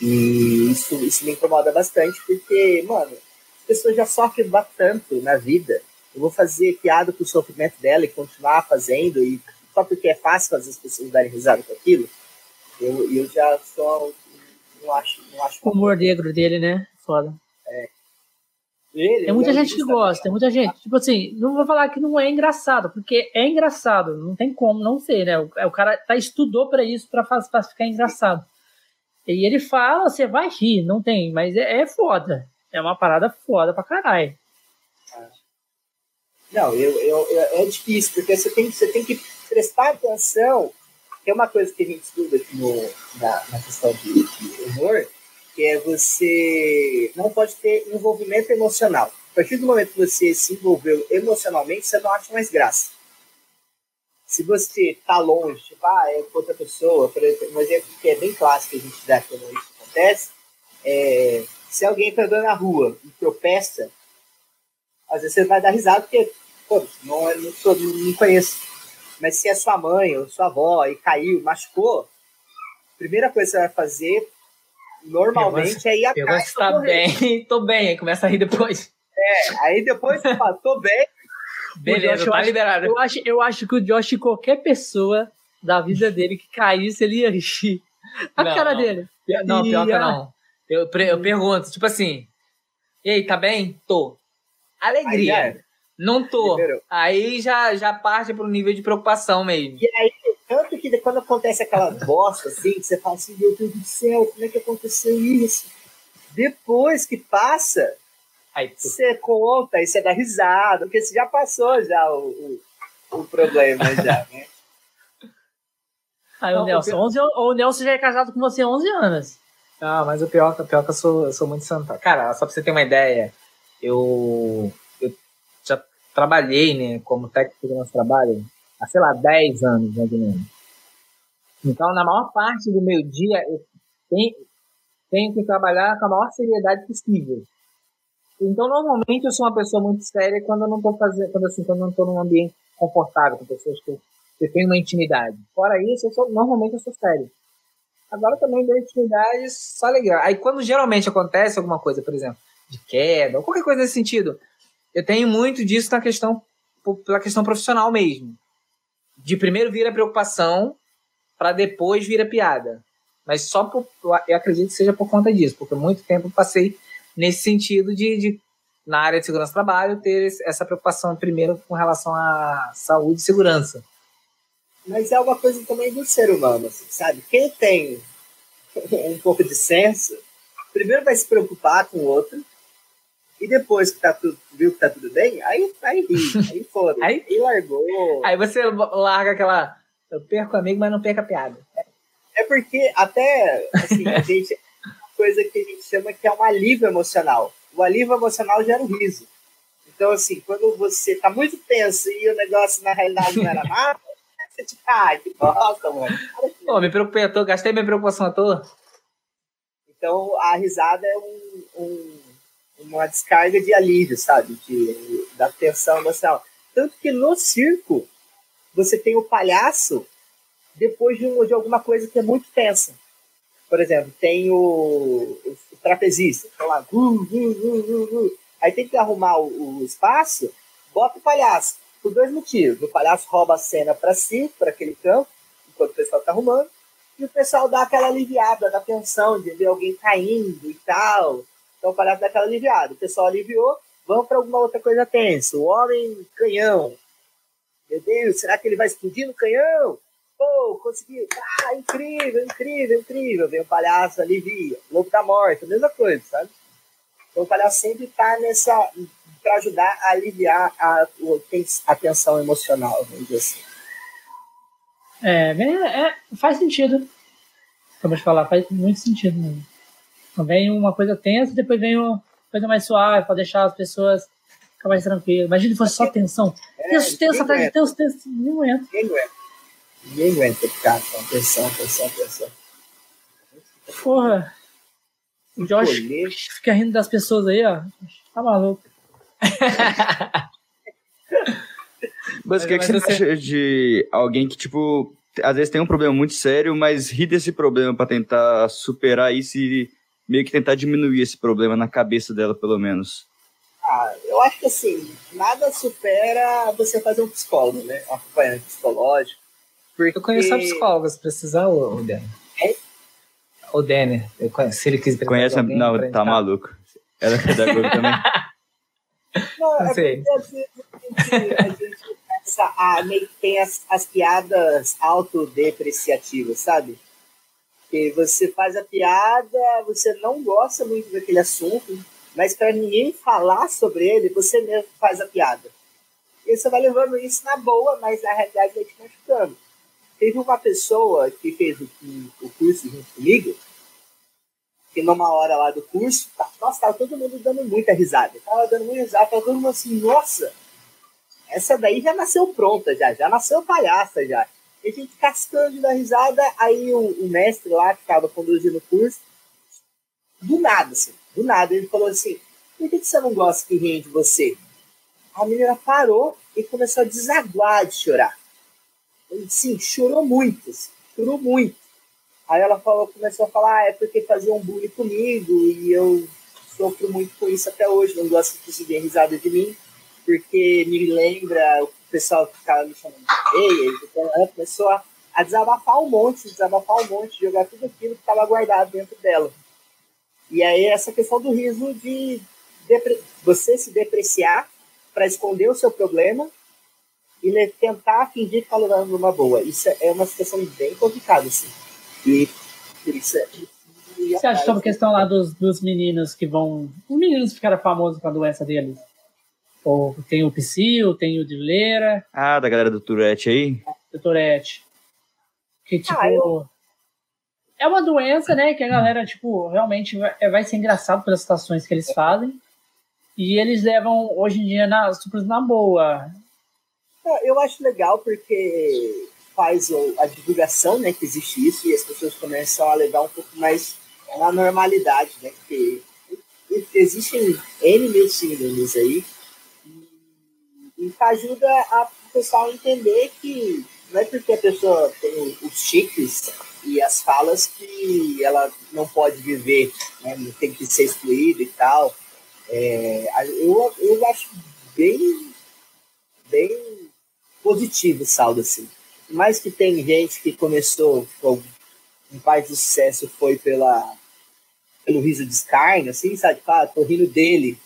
E isso, isso me incomoda bastante, porque, mano, as pessoas já sofrem tanto na vida. Eu vou fazer piada com o sofrimento dela e continuar fazendo, e só porque é fácil fazer as pessoas darem risada com aquilo, eu, eu já só não acho. Não acho o humor negro dele, né? Foda. É. Ele, tem muita é gente que gosta, tem muita gente. Tipo assim, não vou falar que não é engraçado, porque é engraçado, não tem como não ser, né? O, é, o cara tá, estudou para isso, para ficar engraçado. E ele fala, você vai rir, não tem, mas é, é foda. É uma parada foda pra caralho. Não, eu, eu, eu, é difícil, porque você tem, você tem que prestar atenção. Tem uma coisa que a gente estuda aqui no, na, na questão de, de humor, que é você não pode ter envolvimento emocional. A partir do momento que você se envolveu emocionalmente, você não acha mais graça. Se você está longe, tipo, ah, é outra pessoa, um exemplo que é bem clássico a gente dá quando isso acontece, é, se alguém está andando na rua e tropeça, às vezes você vai dar risada porque, pô, não, é, não, sou, não conheço. Mas se é sua mãe ou sua avó e caiu, machucou, a primeira coisa que você vai fazer normalmente é ir atrás. tá bem, tô bem, aí começa a rir depois. É, aí depois você fala, tô bem. Beleza, tá liberado. Eu acho, eu acho que o Josh, qualquer pessoa da vida dele que caísse, ele ia rir. A não, cara dele. Não, pior que não. Eu, eu pergunto, tipo assim, ei, tá bem? Tô. Alegria. Não tô. Liberou. Aí já, já parte pro nível de preocupação mesmo. E aí, tanto que quando acontece aquela bosta assim, que você fala assim, meu Deus do céu, como é que aconteceu isso? Depois que passa, Aí, você conta e você dá risada, porque você já passou já o, o, o problema já, né? Aí o Nelson, 11, o Nelson já é casado com você há 11 anos. Ah, mas o pior, o pior é que eu sou, eu sou muito santa. Cara, só pra você ter uma ideia, eu, trabalhei, né, como técnico do nosso trabalho há, sei lá, 10 anos, mais ou menos. Então, na maior parte do meu dia, eu tenho, tenho que trabalhar com a maior seriedade possível. Então, normalmente, eu sou uma pessoa muito séria quando eu não estou fazendo, quando, assim, quando eu não estou num ambiente confortável, com pessoas que que tenho uma intimidade. Fora isso, eu sou, normalmente eu sou sério. Agora também deu intimidade, só legal. Aí, quando geralmente acontece alguma coisa, por exemplo, de queda, ou qualquer coisa nesse sentido, eu tenho muito disso na questão, pela questão profissional mesmo. De primeiro vir a preocupação, para depois vir a piada. Mas só por, eu acredito que seja por conta disso, porque muito tempo passei nesse sentido de, de, na área de segurança do trabalho, ter essa preocupação primeiro com relação à saúde e segurança. Mas é uma coisa também do ser humano, assim, sabe? Quem tem um pouco de senso, primeiro vai se preocupar com o outro, e depois que tá tudo, viu que tá tudo bem, aí, aí ri, aí foda, aí, aí largou. Aí você larga aquela. Eu perco amigo, mas não perco a piada. É porque até assim, a gente coisa que a gente chama que é um alívio emocional. O alívio emocional gera o um riso. Então, assim, quando você tá muito tenso e o negócio na realidade não era nada, você tipo, ai, que bosta, mano. Pô, me preocupei à toa, gastei minha preocupação à toa. Então, a risada é um, um, uma descarga de alívio, sabe? De, da tensão emocional. Tanto que no circo, você tem o palhaço depois de, um, de alguma coisa que é muito tensa por exemplo, tem o, o, trapezista, tá lá, uh, uh, uh, aí tem que arrumar o, o, espaço, bota o palhaço, por dois motivos. O palhaço rouba a cena para si, para aquele campo, enquanto o pessoal está arrumando, e o pessoal dá aquela aliviada da tensão de ver alguém caindo e tal. Então o palhaço dá aquela aliviada. O pessoal aliviou, vamos para alguma outra coisa tensa. O homem canhão. Meu Deus, será que ele vai explodir no canhão? pô, consegui, ah, incrível, incrível, incrível. Vem o palhaço, alivia. Lobo da morte, a mesma coisa, sabe? Então o palhaço sempre tá nessa, para ajudar a aliviar a, a tensão emocional, vamos dizer assim. É, é, faz sentido. Vamos falar, faz muito sentido mesmo. Então vem uma coisa tensa, depois vem uma coisa mais suave, para deixar as pessoas ficar mais tranquilas. Imagina se fosse só tensão. É, tenso, tenso, atrás de tenso, tenso. Não aguenta. Ninguém aguenta. Ninguém aguenta ficar com atenção, atenção, atenção. Porra. O Josh fica rindo das pessoas aí, ó. Tá maluco. mas o que, é que você acha de alguém que, tipo, às vezes tem um problema muito sério, mas ri desse problema para tentar superar isso e meio que tentar diminuir esse problema na cabeça dela, pelo menos? Ah, eu acho que assim, nada supera você fazer um psicólogo, né? Um acompanhamento psicológico porque... Eu conheço a psicóloga, se precisar, o, o Denner. É? O Denner, eu conheço, se ele quiser Conhece, alguém, não, tá maluco. Ela é da Globo também. Não, não é sei. a gente, a gente começa a meio que tem as, as piadas autodepreciativas, sabe? Que você faz a piada, você não gosta muito daquele assunto, mas para ninguém falar sobre ele, você mesmo faz a piada. E você vai levando isso na boa, mas na realidade vai te machucando. Teve uma pessoa que fez o, o curso junto comigo, que numa hora lá do curso, tá, nossa, tava todo mundo dando muita risada. Tava dando muita risada, tava todo mundo assim, nossa, essa daí já nasceu pronta, já, já nasceu palhaça já. E a gente cascando da risada, aí o, o, mestre lá que tava conduzindo o curso, do nada, assim, do nada, ele falou assim, por que, você não gosta que riem de você? A menina parou e começou a desaguar de chorar. Sim, chorou muito, assim, chorou muito. Aí ela falou, começou a falar, ah, é porque fazia um bullying comigo e eu sofro muito com isso até hoje, não gosto que se dê risada de mim, porque me lembra o pessoal que ficava me chamando de feia, então ela começou a, a desabafar um monte, desabafar um monte, jogar tudo aquilo que estava guardado dentro dela. E aí essa questão do riso de você se depreciar para esconder o seu problema e tentar fingir que tá levando numa boa. Isso é uma situação bem complicada, assim. E por isso é. Você acha sobre a questão lá dos, dos meninos que vão. Os meninos ficaram famosos com a doença deles? Ou tem o Psyu, tem o Dileira. Ah, da galera do Tourette aí? Do Tourette. Que tipo. Ah, eu... É uma doença, né? Que a galera, tipo, realmente vai, vai ser engraçado pelas situações que eles fazem. E eles levam, hoje em dia, na, super na boa. É, eu acho legal porque faz a divulgação, né, que existe isso, e as pessoas começam a levar um pouco mais na normalidade, né, porque existem N mil síndromes aí, e, e ajuda a o pessoal a entender que não é porque a pessoa tem os chiques e as falas que ela não pode viver, né, tem que ser excluída e tal. É, eu, eu acho bem, bem positivo o saldo, assim. Mais que tem gente que começou com um pai de sucesso foi pela, pelo riso de escárnio, assim, sabe? Ah, tô rindo dele.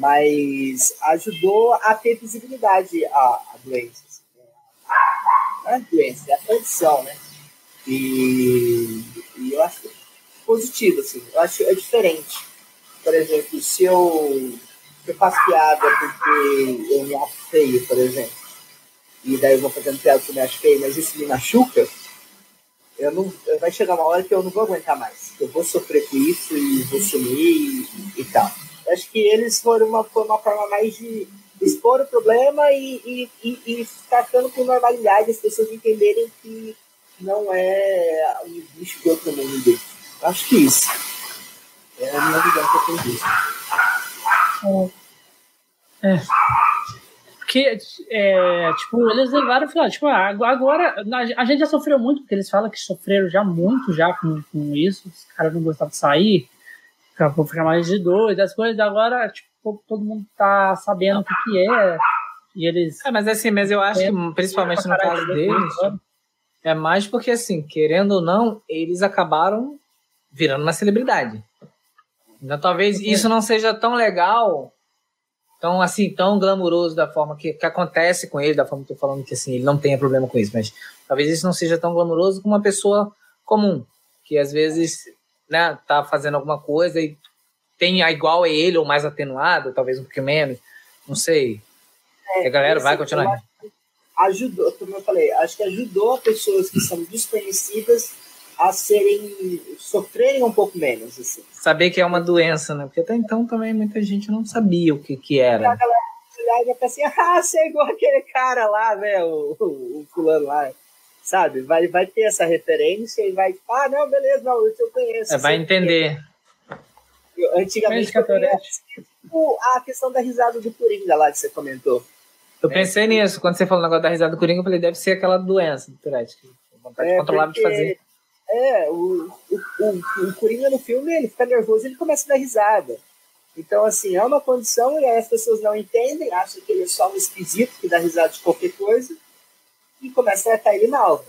Mas ajudou a ter visibilidade a doença. Né? Não é a doença, é a condição, né? E, e eu acho positivo, assim. Eu acho é diferente por exemplo, se eu, se eu faço piada porque eu me acho feio, por exemplo, e daí eu vou fazendo piada porque eu me acho feio, mas isso me machuca, eu não, vai chegar uma hora que eu não vou aguentar mais. Eu vou sofrer com isso e vou sumir e, e tal. Acho que eles foram uma, foi uma forma mais de expor o problema e, e, e, e tratando com normalidade as pessoas entenderem que não é um bicho de outro mundo. Acho que isso. É a minha visão que eu tenho disso. É. Porque, é, tipo, eles levaram e falaram, tipo, ah, agora a gente já sofreu muito, porque eles falam que sofreram já muito já com, com isso, os caras não gostavam de sair, vou ficar mais de dois, as coisas, agora, tipo, todo mundo tá sabendo o que, que é, e eles... É, mas assim, mas eu acho que, principalmente no caso deles, é mais porque, assim, querendo ou não, eles acabaram virando uma celebridade. Então, talvez isso não seja tão legal, tão assim, tão glamuroso da forma que, que acontece com ele, da forma que eu tô falando que assim, ele não tenha problema com isso, mas talvez isso não seja tão glamuroso como uma pessoa comum, que às vezes, né, tá fazendo alguma coisa e tem a igual a ele ou mais atenuado, talvez um pouquinho menos, não sei. É, a galera vai continuar. Ajudou, como eu falei, acho que ajudou pessoas que são desconhecidas a serem sofrerem um pouco menos assim. Saber que é uma doença, né? Porque até então também muita gente não sabia o que que era. E a galera já assim, ah, você é igual aquele cara lá, né? O, o, o, fulano lá. Sabe? Vai, vai ter essa referência e vai, ah, não, beleza, não, isso eu conheço. É, vai entender. Eu, antigamente eu conheço, tipo, a questão da risada do Coringa lá que você comentou. Eu né? pensei nisso, quando você falou o negócio da risada do Coringa, eu falei, deve ser aquela doença do Tourette, vontade é, controlável de fazer é, o, o, o, o Coringa no filme, ele fica nervoso ele começa a dar risada. Então, assim, é uma condição e aí as pessoas não entendem, acham que ele é só um esquisito que dá risada de qualquer coisa e começa a tratar ele mal,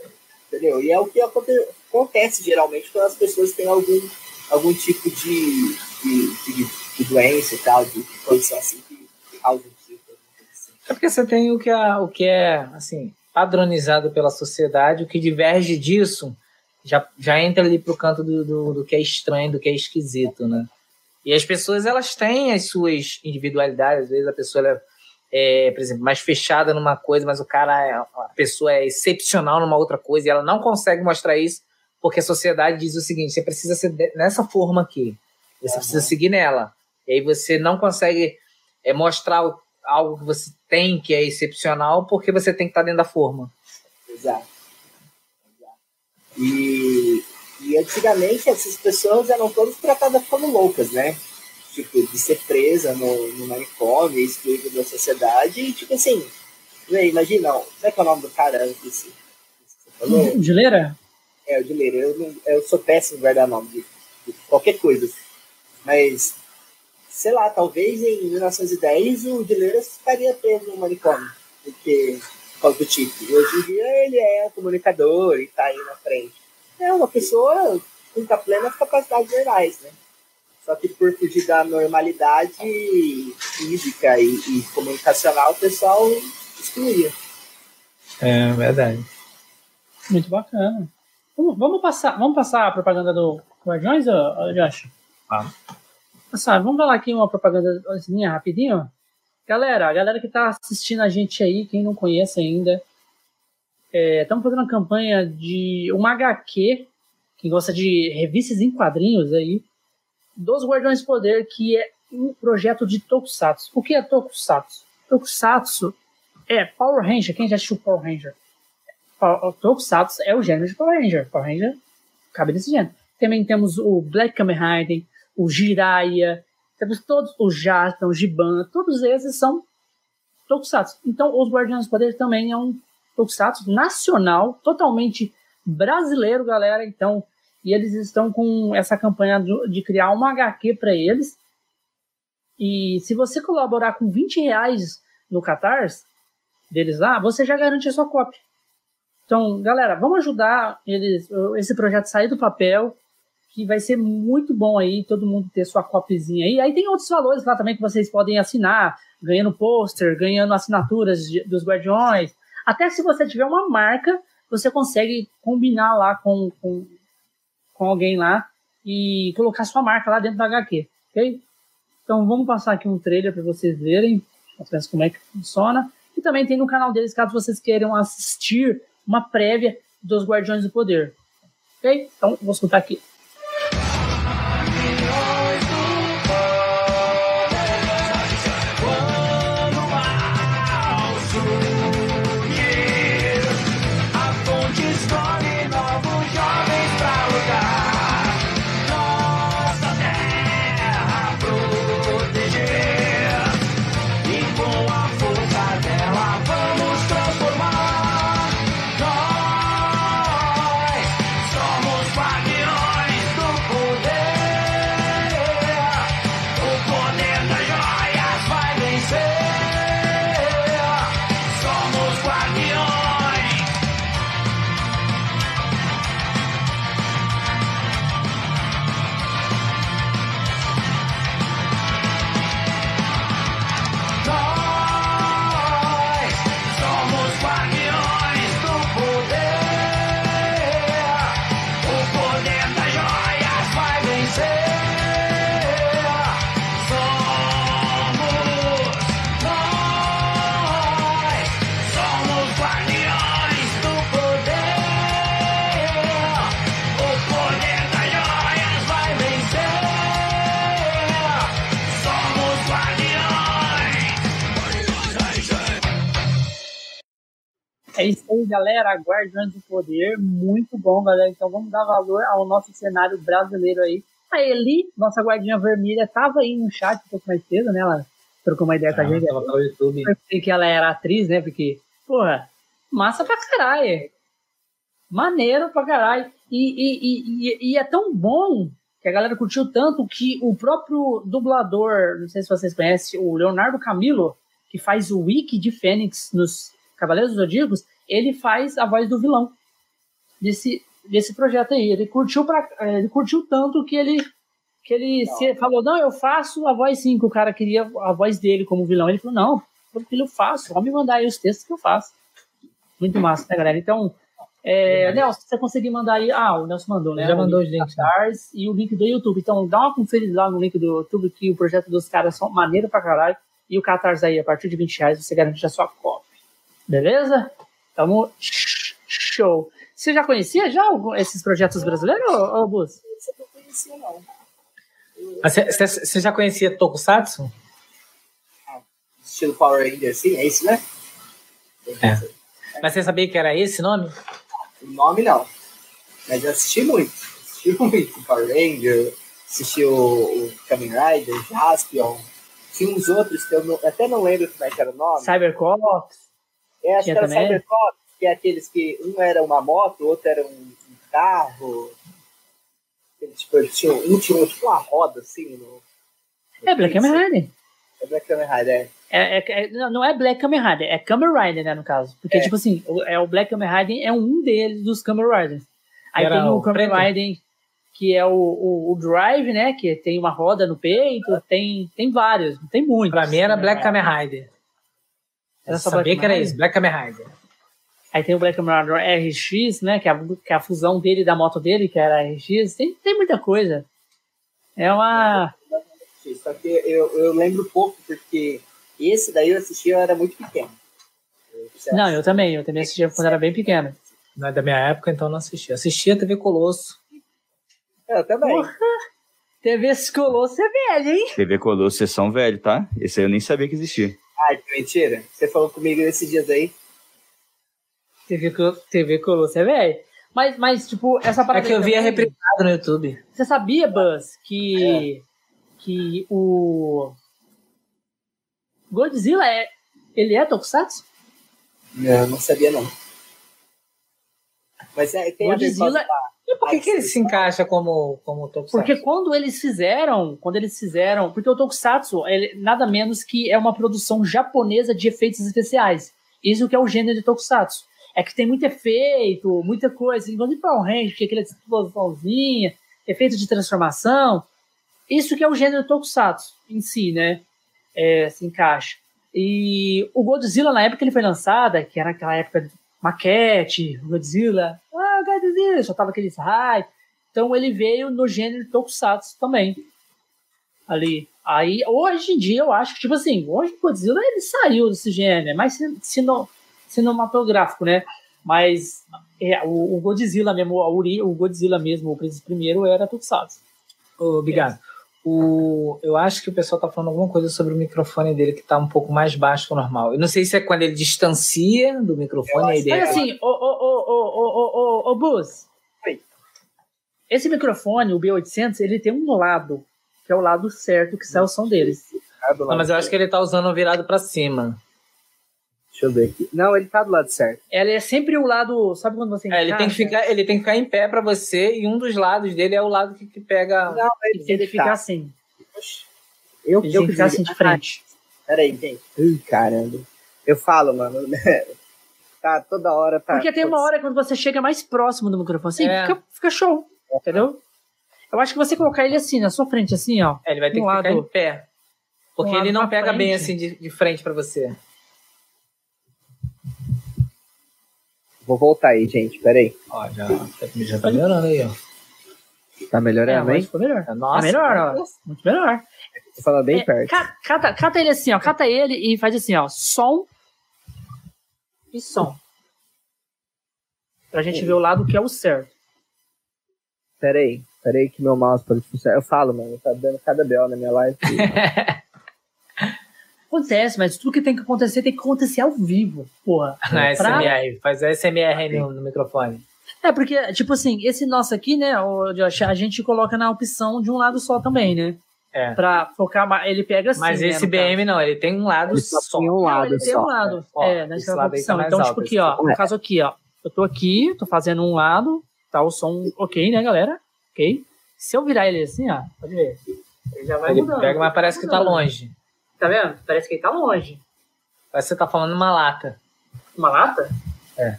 entendeu? E é o que acontece geralmente quando as pessoas têm algum, algum tipo de, de, de, de doença e tal, de condição assim que, causa. Assim. É porque você tem o que é, o que é assim, padronizado pela sociedade, o que diverge disso já, já entra ali pro canto do, do, do, que é estranho, do que é esquisito, né? E as pessoas, elas têm as suas individualidades, às vezes a pessoa é, é, por exemplo, mais fechada numa coisa, mas o cara, é, a pessoa é excepcional numa outra coisa e ela não consegue mostrar isso porque a sociedade diz o seguinte, você precisa ser nessa forma aqui, você uhum. precisa seguir nela. E aí você não consegue é, mostrar algo que você tem que é excepcional porque você tem que estar dentro da forma. Exato. E, e antigamente essas pessoas eram todas tratadas como loucas, né? Tipo, de ser presa no, no manicômio, excluída da sociedade, e tipo assim, né, imagina, como é que é o nome do cara antes? Falou? Dileira? É, o Dileira. Eu, não, eu sou péssimo em guardar nome de, de qualquer coisa. Mas, sei lá, talvez em 1910 o Dileira estaria preso no manicômio. Porque causa do tipo. Hoje em dia ele é um comunicador e está aí na frente. É uma pessoa com plenas capacidades gerais, né? Só que por fugir da normalidade física e, e comunicacional, o pessoal excluía. É verdade. Muito bacana. Vamos, vamos passar, vamos passar a propaganda do Guardiões, Josh? Vamos. Passar, vamos falar aqui uma propaganda rapidinho. Galera, a galera que está assistindo a gente aí, quem não conhece ainda, estamos é, fazendo uma campanha de uma HQ, quem gosta de revistas em quadrinhos aí, dos Guardiões do Poder, que é um projeto de Tokusatsu. O que é Tokusatsu? Tokusatsu é Power Ranger. Quem já assistiu Power Ranger? Tokusatsu é o gênero de Power Ranger. Power Ranger cabe desse gênero. Também temos o Black Kamen Rider, o Jiraiya, temos todos, o Jasper, o Giban, todos esses são Tokusatsu. Então, os Guardiões do Poder também é um Tokusatsu nacional, totalmente brasileiro, galera. Então, e eles estão com essa campanha de criar uma HQ para eles. E se você colaborar com 20 reais no Catarse deles lá, você já garante a sua cópia. Então, galera, vamos ajudar eles, esse projeto sair do papel, que vai ser muito bom aí, todo mundo ter sua copizinha aí. Aí tem outros valores lá também que vocês podem assinar, ganhando pôster, ganhando assinaturas de, dos Guardiões. Até se você tiver uma marca, você consegue combinar lá com, com com alguém lá e colocar sua marca lá dentro da HQ, ok? Então vamos passar aqui um trailer para vocês verem como é que funciona. E também tem no canal deles, caso vocês queiram assistir uma prévia dos Guardiões do Poder. Ok? Então vou escutar aqui. Aí, galera. Guardiões do Poder. Muito bom, galera. Então vamos dar valor ao nosso cenário brasileiro aí. A Eli, nossa guardinha vermelha, tava aí no chat um pouco mais cedo, né? Ela trocou uma ideia ah, com a ah, gente. Ela no YouTube. Eu que ela era atriz, né? Porque, porra, massa pra caralho. Maneiro pra caralho. E, e, e, e, é tão bom que a galera curtiu tanto que o próprio dublador, não sei se vocês conhecem, o Leonardo Camilo, que faz o Wiki de Fênix nos Cavaleiros dos Zodíacos, ele faz a voz do vilão desse, desse projeto aí. Ele curtiu, pra, é, ele curtiu tanto que ele, que ele se, falou: Não, eu faço a voz sim, que o cara queria a voz dele como vilão. Ele falou: Não, tranquilo, eu faço. Pode me mandar aí os textos que eu faço. Muito massa, né, galera? Então, é, Nelson, se você conseguir mandar aí. Ah, o Nelson mandou, né? Já mandou os links. Stars e o link do YouTube. Então, dá uma conferida lá no link do YouTube, que o projeto dos caras são maneiro pra caralho. E o Catarse aí, a partir de 20 reais, você garante a sua cópia. Beleza? Tamo show. Você já conhecia já esses projetos brasileiros, ô, Bus? Você não conhecia, não. Você já conhecia Tokusatsu? Ah, estilo Power Ranger, sim, é isso, né? É. Mas você sabia que era esse nome? O nome não. Mas eu assisti muito. Assisti muito Power Ranger, assisti o, o Kamen Rider, Jaspion. Tinha uns outros que eu não, até não lembro como é que era o nome. Cybercops. É, acho Tinha que era também? Que é aqueles que um era uma moto, o outro era um, carro. Tipo, tinha, um tinha tipo uma roda assim no. no é Black Kamen Rider. É Black Kamen Rider, é. É, é, não é Black Kamen Rider, é Kamen Rider, né, no caso. Porque, é. tipo assim, o, é, o Black Kamen Rider é um deles dos Kamen Riders. Aí Era tem o, o Kamen Rider, que é o, o, o, Drive, né, que tem uma roda no peito, tem, tem vários, tem muitos. Pra mim era Black Kamen Rider. Era só sabia Black que era isso, Black Kamen Rider. Aí tem o Black Kamen Rider RX, né? Que é, a, que é a fusão dele da moto dele, que era RX. Tem, tem muita coisa. É uma. Só que eu, eu lembro pouco, porque esse daí eu assisti, eu era muito pequeno. Não, eu também. Eu também assistia quando era bem pequeno. Não é da minha época, então não assisti. Assistia TV Colosso. Eu também. Porra. TV Colosso é velho, hein? TV Colosso, vocês são velho, tá? Esse aí eu nem sabia que existia. Ai, que mentira. Você falou comigo nesses dias aí. TV, TV Colosso é velho. Mas, mas, tipo, essa parada. É que eu via reprisado no YouTube. Você sabia, Buzz, que. É. que o. Godzilla é. Ele é Tokusatsu? Não, não sabia não. Mas é, tem Godzilla... a ver e por que, que ele se encaixa como, como Tokusatsu? Porque quando eles fizeram, quando eles fizeram, porque o Tokusatsu é nada menos que é uma produção japonesa de efeitos especiais. Isso que é o gênero de Tokusatsu. É que tem muito efeito, muita coisa. Enquanto Power Ranger tinha aquela explosãozinha, efeito de transformação. Isso que é o gênero Tokusatsu em si, né? É, se encaixa. E o Godzilla, na época que ele foi lançado, que era aquela época de maquete, Godzilla, Godzilla, só tava aqueles hype. Então ele veio no gênero Tokusatsu também. Ali. Aí, hoje em dia, eu acho que, tipo assim, hoje o Godzilla ele saiu desse gênero, é mais sino, cinematográfico, né? Mas é, o, o, Godzilla mesmo, o Godzilla mesmo, o primeiro era Tokusatsu. Obrigado. O, eu acho que o pessoal tá falando alguma coisa sobre o microfone dele que tá um pouco mais baixo que o normal. Eu não sei se é quando ele distancia do microfone. Aí Mas assim, ô, ô, ô, ô, ô, ô, ô, Buzz. Esse microfone, o B800, ele tem um lado, que é o lado certo que sai o som deles. Não, mas eu acho que ele tá usando virado para cima. Deixa eu ver aqui. Não, ele tá do lado certo. Ela é sempre o lado. Sabe quando você. É, ele, tem que ficar, ele tem que ficar em pé para você e um dos lados dele é o lado que, que pega. Não, ele, tem que ficar assim. Eu, eu ficar assim de frente. Peraí, gente. Caramba. Eu falo, mano. tá toda hora. Tá, Porque tem uma hora quando você chega mais próximo do microfone, assim, é. fica, fica show. É. Entendeu? Eu acho que você colocar ele assim, na sua frente, assim, ó. É, ele vai ter um que lado, ficar em pé. Porque um ele não pega frente. bem assim de, de frente para você. Vou voltar aí, gente. Peraí. Ó, já, já tá melhorando aí, ó. Tá melhorando, é, hein? Ficou melhor. Nossa, tá melhor, ó. Muito melhor. Você fala bem é, perto. Cata, cata ele assim, ó. Cata ele e faz assim, ó. Som e som. Pra gente ver o lado que é o certo. Peraí, peraí que meu mouse pode funcionar. Eu falo, mano, tá dando cada bel na minha live. Acontece, mas tudo que tem que acontecer tem que acontecer ao vivo, porra. Na pra... SMR, faz a SMR aí no, no, microfone. É, porque, tipo assim, esse nosso aqui, né, o Josh, a gente coloca na opção de um lado só também, né? É. Pra focar mais. Ele pega assim. Mas né, esse BM caso. não, ele tem um lado ele só. Tem um lado não, ele só. tem um lado. Ó, é, nessa opção. Então, tipo aqui, ó. No caso aqui, ó. Eu tô aqui, tô fazendo um lado, tá o som ok, né, galera? Ok. Se eu virar ele assim, ó, pode ver. Ele já vai ele mudando. Pega, mas parece que tá longe. Tá vendo? Parece que ele tá longe. Parece que você tá falando uma lata. Uma lata? É.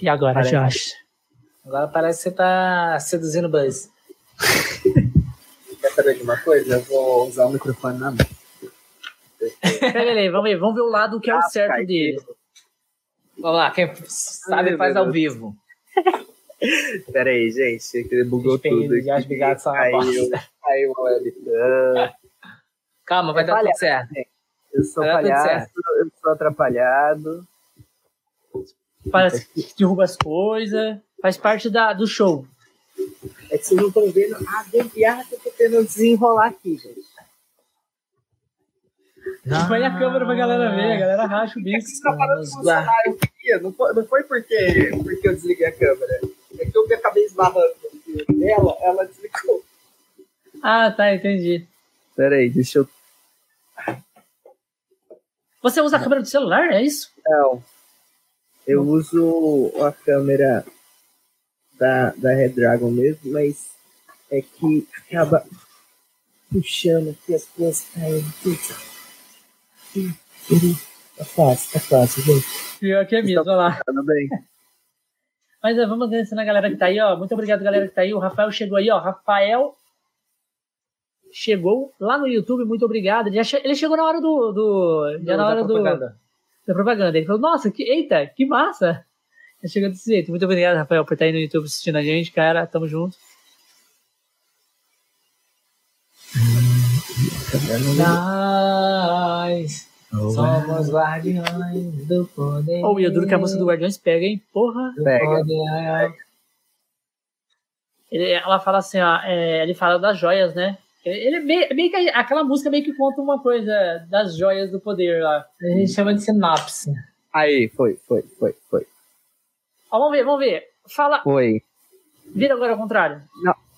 E agora, parece. Josh? Agora parece que você tá seduzindo o Buzz. Quer saber de uma coisa? Eu vou usar o microfone na mão. Pera aí, vamos ver, vamos ver o lado que é o certo dele. Vamos lá, quem sabe faz ao vivo. Pera aí, gente, ele bugou tudo. Já obrigado, caiu, caiu o webcam. Calma, vai é dar palhaço, tudo certo. Né? Eu sou vai palhaço, eu sou atrapalhado. Faz, derruba as coisas, faz parte da, do show. É que vocês não estão vendo a gambiarra que eu tô tentando desenrolar aqui, gente. Ah, Põe a câmera pra galera ver, a galera racha o bico. É que tá parando de funcionar, eu queria. Não foi, não foi porque, porque eu desliguei a câmera. É que eu acabei esbarrando nela, ela desligou. Ah, tá, entendi. Pera aí, deixa eu você usa a câmera do celular, é isso? Não. Eu uso a câmera da, da Red Dragon mesmo, mas é que acaba puxando aqui as coisas caindo. Tá fácil, tá fácil, gente. Pior que é mesmo, olha lá. Tudo bem. Mas vamos agradecendo a galera que tá aí, ó. Muito obrigado, galera que tá aí. O Rafael chegou aí, ó. Rafael chegou lá no YouTube, muito obrigado. Ele chegou na hora do. do já na hora do, da propaganda. Ele falou, nossa, que, eita, que massa! Chegou desse jeito. Muito obrigado, Rafael, por estar aí no YouTube assistindo a gente, cara. Tamo junto. Nós somos guardiões do poder. Oh, e eu duro que a música do Guardiões pega, hein? Porra! Pega. Ele, ela fala assim, ó, é, ele fala das joias, né? Ele é meio, meio que aquela música meio que conta uma coisa das joias do poder lá. A gente chama de sinopse. Aí, foi, foi, foi, foi. Ó, vamos ver, vamos ver. Fala. Foi. Vira agora ao contrário.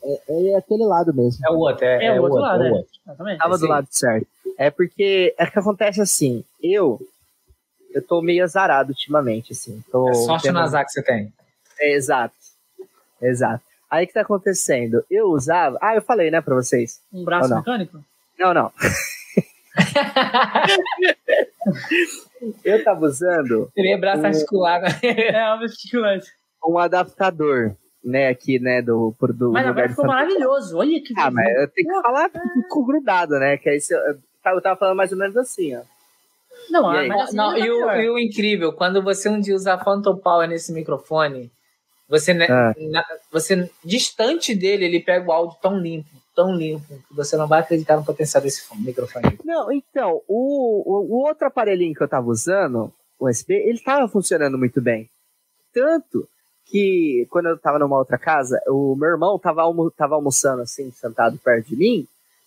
É, é aquele lado mesmo. É o outro, é, É, é o outro outro, lado, é é. o outro. Exatamente. Tava do lado certo. É porque é que acontece assim, eu eu tô meio azarado ultimamente, assim. Tô É sorte tendo- no azar que você tem. É, exato. Exato. Aí o que tá acontecendo? Eu usava. Ah, eu falei, né, pra vocês? Um braço não? mecânico? Não, não. Eu tava usando Seria braço O- articulado. É, um estilante. um adaptador, né, aqui, né, do, do Mas lugar agora ficou maravilhoso. Olha que Ah, mas eu tenho que falar com grudado, né? Que aí se eu, eu tava falando mais ou menos assim, ó. Não, E aí? mas assim, Não, tá e o, e o incrível, quando você um dia usar Phantom Power nesse microfone, você, né, Ah. na- você distante dele, ele pega o áudio tão limpo, tão limpo, que você não vai acreditar no potencial desse fone- microfone. Não, então, o, o, o outro aparelhinho que eu tava usando, o USB, ele tava funcionando muito bem. Tanto que quando eu tava numa outra casa, o meu irmão tava, almo tava almoçando assim, sentado perto de mim.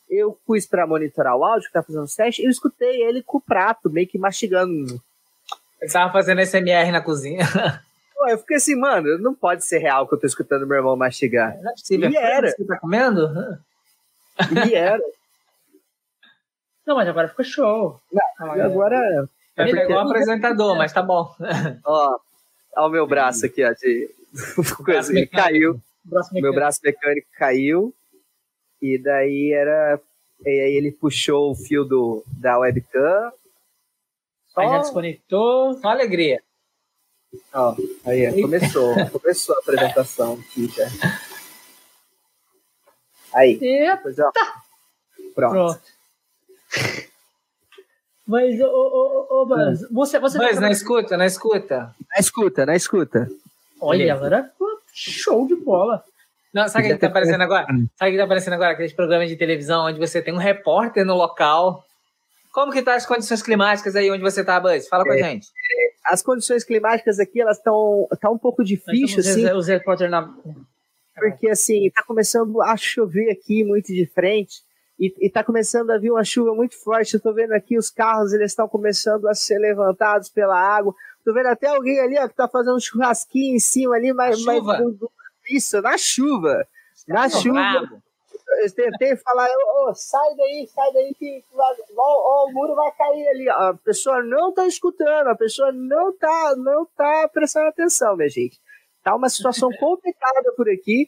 Eu pus pra monitorar o áudio, que tava fazendo os testes, e eu escutei ele com o prato, meio que mastigando. Ele tava fazendo SMR na cozinha. Pô, eu fiquei assim, mano, não pode ser real que eu tô escutando meu irmão mastigar. Não é possível. E era. Você tá comendo? E era. Não, mas agora ficou show. E agora, É porque- igual o apresentador, mas tá bom. ó, ó o meu braço aqui, ó, de coisa, caiu. Braço meu braço mecânico caiu e daí era e aí ele puxou o fio do da webcam Aí já Só- desconectou. Só alegria. Ó, aí ó, começou começou a apresentação aqui já. aí E depois, ó, pronto pronto. Mas, ô, ô, ô, ô, Buzz, você, você Mas na escuta, na escuta. na escuta na escuta Olha, agora show de bola. Não, sabe o que, que tá aparecendo agora? Sabe o que tá aparecendo agora? Aqueles programas de televisão onde você tem um repórter no local. Como que tá as condições climáticas aí onde você tá, Buzz? Fala pra É. gente. As condições climáticas aqui elas estão tá um pouco temos assim os repórter na. porque assim, tá começando a chover aqui muito de frente e, e tá começando a vir uma chuva muito forte. Eu tô vendo aqui os carros, eles estão começando a ser levantados pela água. Tô vendo até alguém ali, ó, que tá fazendo um churrasquinho em cima ali, mas, mas isso, na chuva. Na Tá chuva. bravo. Eu tentei falar, ô, sai daí, sai daí que ó, o muro vai cair ali. A pessoa não tá escutando, a pessoa não tá, não tá prestando atenção, minha gente. Tá uma situação complicada por aqui.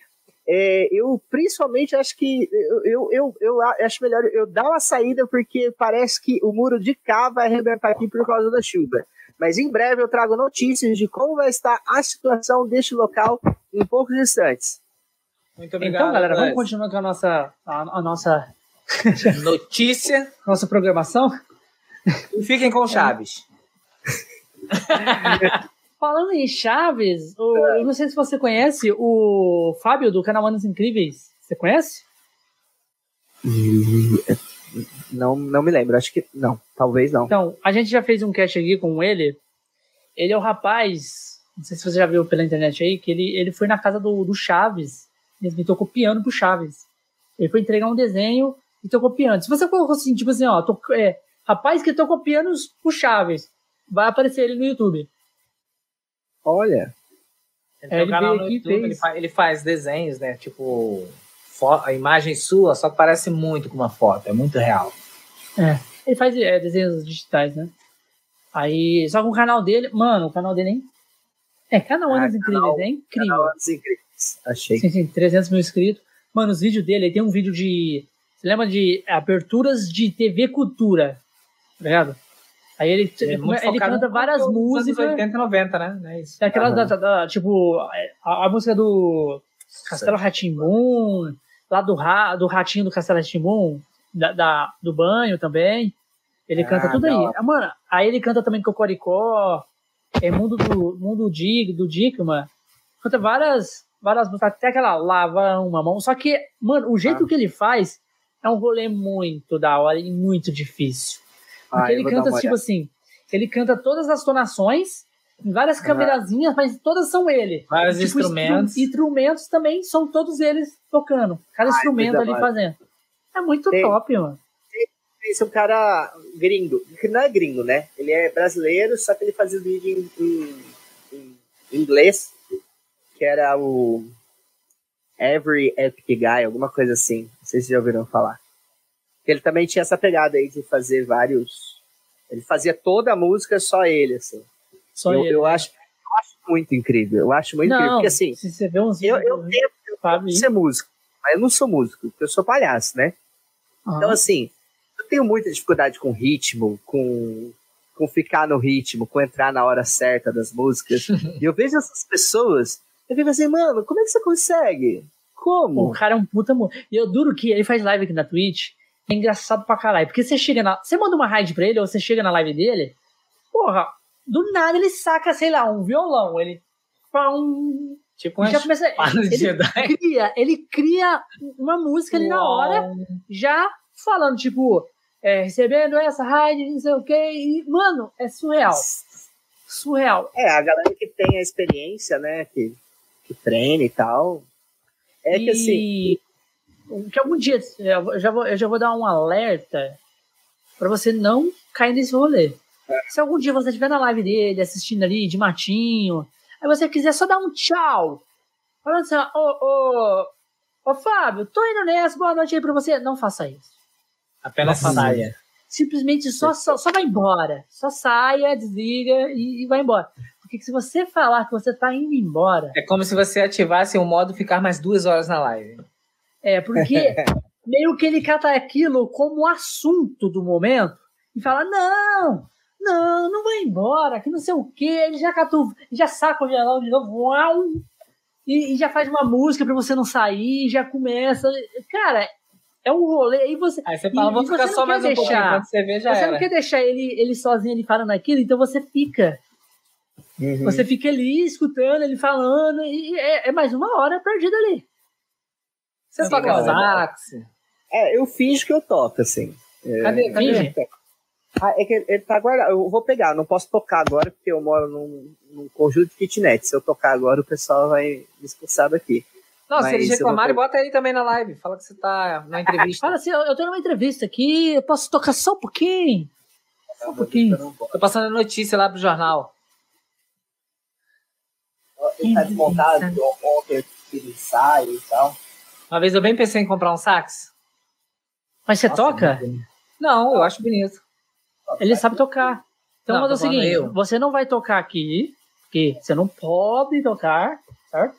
É, eu principalmente acho que eu, eu, eu, eu acho melhor eu dar uma saída porque parece que o muro de cá vai arrebentar aqui por causa da chuva. Mas em breve eu trago notícias de como vai estar a situação deste local em poucos instantes. Muito obrigado. Então, galera, vamos continuar com a nossa, a, a nossa, Notícia. nossa programação. E fiquem com Chaves. Falando em Chaves, o- eu não sei se você conhece o Fábio do canal Anos Incríveis. Você conhece? Não, não me lembro, acho que não, talvez não. Então, a gente já fez um cast aqui com ele. Ele é o rapaz, não sei se você já viu pela internet aí, que ele, ele foi na casa do, do Chaves. Ele tocou piano pro Chaves. Ele foi entregar um desenho e tocou piano. Se você colocou assim, tipo assim, ó, to, é, rapaz que tocou pianos pro Chaves, vai aparecer ele no YouTube. Olha, Ele, É, tem um ele canal no YouTube, ele, fa- ele faz desenhos, né? Tipo, a imagem sua, só que parece muito com uma foto, é muito real. Ele faz é, desenhos digitais, né? Aí, só que o canal dele, mano, o canal dele é. É, canal Ah, Anos Incríveis, é incrível. canal Anos Incríveis. Achei. Sim, sim, 300 mil inscritos. Mano, os vídeos dele, ele tem um vídeo de. Você lembra de aberturas de TV Cultura? Tá ligado? Aí ele, Ele, é ele, canta várias músicas. anos 80 e 90, né? É isso. Daquela, da, da- tipo, a, a música do Castelo Ratimbum, lá do, ra, do ratinho do Castelo Ratimbum, da, da, do banho também. Ele Ah, canta tudo da aí. Ah, Mano, aí ele canta também Cocoricó, é Mundo do Mundo do Dickman. Canta várias, várias músicas, até aquela Lava Uma Mão. Só que, mano, o jeito Ah. que ele faz é um rolê muito da hora e muito difícil. Porque Ah, ele canta, tipo olhada. assim, ele canta todas as tonações, em várias câmerazinhas, mas todas são ele. Vários Tipo, instrumentos. instru- instrumentos também são todos eles tocando. Cada instrumento coisa ali massa. fazendo. É muito Tem- top, mano. Esse é um cara gringo, que não é gringo, né? Ele é brasileiro, só que ele fazia vídeo em, em- em inglês, que era o Every Epic Guy, alguma coisa assim. Não sei se já ouviram falar. Ele também tinha essa pegada aí de fazer vários. Ele fazia toda a música só ele, assim. Só eu, ele. eu acho, eu acho muito incrível. Eu acho muito incrível. Não, Porque assim, se você vê uns eu, eu tento Fábio aí, ser músico, mas eu não sou músico, porque eu sou palhaço, né? aham. Então, assim, eu tenho muita dificuldade com ritmo, com, com ficar no ritmo, com entrar na hora certa das músicas. e eu vejo essas pessoas, eu fico assim, mano, como é que você consegue? o Como? cara é um puta. mo- E eu duro que ele faz live aqui na Twitch. É engraçado pra caralho. Porque você chega na. Você manda uma raid pra ele, ou você chega na live dele. Porra, do nada ele saca, sei lá, um violão. Ele. Um, Tipo já começa. Ele Jedi. cria, ele cria uma música ali na hora. já falando, tipo, é, recebendo essa raid, não sei o quê. E, mano, é surreal. Surreal. É, a galera que tem a experiência, né, que, que treina e tal. É que assim, E que algum dia eu já vou, eu já vou dar um alerta pra você não cair nesse rolê. Se algum dia você estiver na live dele, assistindo ali de matinho, aí você quiser só dar um tchau, falando assim, ô, ô, ô Fábio, tô indo nessa, boa noite aí pra você. Não faça isso. Apenas saia. Simplesmente só, só, só vai embora. Só saia, desliga e, e vai embora. Porque se você falar que você tá indo embora, É como se você ativasse o modo ficar mais duas horas na live. É, porque meio que ele cata aquilo como assunto do momento e fala: não, não, não vai embora, que não sei o quê. Ele já catou, já saca o violão de novo, uau, e, e já faz uma música pra você não sair, já começa. Cara, é um rolê. E você, Aí você fala, E- vou ficar só mais quer um pouquinho. deixar- Quando você vê, já você era. não quer deixar ele, ele sozinho ali falando aquilo, então você fica. Uhum. Você fica ali escutando ele falando, e é, é mais uma hora perdida ali. Você Sim, toca cara. sax. é, eu finjo que eu toco, assim. Cadê? Cadê? Finge. Ah, é que ele, ele tá guardado. Eu vou pegar, não posso tocar agora porque eu moro num, num conjunto de kitnet. Se eu tocar agora, o pessoal vai me expulsar daqui. Não, se Mas eles eu vou reclamarem, pegar. bota aí também na live. Fala que você tá na entrevista. Fala assim, eu, eu tô numa entrevista aqui, eu posso tocar só um pouquinho? Só um pouquinho. Tô passando a notícia lá pro jornal. Ele tá desmontado, ontem eu fiz ensaio e tal. Uma vez eu bem pensei em comprar um sax. Mas você Nossa, toca? Não, eu acho bonito. Ele sabe tocar. Então Não, mas é o seguinte, eu. você não vai tocar aqui, porque você não pode tocar, certo?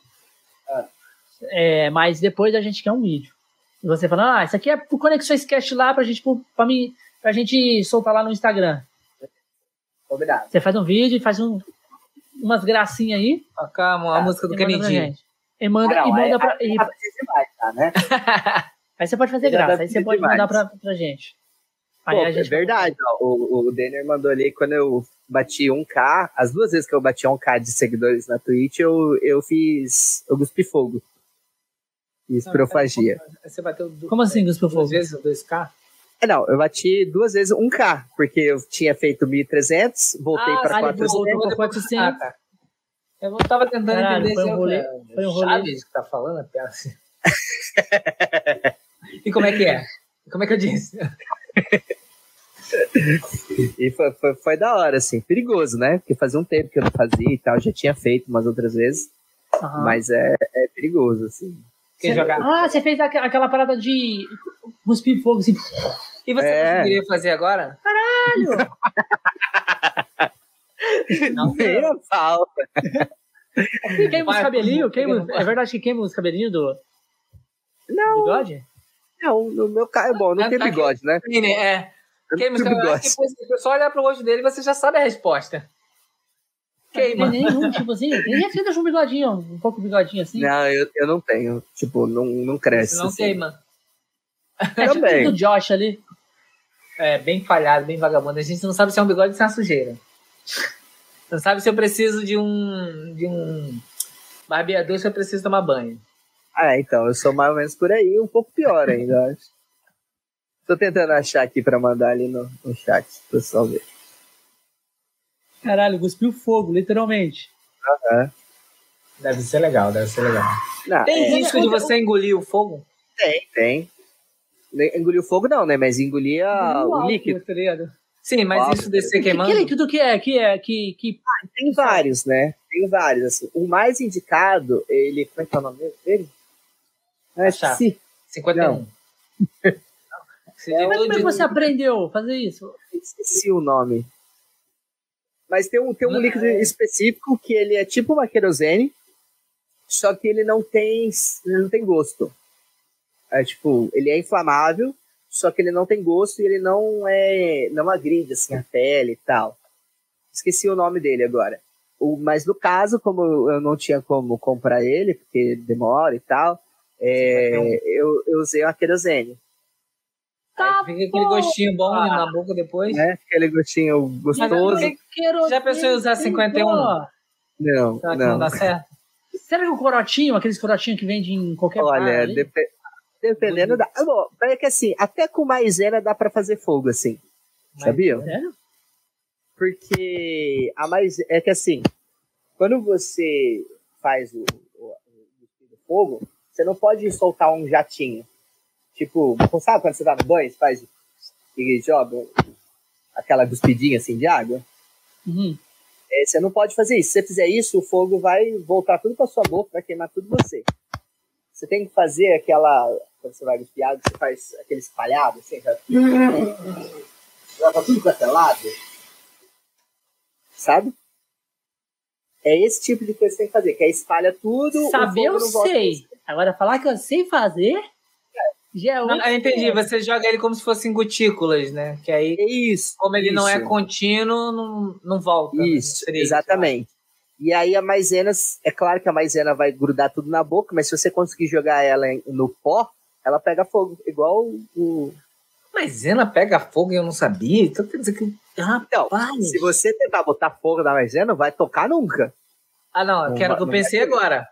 É, mas depois a gente quer um vídeo. E você fala, ah, isso aqui é pro Conexões Cast lá pra gente, pra mim, pra gente soltar lá no Instagram. Combinado. Você faz um vídeo, faz um, umas gracinhas aí. Tocar uma Tá, música do e Kennedy. E manda, Ah, não, e manda aí- pra. aí e- tá demais, tá, né? aí você pode fazer já graça, aí você pode demais. mandar pra, pra gente. Aí Pô, a é gente verdade, ó, o, o Denner mandou ali quando eu bati 1K, as duas vezes que eu bati 1K de seguidores na Twitch, eu, eu fiz. Eu cuspi fogo. Fiz profagia. Você bateu Como assim, duas Fogo? vezes o 2K? É, não, eu bati duas vezes 1K, porque eu tinha feito 1.300, voltei Ah, para aí 400. voltou pra Ah, 400. tá. Eu tava tentando Caralho, entender foi se um eu- rolê- é, foi um rolê. Chaves que tá falando, até assim. e como é que é? Como é que eu disse? E foi, foi, foi da hora, assim, perigoso, né? Porque fazia um tempo que eu não fazia e tal, já tinha feito umas outras vezes, Aham. mas é, é perigoso, assim. Jogar? Ah, você fez aqu- aquela parada de cuspir fogo, assim. E você É. conseguiria fazer agora? Não, Nem a pau. Queima os cabelinhos? Queima, é verdade que queima os cabelinhos do do Não, bigode? não, no meu caso, bom, não Ah, tem tá bigode, né? Né? É. Queima não os bigode. Depois, se você só olhar pro rosto dele, você já sabe a resposta. Queima. Não tem nenhum, tipo assim. Tem gente que deixa um bigodinho, um pouco bigodinho assim. Não, eu, eu não tenho. Tipo, não, não cresce. Não assim. queima. é tipo também. do Josh ali. É, bem falhado, bem vagabundo. A gente não sabe se é um bigode ou se é uma sujeira. Não sabe se eu preciso de um. de um barbeador ou se eu preciso tomar banho. Ah, então, eu sou mais ou menos por aí, um pouco pior ainda, acho. Tô tentando achar aqui pra mandar ali no, no chat, pro pessoal ver. Caralho, cuspiu fogo, literalmente. Aham. Deve ser legal, deve ser legal. Não, Tem é, risco de você engolir o fogo? tem, tem. Engolir o fogo não, né? Mas engolir a- o álcool, líquido. Tá ligado? Sim, mas Óbvio. isso descer Que, queimando. que líquido que é? Que é? Que, que... Tem vários, né? Tem vários, assim. O mais indicado, ele... Como é que é o nome dele? Ah, Achar. esqueci. 51. Você É, de Mas como é que você aprendeu a fazer isso? Esqueci o nome. Mas tem um, tem um Não, líquido é- específico que ele é tipo uma querosene, só que ele não tem, ele não tem gosto. É tipo, ele é inflamável, só que ele não tem gosto e ele não é não agride assim a pele e tal. Esqueci o nome dele agora. O, mas no caso, como eu não tinha como comprar ele, porque demora e tal, é, eu, eu usei uma querosene. Aí fica aquele gostinho bom na boca depois. Né? Aquele gostinho gostoso. Quero- Já pensou em usar 51? Ó, Não, Será que não, não. dá certo? Será que o corotinho, aqueles corotinhos que vende em qualquer bar Olha, depe- dependendo da. Ah, bom, é que assim, até com maisena dá pra fazer fogo, assim. Sabia? Sério? Porque a mais é que assim, quando você faz o, o- o fogo, você não pode soltar um jatinho. Tipo, sabe quando você tá no banho, você faz e joga aquela cuspidinha assim de água? Uhum. É, você não pode fazer isso. Se você fizer isso, o fogo vai voltar tudo pra sua boca, vai queimar tudo você. Você tem que fazer aquela. Quando você vai cuspir água, você faz aquele espalhado, assim, já. Já tá tudo é lado. Sabe? É esse tipo de coisa que você tem que fazer, que é espalha tudo. Saber eu sei. Agora, falar que eu sei fazer, já é Não, eu entendi. Você joga ele como se fossem gotículas, né? Que aí, É isso. como ele não é isso. contínuo, não, não volta. né? Isso, Seria exatamente. E aí a maisena, é claro que a maisena vai grudar tudo na boca, mas se você conseguir jogar ela no pó, ela pega fogo, igual o. Maisena pega fogo e eu não sabia. Então quer dizer que. Então, Rapaz. se você tentar botar fogo na maisena, não vai tocar nunca. Ah, não, Não quero vai- que eu pensei agora.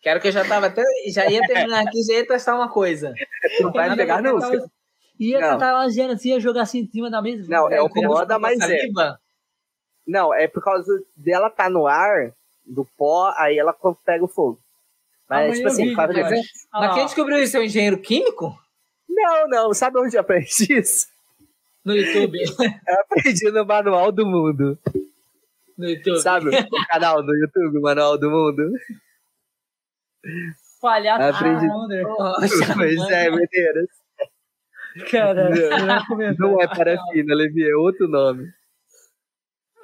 Quero que eu já tava até. Já ia terminar aqui, já ia testar uma coisa. Não vai pegar nunca. Ia Não. tentar uma gera assim, ia jogar assim em cima da mesa. Não, é o Como pó jogar da maisena. saliva. Não, é por causa dela tá no ar, do pó, aí ela pega o fogo. Mas, Amanhã tipo eu assim, vi, mas é- Ah Mas quem descobriu isso? É um engenheiro químico? Não, não, sabe onde eu aprendi isso? No YouTube. Eu aprendi no Manual do Mundo. No YouTube. Sabe o canal do YouTube, Manual do Mundo? Palhaço. Aprendi. Ah. Poxa, Pois é, Medeiros. Cara, Não. Não é parafina, Levi, é outro nome.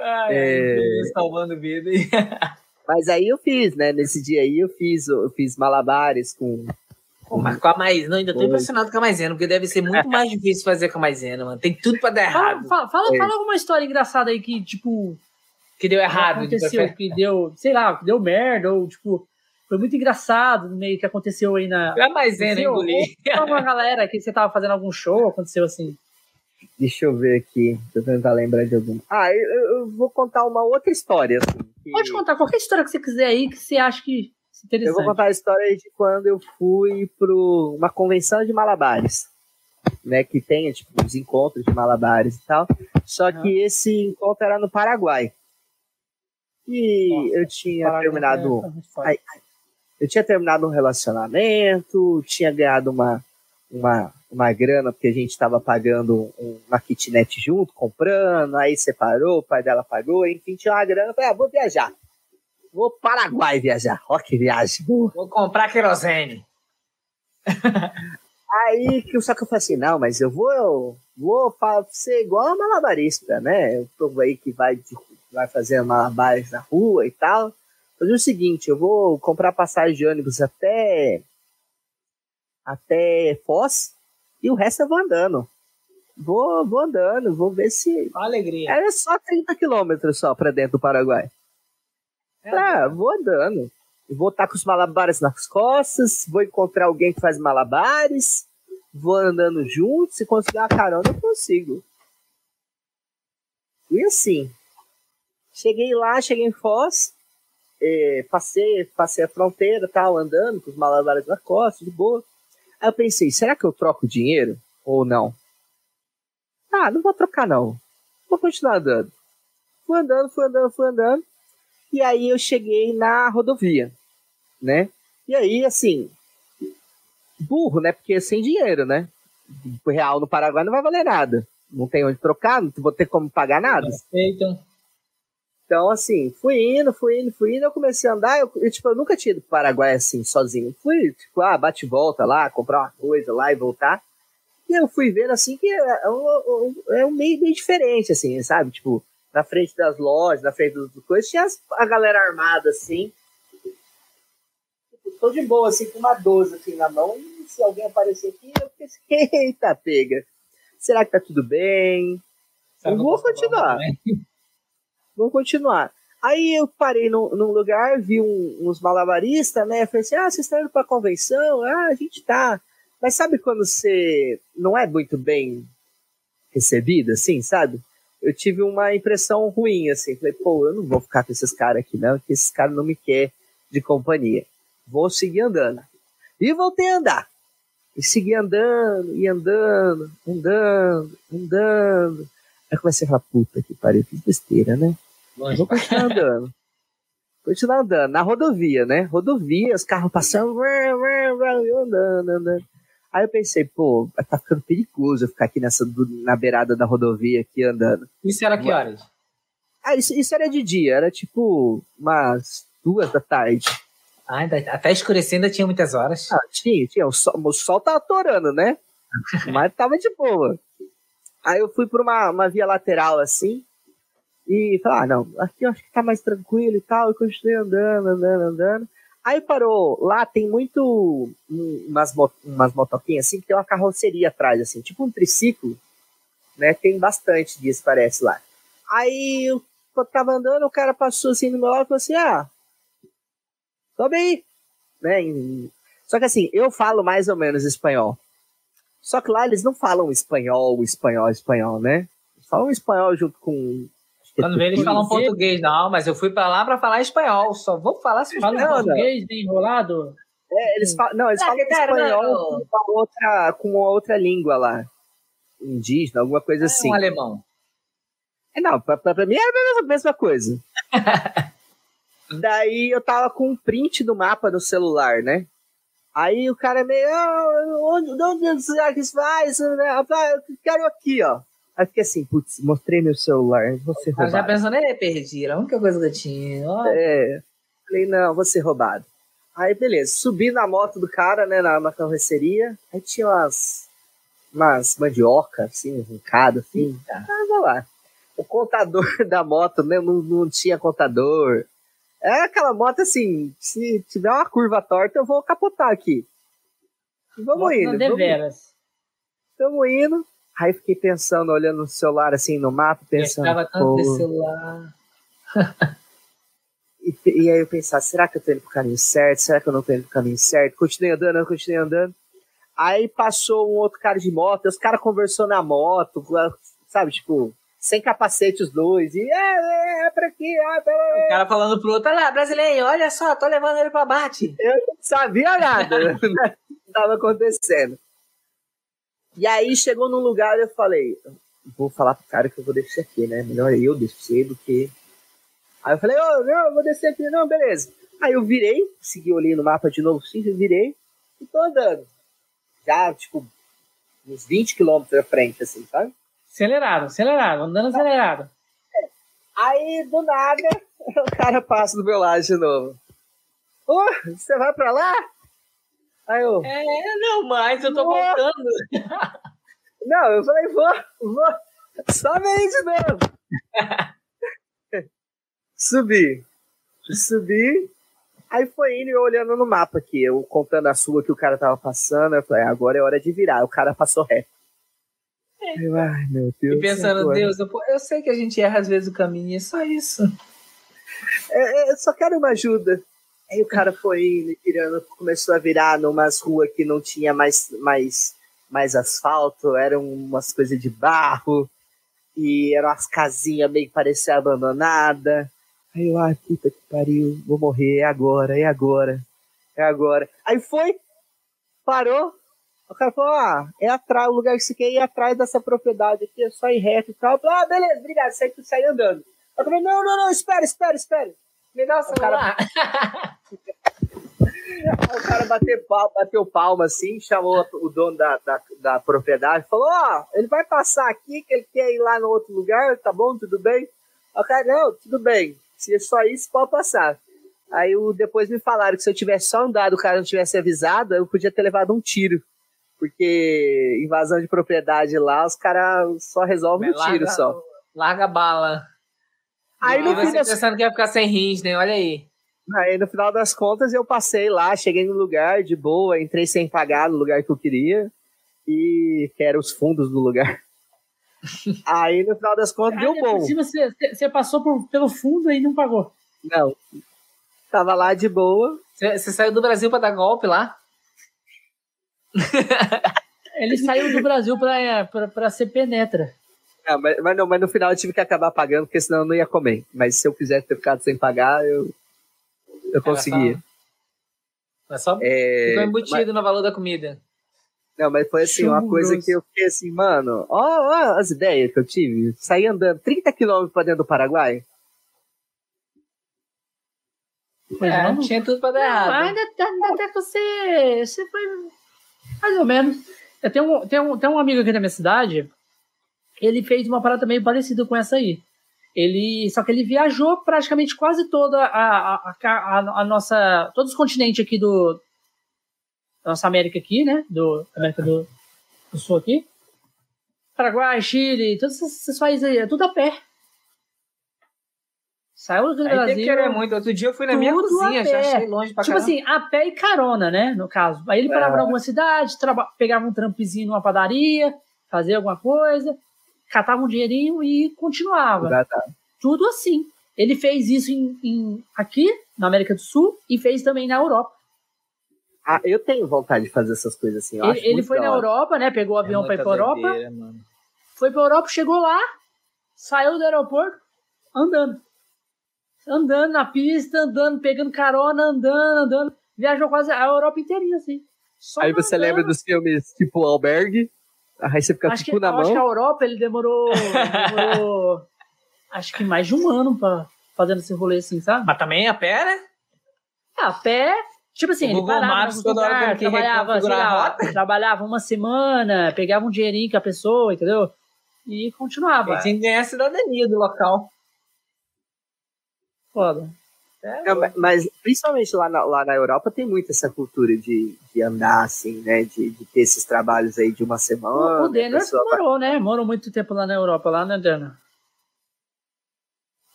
Ai, É. Deus, salvando vida. Mas aí eu fiz, né? Nesse dia aí eu fiz, eu fiz malabares com. Pô, mas com a maisena, ainda tô impressionado com a maisena, porque deve ser muito mais difícil fazer com a maisena, mano. Tem tudo pra dar Fala, errado. fala, fala, É. fala alguma história engraçada aí que, tipo, Que deu errado. aconteceu, que deu, sei lá, que deu merda, ou, tipo, foi muito engraçado no meio que aconteceu aí na. A maisena Seu, engolir. Fala uma galera que você tava fazendo algum show, aconteceu assim. Deixa eu ver aqui. Deixa eu tentar lembrar de alguma. Ah, eu, eu vou contar uma outra história. assim, que- Pode contar qualquer história que você quiser aí que você acha que é interessante. Eu vou contar a história de quando eu fui para uma convenção de malabares. Né, que tem tipo, os encontros de malabares e tal. Só que esse encontro era no Paraguai. E Nossa, eu tinha terminado. é foda. Ai, Eu tinha terminado um relacionamento, tinha ganhado uma, uma, uma grana, porque a gente estava pagando um- uma kitnet junto, comprando, aí separou, o pai dela pagou, enfim, tinha uma grana, eu falei, ah, vou viajar. Vou para Paraguai viajar. Ó, que viagem boa. Vou comprar querosene. Aí, que- só que eu falei assim, não, mas eu vou, eu vou ser igual a malabarista, né? O povo aí que vai, de- vai fazer malabares na rua e tal. Fazer o seguinte, eu vou comprar passagem de ônibus até até Foz e o resto eu vou andando. Vou, vou andando, vou ver se. Alegria. Era só 30 quilômetros só pra dentro do Paraguai. É, Ah, vou andando. Vou estar com os malabares nas costas, vou encontrar alguém que faz malabares, vou andando junto, se conseguir uma carona eu consigo. Fui assim. Cheguei lá, cheguei em Foz, é, passei, passei a fronteira, tal, andando com os malabares na costa, de boa. Aí eu pensei, será que eu troco dinheiro ou não? Ah, não vou trocar não. Vou continuar andando. Fui andando, fui andando, fui andando. E aí eu cheguei na rodovia, né? E aí, assim, burro, né? Porque sem dinheiro, né? Real no Paraguai não vai valer nada. Não tem onde trocar, não vou ter como pagar nada. Aceitam. Então, assim, fui indo, fui indo, fui indo, eu comecei a andar, eu, eu, tipo, eu nunca tinha ido pro Paraguai assim, sozinho. Fui, tipo, ah, bate e volta lá, comprar uma coisa lá e voltar. E eu fui vendo, assim, que é um, é um meio diferente, assim, sabe? Tipo, na frente das lojas, na frente das coisas, tinha as, a galera armada, assim. Tipo, tô de boa, assim, com uma 12, assim, na mão. E se alguém aparecer aqui, eu pensei, eita, pega. Será que tá tudo bem? eu vou continuar. Vamos continuar. Aí eu parei num, num lugar, vi um, uns malabaristas, né? Falei assim: ah, vocês estão indo pra convenção? Ah, a gente tá. Mas sabe quando você não é muito bem recebido, assim, sabe? Eu tive uma impressão ruim, assim. Falei, pô, eu não vou ficar com esses caras aqui, não, porque esses caras não me querem de companhia. Vou seguir andando. E voltei a andar. E segui andando, e andando, andando, andando. Aí comecei a falar, puta que pariu, fiz besteira, né? Longe Vou continuar andando. continuar andando. Na rodovia, né? Rodovia, os carros passando, eu andando, andando. Aí eu pensei, pô, tá ficando perigoso eu ficar aqui nessa, na beirada da rodovia aqui andando. Isso era que horas? Ah, isso, isso era de dia, era tipo umas duas da tarde. Ah, até escurecer ainda tinha muitas horas. Ah, tinha, tinha. O sol, o sol tava atorando, né? Mas tava de boa. Aí eu fui por uma, uma via lateral assim, e falei, ah, não, aqui eu acho que tá mais tranquilo e tal, e continuei andando, andando, andando. Aí parou, lá tem muito umas, umas motoquinhas assim, que tem uma carroceria atrás, assim, tipo um triciclo, né? Tem bastante disso, parece lá. Aí eu, tava andando, o cara passou assim no meu lado e falou assim, ah, sobe aí, né? Só que assim, eu falo mais ou menos espanhol. Só que lá eles não falam espanhol, espanhol, espanhol, né? Eles falam espanhol junto com. Quando vê, eles falam português, não, mas eu fui para lá para falar espanhol, só vou falar espanhol. Falam português enrolado? É, eles falam, não, eles falam espanhol com outra, com outra língua lá. Indígena, alguma coisa é assim. Um alemão. É, não, pra, pra, pra mim era a mesma, coisa. Daí eu tava com um print do mapa do celular, né? Aí o cara é meio, oh, onde, onde será que isso vai? Eu quero aqui, ó. Aí fiquei assim, putz, mostrei meu celular, ser roubado. já pensando, é, perdi, a única coisa que eu tinha. Oh. É, falei, não, vou ser roubado. Aí, beleza, subi na moto do cara, né, na, carroceria, aí tinha umas, umas mandioca, assim, arrancada, assim, tava lá. O contador da moto, né, não, não tinha contador, é aquela moto assim, se tiver uma curva torta, eu vou capotar aqui. Vamos moto indo. Deveras. Vamos indo. Aí fiquei pensando, olhando no celular assim no mapa, pensando. Eu tanto de celular. e, e, aí eu pensava, será que eu tô indo pro caminho certo? Será que eu não tô indo pro caminho certo? Continuei andando, continuei andando. Aí passou um outro cara de moto, os caras conversou na moto, sabe, tipo, sem capacete os dois. E é, é, é pra aqui, é, é. O cara falando pro outro, olha lá, brasileiro, olha só, tô levando ele pra bate. Eu não sabia nada que tava acontecendo. E aí chegou num lugar eu falei, vou falar pro cara que eu vou descer aqui, né? Melhor eu descer do que. Aí eu falei, ô, oh, não, eu vou descer aqui, não, beleza. Aí eu virei, segui olhei no mapa de novo, sim, eu virei e tô andando. Já, tipo, uns 20 quilômetros à frente, assim, sabe? Acelerado, acelerado, andando acelerado. Aí, do nada, o cara passa do meu lado de novo. Ô, oh, você vai pra lá? Aí eu. É, não, mas eu tô vou. voltando. Não, eu falei, vou, vou. Sobe aí de novo. Subi. Subi. Aí foi indo e olhando no mapa aqui, eu contando a sua que o cara tava passando. Eu falei, agora é hora de virar. O cara passou reto. Ai, meu Deus. E pensando, Deus, eu, eu, sei que a gente erra às vezes o caminho, é só isso. É, é, eu só quero uma ajuda. Aí o cara foi indo, tirando, começou a virar numas ruas que não tinha mais, mais, mais asfalto, eram umas coisas de barro. E eram as casinhas meio que pareciam abandonadas. Aí eu, ai, puta que pariu, vou morrer, é agora, é agora, é agora. Aí foi, parou, o cara falou, ah, é atrás, o lugar que você quer ir é atrás dessa propriedade aqui, é só ir reto e tal. Ah, beleza, obrigado, sai, sai andando. Eu falei, não, não, não, espera, espera, espera. Me dá o celular. o cara bateu palma, bateu palma assim, chamou o dono da, da, da propriedade, falou, ó, oh, ele vai passar aqui, que ele quer ir lá no outro lugar, tá bom, tudo bem? O cara, não, tudo bem, se é só isso, pode passar. Aí o, depois me falaram que se eu tivesse só andado, o cara não tivesse avisado, eu podia ter levado um tiro. Porque invasão de propriedade lá, os caras só resolvem um tiro só. Larga a bala. Aí no fim das... pensando que ia ficar sem rins, né? Olha aí. Aí no final das contas eu passei lá, cheguei no lugar de boa, entrei sem pagar no lugar que eu queria e que era os fundos do lugar. aí no final das contas deu bom. Você, você passou por, pelo fundo e não pagou? Não. Tava lá de boa. Você, você saiu do Brasil para dar golpe lá? Ele saiu do Brasil para ser penetra. Não, mas, mas, não, mas no final eu tive que acabar pagando, porque senão eu não ia comer. Mas se eu quisesse ter ficado sem pagar, eu, eu conseguia. Mas só é, ficou embutido mas, no valor da comida. Não, mas foi assim, uma coisa que eu fiquei assim, mano, ó, ó as ideias que eu tive. Saí andando 30 quilômetros pra dentro do Paraguai. É, tinha tudo pra dar errado. Ainda, ainda até que você, você foi mais ou menos. Eu tenho, um, tenho, um, tenho um amigo aqui da minha cidade, ele fez uma parada meio parecida com essa aí. Ele, só que ele viajou praticamente quase toda a, a, a, a nossa, todos os continentes aqui do, nossa América aqui, né? Do América do, do Sul aqui. Paraguai, Chile, todos esses países aí, é tudo a pé. Saiu do aí Brasil. Tem que muito. Outro dia eu fui na minha cozinha, já achei longe pra Tipo caramba. assim, a pé e carona, né? No caso. Aí ele parava é. em alguma cidade, pegava um trampezinho numa padaria, fazia alguma coisa, catava um dinheirinho e continuava. Tudo assim. Ele fez isso em, em, aqui, na América do Sul, e fez também na Europa. Ah, eu tenho vontade de fazer essas coisas assim. ele, ele foi na Europa, né? Pegou o é avião é pra ir pra Europa. Mano. Foi pra Europa, chegou lá, saiu do aeroporto, andando. Andando na pista, andando, pegando carona, andando, andando. Viajou quase a Europa inteirinha, assim. Aí andando. você lembra dos filmes tipo Albergue? Aí você fica acho tipo que, na mão. Acho que a Europa ele demorou, demorou acho que mais de um ano pra fazendo esse rolê assim, sabe? Mas também a pé, né? É, a pé, tipo assim, o ele Google parava Maps, toda lugar, hora que trabalhava, sei lá, trabalhava uma semana, pegava um dinheirinho com a pessoa, entendeu? E continuava. Ele tinha que ganhar a cidadania do local. Foda. É, é, mas principalmente lá na, lá na Europa tem muito essa cultura de, de andar assim, né? De, de ter esses trabalhos aí de uma semana. O, o Denner morou, né? Morou muito tempo lá na Europa, lá, né, Denner?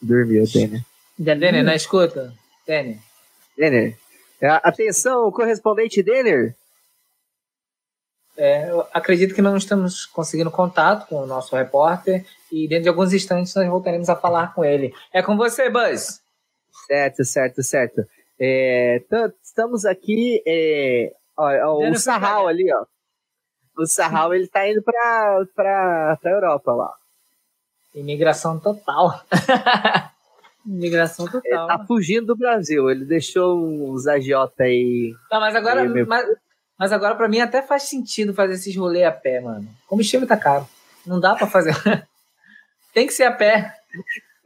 Dormiu, Denner. Denner, não escuta? Denner. Denner. É, atenção, correspondente Denner. É, eu acredito que não estamos conseguindo contato com o nosso repórter e dentro de alguns instantes nós voltaremos a falar com ele. É com você, Buzz. Certo, certo, certo. É, estamos aqui. É, ó, ó, o Sarral ali, ó. O Sarral ele tá indo para para para Europa lá. Imigração total. Imigração total. Ele tá fugindo do Brasil. Ele deixou uns agiota aí. Não, mas agora, aí, mas, mas, agora para mim até faz sentido fazer esses rolês a pé, mano. O combustível tá caro. Não dá para fazer. Tem que ser a pé.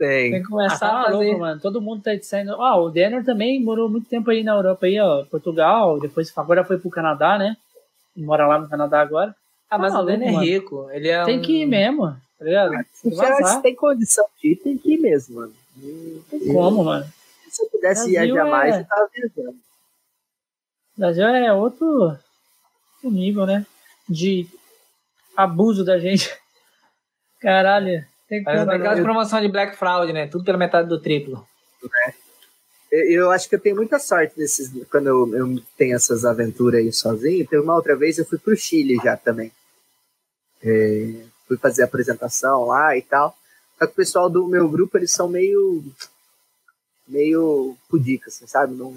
Tem. Tem que começar ah, tá a fazer. Louco, mano. Todo mundo tá saindo. Ah, o Denner também morou muito tempo aí na Europa, aí, ó. Portugal, depois agora foi pro Canadá, né? Mora lá no Canadá agora. Ah, mas tá o Denner é rico. Ele é tem um... que ir mesmo, tá ligado? Ah, se, tem condição de ir, tem que ir mesmo, mano. Tem como, mano? Se eu pudesse Brasil ir a mais, é... eu tava viajando. Brasil é outro nível, né? De abuso da gente. Caralho. Tem aquelas promoção de Black Fraud, né? Tudo pela metade do triplo. É. Eu acho que eu tenho muita sorte nesses, quando eu, eu tenho essas aventuras aí sozinho. Teve uma outra vez eu fui pro Chile já também. É, fui fazer a apresentação lá e tal. Só que o pessoal do meu grupo, eles são meio meio pudicas, assim, sabe? Não,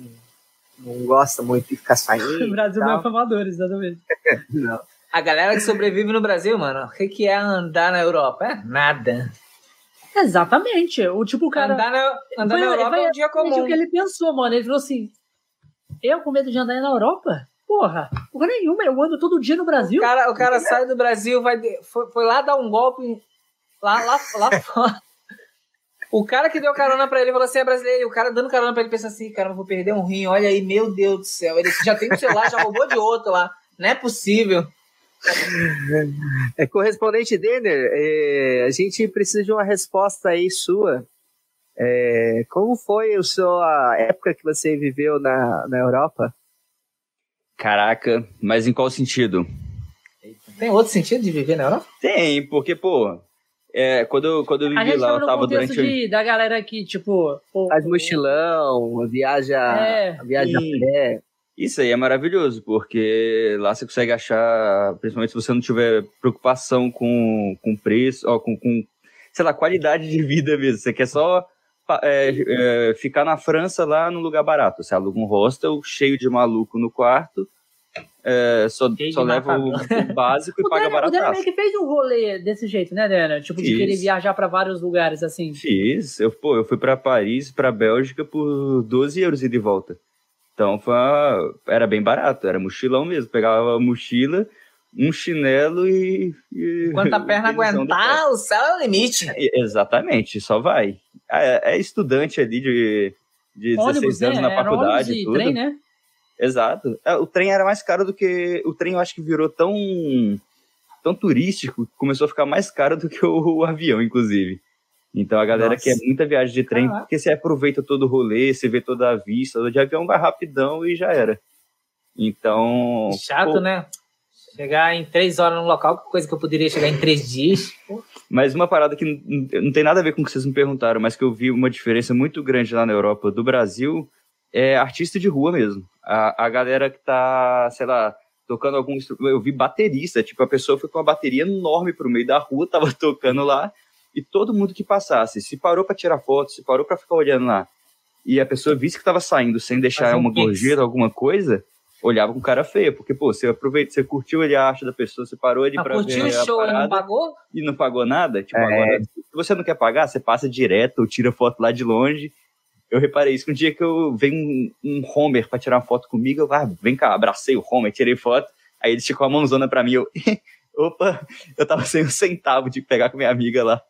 não gosta muito de ficar saindo. O Brasil não é famadores, exatamente. não. A galera que sobrevive no Brasil, mano, o que, que é andar na Europa? É nada. Exatamente. O tipo, o cara. Andar na, andar na Europa é um dia comum. o que ele pensou, mano. Ele falou assim: eu com medo de andar na Europa? Porra, porra nenhuma, eu ando todo dia no Brasil. O cara, o cara sai do Brasil, vai foi, foi lá dar um golpe lá, lá, lá fora. O cara que deu carona pra ele falou assim: é brasileiro. O cara dando carona pra ele pensa assim: cara, não vou perder um rim. Olha aí, meu Deus do céu. Ele já tem um celular, já roubou de outro lá. Não é possível. É, correspondente Denner, é, a gente precisa de uma resposta aí sua. É, como foi a sua época que você viveu na, na Europa? Caraca, mas em qual sentido? Tem outro sentido de viver na Europa? Tem, porque, pô, é, quando, eu, quando eu vivi lá, eu tava durante. De, da galera que, tipo. Faz mochilão, viaja. É, viaja e... a pé. Isso aí é maravilhoso, porque lá você consegue achar, principalmente se você não tiver preocupação com, com preço, ó, com, com, sei lá, qualidade de vida mesmo. Você quer só é, é, ficar na França lá num lugar barato. Você aluga um hostel cheio de maluco no quarto, é, só, só leva o, o, básico e paga barato. O Daniel que fez um rolê desse jeito, né, Daniel? Tipo, Fiz. de querer viajar para vários lugares assim. Fiz. Eu, pô, eu fui para Paris, para Bélgica por 12 euros e de volta. Então foi uma... era bem barato, era mochilão mesmo. Pegava a mochila, um chinelo e. e Enquanto a perna aguentar, o céu é o limite. É, exatamente, só vai. É, é estudante ali de, de ônibus, 16 anos né? na faculdade. Era tudo. trem, né? Exato. É, o trem era mais caro do que. O trem eu acho que virou tão. tão turístico, começou a ficar mais caro do que o, o avião, inclusive. Então a galera Nossa. quer muita viagem de trem, Caraca. porque você aproveita todo o rolê, você vê toda a vista, de avião vai rapidão e já era. Então. Chato, pô, né? Chegar em três horas num local, coisa que eu poderia chegar em três dias. Mas uma parada que não tem nada a ver com o que vocês me perguntaram, mas que eu vi uma diferença muito grande lá na Europa do Brasil, é artista de rua mesmo. A, a galera que tá, sei lá, tocando algum instrumento. Eu vi baterista, tipo, a pessoa foi com uma bateria enorme pro meio da rua, tava tocando lá e todo mundo que passasse, se parou para tirar foto, se parou para ficar olhando lá, e a pessoa visse que estava saindo sem deixar um uma gorjeta, alguma coisa, olhava com cara feia, porque, pô, você aproveita, você curtiu ele a arte da pessoa, você parou ali ah, para ver curtiu o show e não pagou? E não pagou nada? Tipo, é. agora, se você não quer pagar, você passa direto ou tira foto lá de longe. Eu reparei isso, que um dia que eu venho um, um Homer para tirar uma foto comigo, eu, ah, vem cá, abracei o Homer, tirei foto, aí ele esticou a mãozona para mim, eu, opa, eu tava sem um centavo de pegar com minha amiga lá.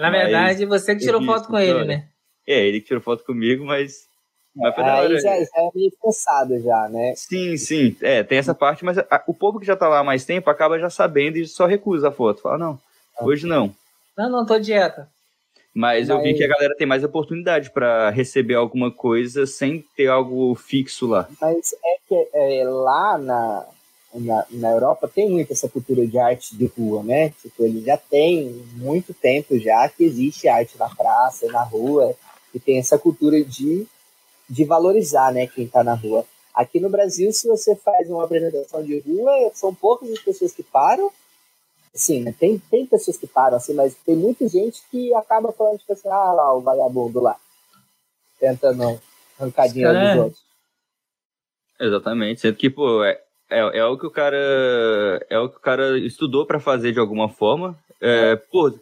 Na verdade, você que tirou foto com ele, né? É, ele que tirou foto comigo, mas. mas foi Aí já, já é meio cansado já, né? Sim, sim. É, tem essa parte, mas a, o povo que já tá lá há mais tempo acaba já sabendo e só recusa a foto. Fala, não, ah. hoje não. Não, não, tô dieta. Mas, mas eu vi que a galera tem mais oportunidade para receber alguma coisa sem ter algo fixo lá. Mas é que é, lá na, na, na Europa tem muito essa cultura de arte de rua, né? Tipo, ele já tem muito tempo já que existe arte na praça, na rua, e tem essa cultura de, de valorizar, né, quem está na rua. Aqui no Brasil, se você faz uma apresentação de rua, são poucas as pessoas que param. Sim, né? tem, tem pessoas que param, assim, mas tem muita gente que acaba falando, tipo assim, ah lá, o vagabundo lá, tentando arrancar dinheiro dos outros. Exatamente, sendo que, pô, é, é, é o que o cara é o que o cara estudou para fazer de alguma forma. É, pô,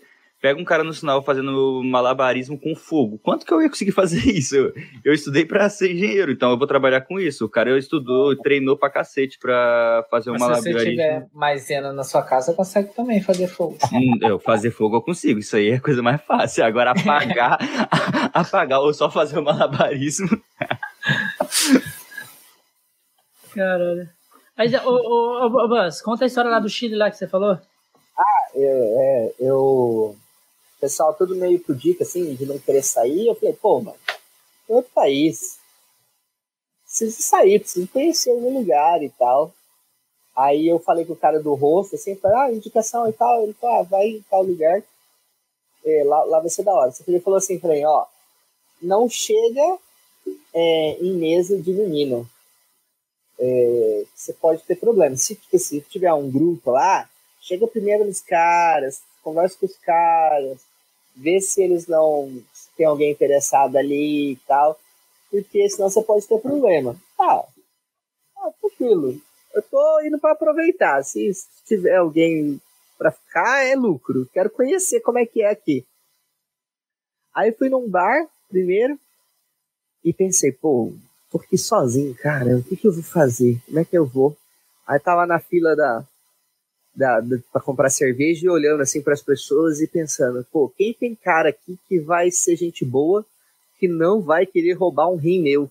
pega um cara no sinal fazendo malabarismo com fogo. Quanto que eu ia conseguir fazer isso? Eu, eu estudei para ser engenheiro, então eu vou trabalhar com isso. O cara estudou, treinou pra cacete pra fazer um Mas malabarismo. Se você tiver maisena na sua casa, consegue também fazer fogo. Hum, eu fazer fogo eu consigo, isso aí é a coisa mais fácil. Agora apagar, apagar ou só fazer o malabarismo. Caralho. Mas, ô, ô, ô, Buzz, conta a história lá do Chile lá que você falou. Ah, é, é eu. O pessoal todo meio por dica, assim, de não querer sair. Eu falei, pô, mano, é outro país. Preciso sair, preciso conhecer algum lugar e tal. Aí eu falei com o cara do rosto, assim, falei, ah, indicação e tal. Ele falou, ah, vai em tal lugar. É, lá, lá vai ser da hora. Ele falou assim mim, ó, não chega é, em mesa de menino é, você pode ter problemas. Se, se tiver um grupo lá, chega primeiro nos caras, conversa com os caras, vê se eles não. Se tem alguém interessado ali e tal, porque senão você pode ter problema. Ah, ah tranquilo. eu tô indo para aproveitar. Se tiver alguém para ficar, é lucro. Quero conhecer como é que é aqui. Aí fui num bar primeiro e pensei, pô, aqui sozinho, cara, o que, que eu vou fazer? Como é que eu vou? Aí tava na fila da, da, da para comprar cerveja e olhando assim para as pessoas e pensando, pô, quem tem cara aqui que vai ser gente boa, que não vai querer roubar um rim meu,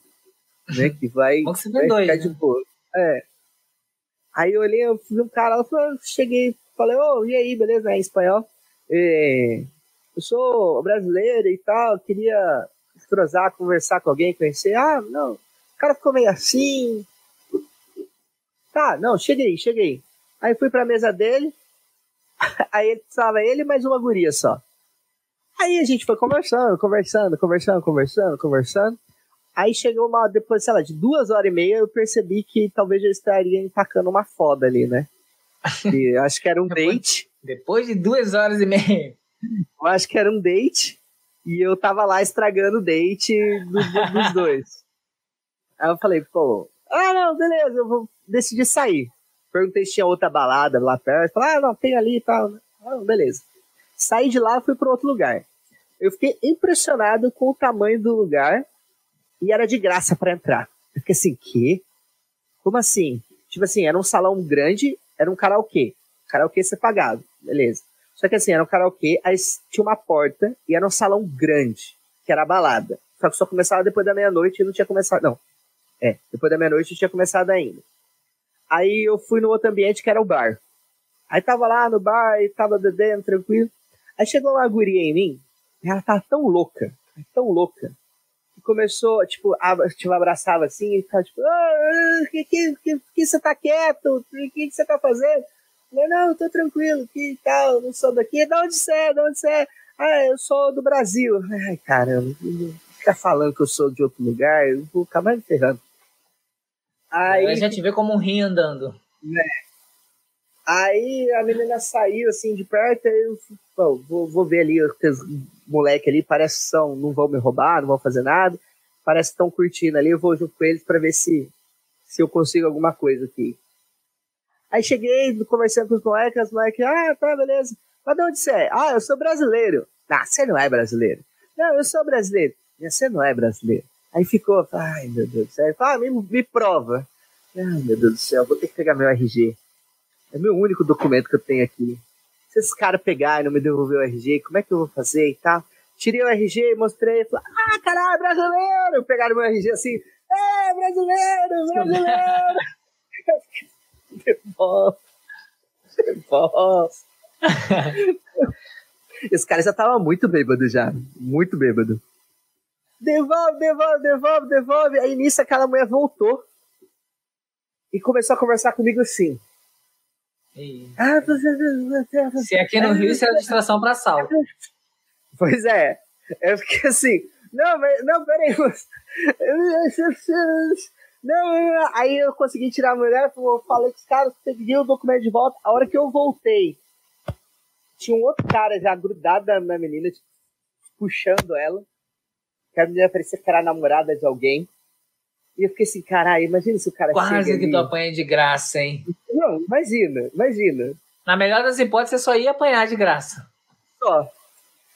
né? Que vai, vai dois, ficar né? de boa. É. Aí eu olhei, eu vi um cara, eu falei, cheguei, falei, ô, e aí, beleza? É em espanhol. É, eu sou brasileiro e tal, queria entrosar, conversar com alguém, conhecer. Ah, não. O cara ficou meio assim. Tá, não, cheguei, cheguei. Aí fui pra mesa dele. Aí estava ele e mais uma guria só. Aí a gente foi conversando, conversando, conversando, conversando, conversando. Aí chegou uma, depois, sei lá, de duas horas e meia, eu percebi que talvez eu estaria empacando uma foda ali, né? E acho que era um Depois- date. Depois de duas horas e meia. Eu acho que era um date. E eu tava lá estragando o date do- do- dos dois. Aí eu falei, pô, ah, não, beleza, eu vou decidir sair. Perguntei se tinha outra balada lá perto. Falei, ah, não, tem ali e tal. Ah, beleza. Saí de lá e fui para outro lugar. Eu fiquei impressionado com o tamanho do lugar e era de graça para entrar. Eu fiquei assim, quê? Como assim? Tipo assim, era um salão grande, era um karaokê. Karaokê você pagava, beleza. Só que assim, era um karaokê, aí tinha uma porta e era um salão grande, que era a balada. Só que só começava depois da meia-noite e não tinha começado. Não. É, depois da meia-noite não tinha começado ainda. Aí eu fui no outro ambiente que era o bar. Aí tava lá no bar e tava bebendo, tranquilo. Aí chegou uma guria em mim, ela tava tão louca, tão louca, que começou, tipo, a, tipo abraçava assim e ficava tipo, ah, que, que, que, que você tá quieto? O que, que você tá fazendo? Eu falei, não, eu tô tranquilo, que tal, não sou daqui. De onde você é? De onde você é? Ah, eu sou do Brasil. Ai, caramba, ficar falando que eu sou de outro lugar, eu vou acabar me ferrando. Aí, Ela já te vê como um rim andando. Aí a menina saiu assim de perto, aí eu pô, vou, vou ver ali os moleque ali, parece que são, não vão me roubar, não vão fazer nada, parece que estão curtindo ali, eu vou junto com eles para ver se, se eu consigo alguma coisa aqui. Aí cheguei, conversando com os moleques, os moleques, ah, tá, beleza. Mas de onde você é? Ah, eu sou brasileiro. Ah, você não é brasileiro. Não, eu sou brasileiro. "Mas Você não é brasileiro. Aí ficou, ai meu Deus do céu. Ah, me, me prova. Ai meu Deus do céu, vou ter que pegar meu RG. É meu único documento que eu tenho aqui. Se esse cara pegar e não me devolver o RG, como é que eu vou fazer e tal? Tirei o RG, mostrei, falei, ah, caralho, brasileiro! Pegaram meu RG assim, é, brasileiro, brasileiro! Devolve. Devolve. Esse cara já tava muito bêbado já, muito bêbado. Devolve, devolve, devolve, devolve. Aí nisso aquela mulher voltou e começou a conversar comigo assim. Ah, você, você, Se aqui no Rio isso é distração pra assalto. Pois é. Eu fiquei assim, não, mas, não, peraí. Não, aí eu consegui tirar a mulher, eu falei com os caras, peguei o documento de volta. A hora que eu voltei, tinha um outro cara já grudado na menina, tipo, puxando ela. Que a menina parecia que era namorada de alguém. E eu fiquei assim, caralho, imagina se o cara Quase que ali. tu apanha de graça, hein? Não, imagina, imagina. Na melhor das hipóteses, você só ia apanhar de graça. Só.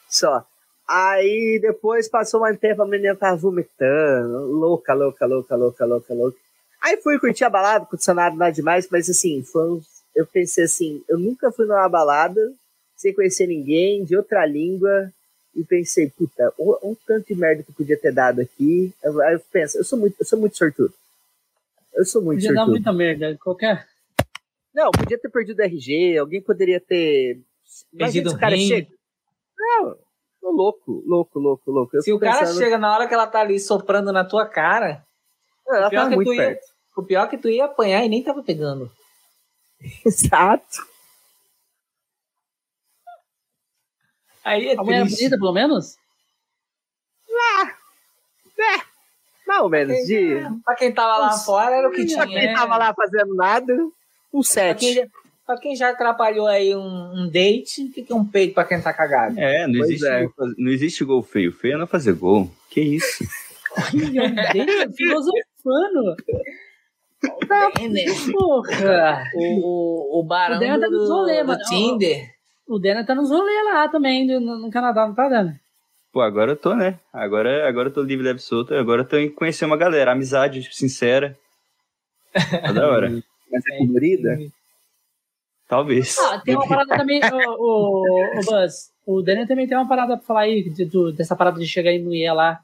Só. Aí depois passou um tempo, a menina tava vomitando, louca, louca, louca, louca, louca, louca. Aí fui curtir a balada, condicionado nada demais, mas assim, foi um- eu pensei assim, eu nunca fui numa balada sem conhecer ninguém, de outra língua, e pensei, puta, o, o tanto de merda que eu podia ter dado aqui. Eu- Aí eu penso, eu sou muito, eu sou muito sortudo. Eu sou muito Podia dar sortudo. muita merda. Qualquer. Não, podia ter perdido RG, alguém poderia ter. Perdido o cara chega. Não, tô louco, louco, louco, louco. Eu Se o fico cara pensando- chega na hora que ela tá ali soprando na tua cara, Não, ela pior tá muito ia- perto. o pior é que tu ia apanhar e nem tava pegando. Exato. Aí é A mulher é triste. bonita, pelo menos? Mais ou menos. De... Pra quem tava lá Nossa, fora era o que Pra tinha. quem né? tava lá fazendo nada, um Pra quem, 7. já, pra quem já atrapalhou aí um, um date, o que que é um peito pra quem tá cagado? É, não Pois existe, é. Gol, não existe gol feio. Feio é não fazer gol. Que isso? Olha, deixa filosofando. O Denner. Porra. O, o, o barão O tá do, rolê, do mano. Tinder. O Denner tá nos rolês lá também, no, no Canadá, não tá dando? Pô, agora eu tô, né? Agora, agora eu tô livre, leve, solto. Agora eu tô em conhecer uma galera. Amizade sincera. Tá da hora. Mas é colorida? Talvez. Ah, tem uma parada também, o, o, o Buzz. O Denner também tem uma parada pra falar aí, de- do- dessa parada de chegar em mulher lá.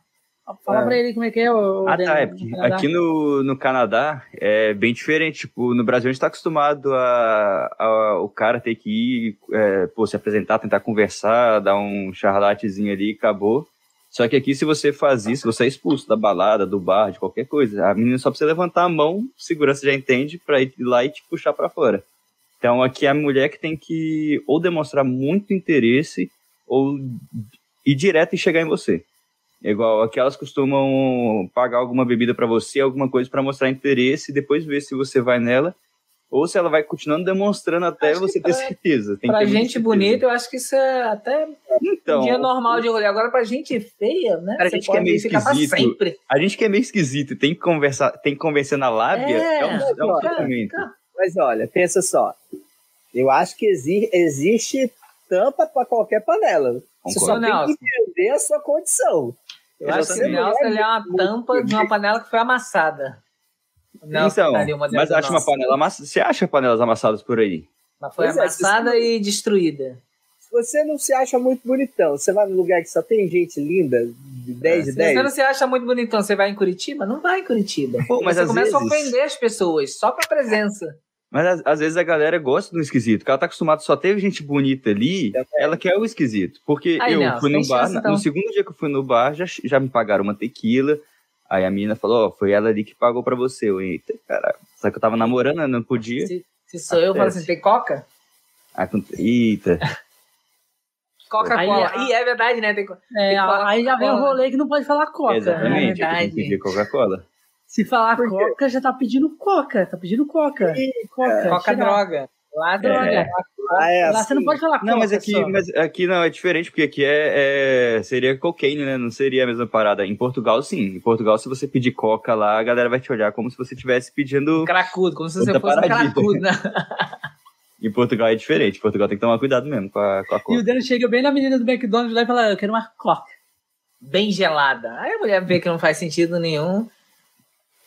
Fala É. pra ele como é que é o, Ah, tá. É no aqui no, no Canadá é bem diferente. Tipo, no Brasil a gente tá acostumado a, a- o cara ter que ir, é, pô, se apresentar, tentar conversar, dar um charlatezinho ali e acabou. Só que aqui, se você faz isso, você é expulso da balada, do bar, de qualquer coisa. A menina só precisa levantar a mão, segurança já entende, pra ir lá e te puxar pra fora. Então aqui é a mulher que tem que ou demonstrar muito interesse ou ir direto e chegar em você. É igual aqui elas costumam pagar alguma bebida pra você, alguma coisa pra mostrar interesse e depois ver se você vai nela ou se ela vai continuando demonstrando até Acho que você ter pra- certeza. Tem que Pra ter gente certeza. bonita, eu acho que isso é até Então, um dia normal de rolê. Agora, pra gente feia, né? Cara, a você gente que é meio pra esquisito. sempre. a gente que é meio esquisito, e tem que conversar, tem que convencer na lábia, É, é, um, é um cara, sofrimento. Mas olha, pensa só. Eu acho que exi- existe tampa para qualquer panela. Você só tem que entender a sua condição. Eu acho que o. Nelson ele é uma tampa de uma panela que foi amassada. O Nelson Então, tá mas do acha uma panela amassa... Você acha panelas amassadas por aí? Mas foi Pois é, amassada e destruída. Se você não se acha muito bonitão, você vai num lugar que só tem gente linda, de 10 de Se você não 10, se acha muito bonitão, você vai em Curitiba? Não vai em Curitiba. Pô, mas você começa a vezes- ofender as pessoas, só com a presença. Mas às, vezes a galera gosta do esquisito, porque ela tá acostumada, só teve gente bonita ali, ela quer o esquisito. Porque Aí, eu Nelson, fui no bar, chance, então. no segundo dia que eu fui no bar, já, já me pagaram uma tequila. Aí a menina falou, ó, foi ela ali que pagou pra você. Eu, eita, caralho. Só que eu tava namorando, né, não podia. Se, se sou eu, eu falo assim, tem coca? Eita. Coca-Cola. E é verdade, né? Tem É, Tem aí já vem o rolê que não pode falar coca. Exatamente, eu verdade. Coca-Cola. Se falar coca, já tá pedindo coca. Tá pedindo coca. Coca, Coca chega- droga. Lá droga. É. Ah, é Lá você não assim. pode falar coca. Não, mas aqui, só. mas aqui não, é diferente, porque aqui é, é- seria cocaine, né? Não seria a mesma parada. Em Portugal, sim. Em Portugal, se você pedir coca lá, a galera vai te olhar como se você estivesse pedindo. Cracudo, como se você fosse um paradinha. cracudo, né? Em Portugal é diferente. Em Portugal tem que tomar cuidado mesmo com a, com a E coca. o Dano chega bem na menina do McDonald's lá e fala, eu quero uma coca. Bem gelada. Aí a mulher vê que não faz sentido nenhum.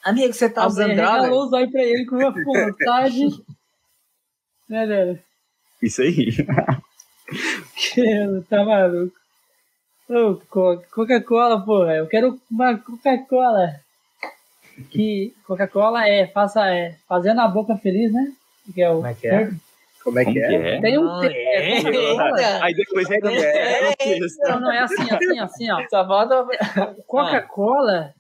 Amigo, você tá usando droga? os olhos pra ele com uma vontade. né, Dano? Isso aí. Que tá maluco. Ô, Co- Coca-Cola, porra. Eu quero uma Coca-Cola. Que Coca-Cola é, faça, é fazendo a boca feliz, né? Que é o Como é que é? Como é Como que que é? é? Tem um te- é. Coca-Cola. Aí depois é Não, não é assim, assim, assim, ó. Coca-Cola,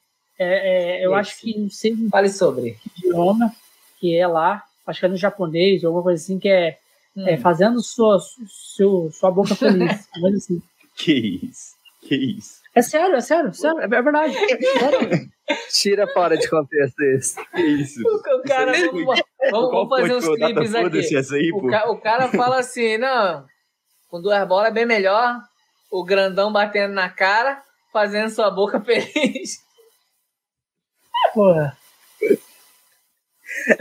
é, é, eu Isso. acho que não sei Fale sobre. idioma que é lá, acho que é no japonês ou alguma coisa assim, que é, Hum. é fazendo sua, seu, sua boca feliz. assim. Que isso? Que isso? É sério, é sério, sério, é verdade. É sério. Tira fora de contexto isso. Que isso? O cara, Isso vamos, vamos, vamos fazer uns data clipes aqui. aí, O, ca- o cara fala assim, não, com duas bolas é bem melhor, o grandão batendo na cara, fazendo sua boca feliz. Porra.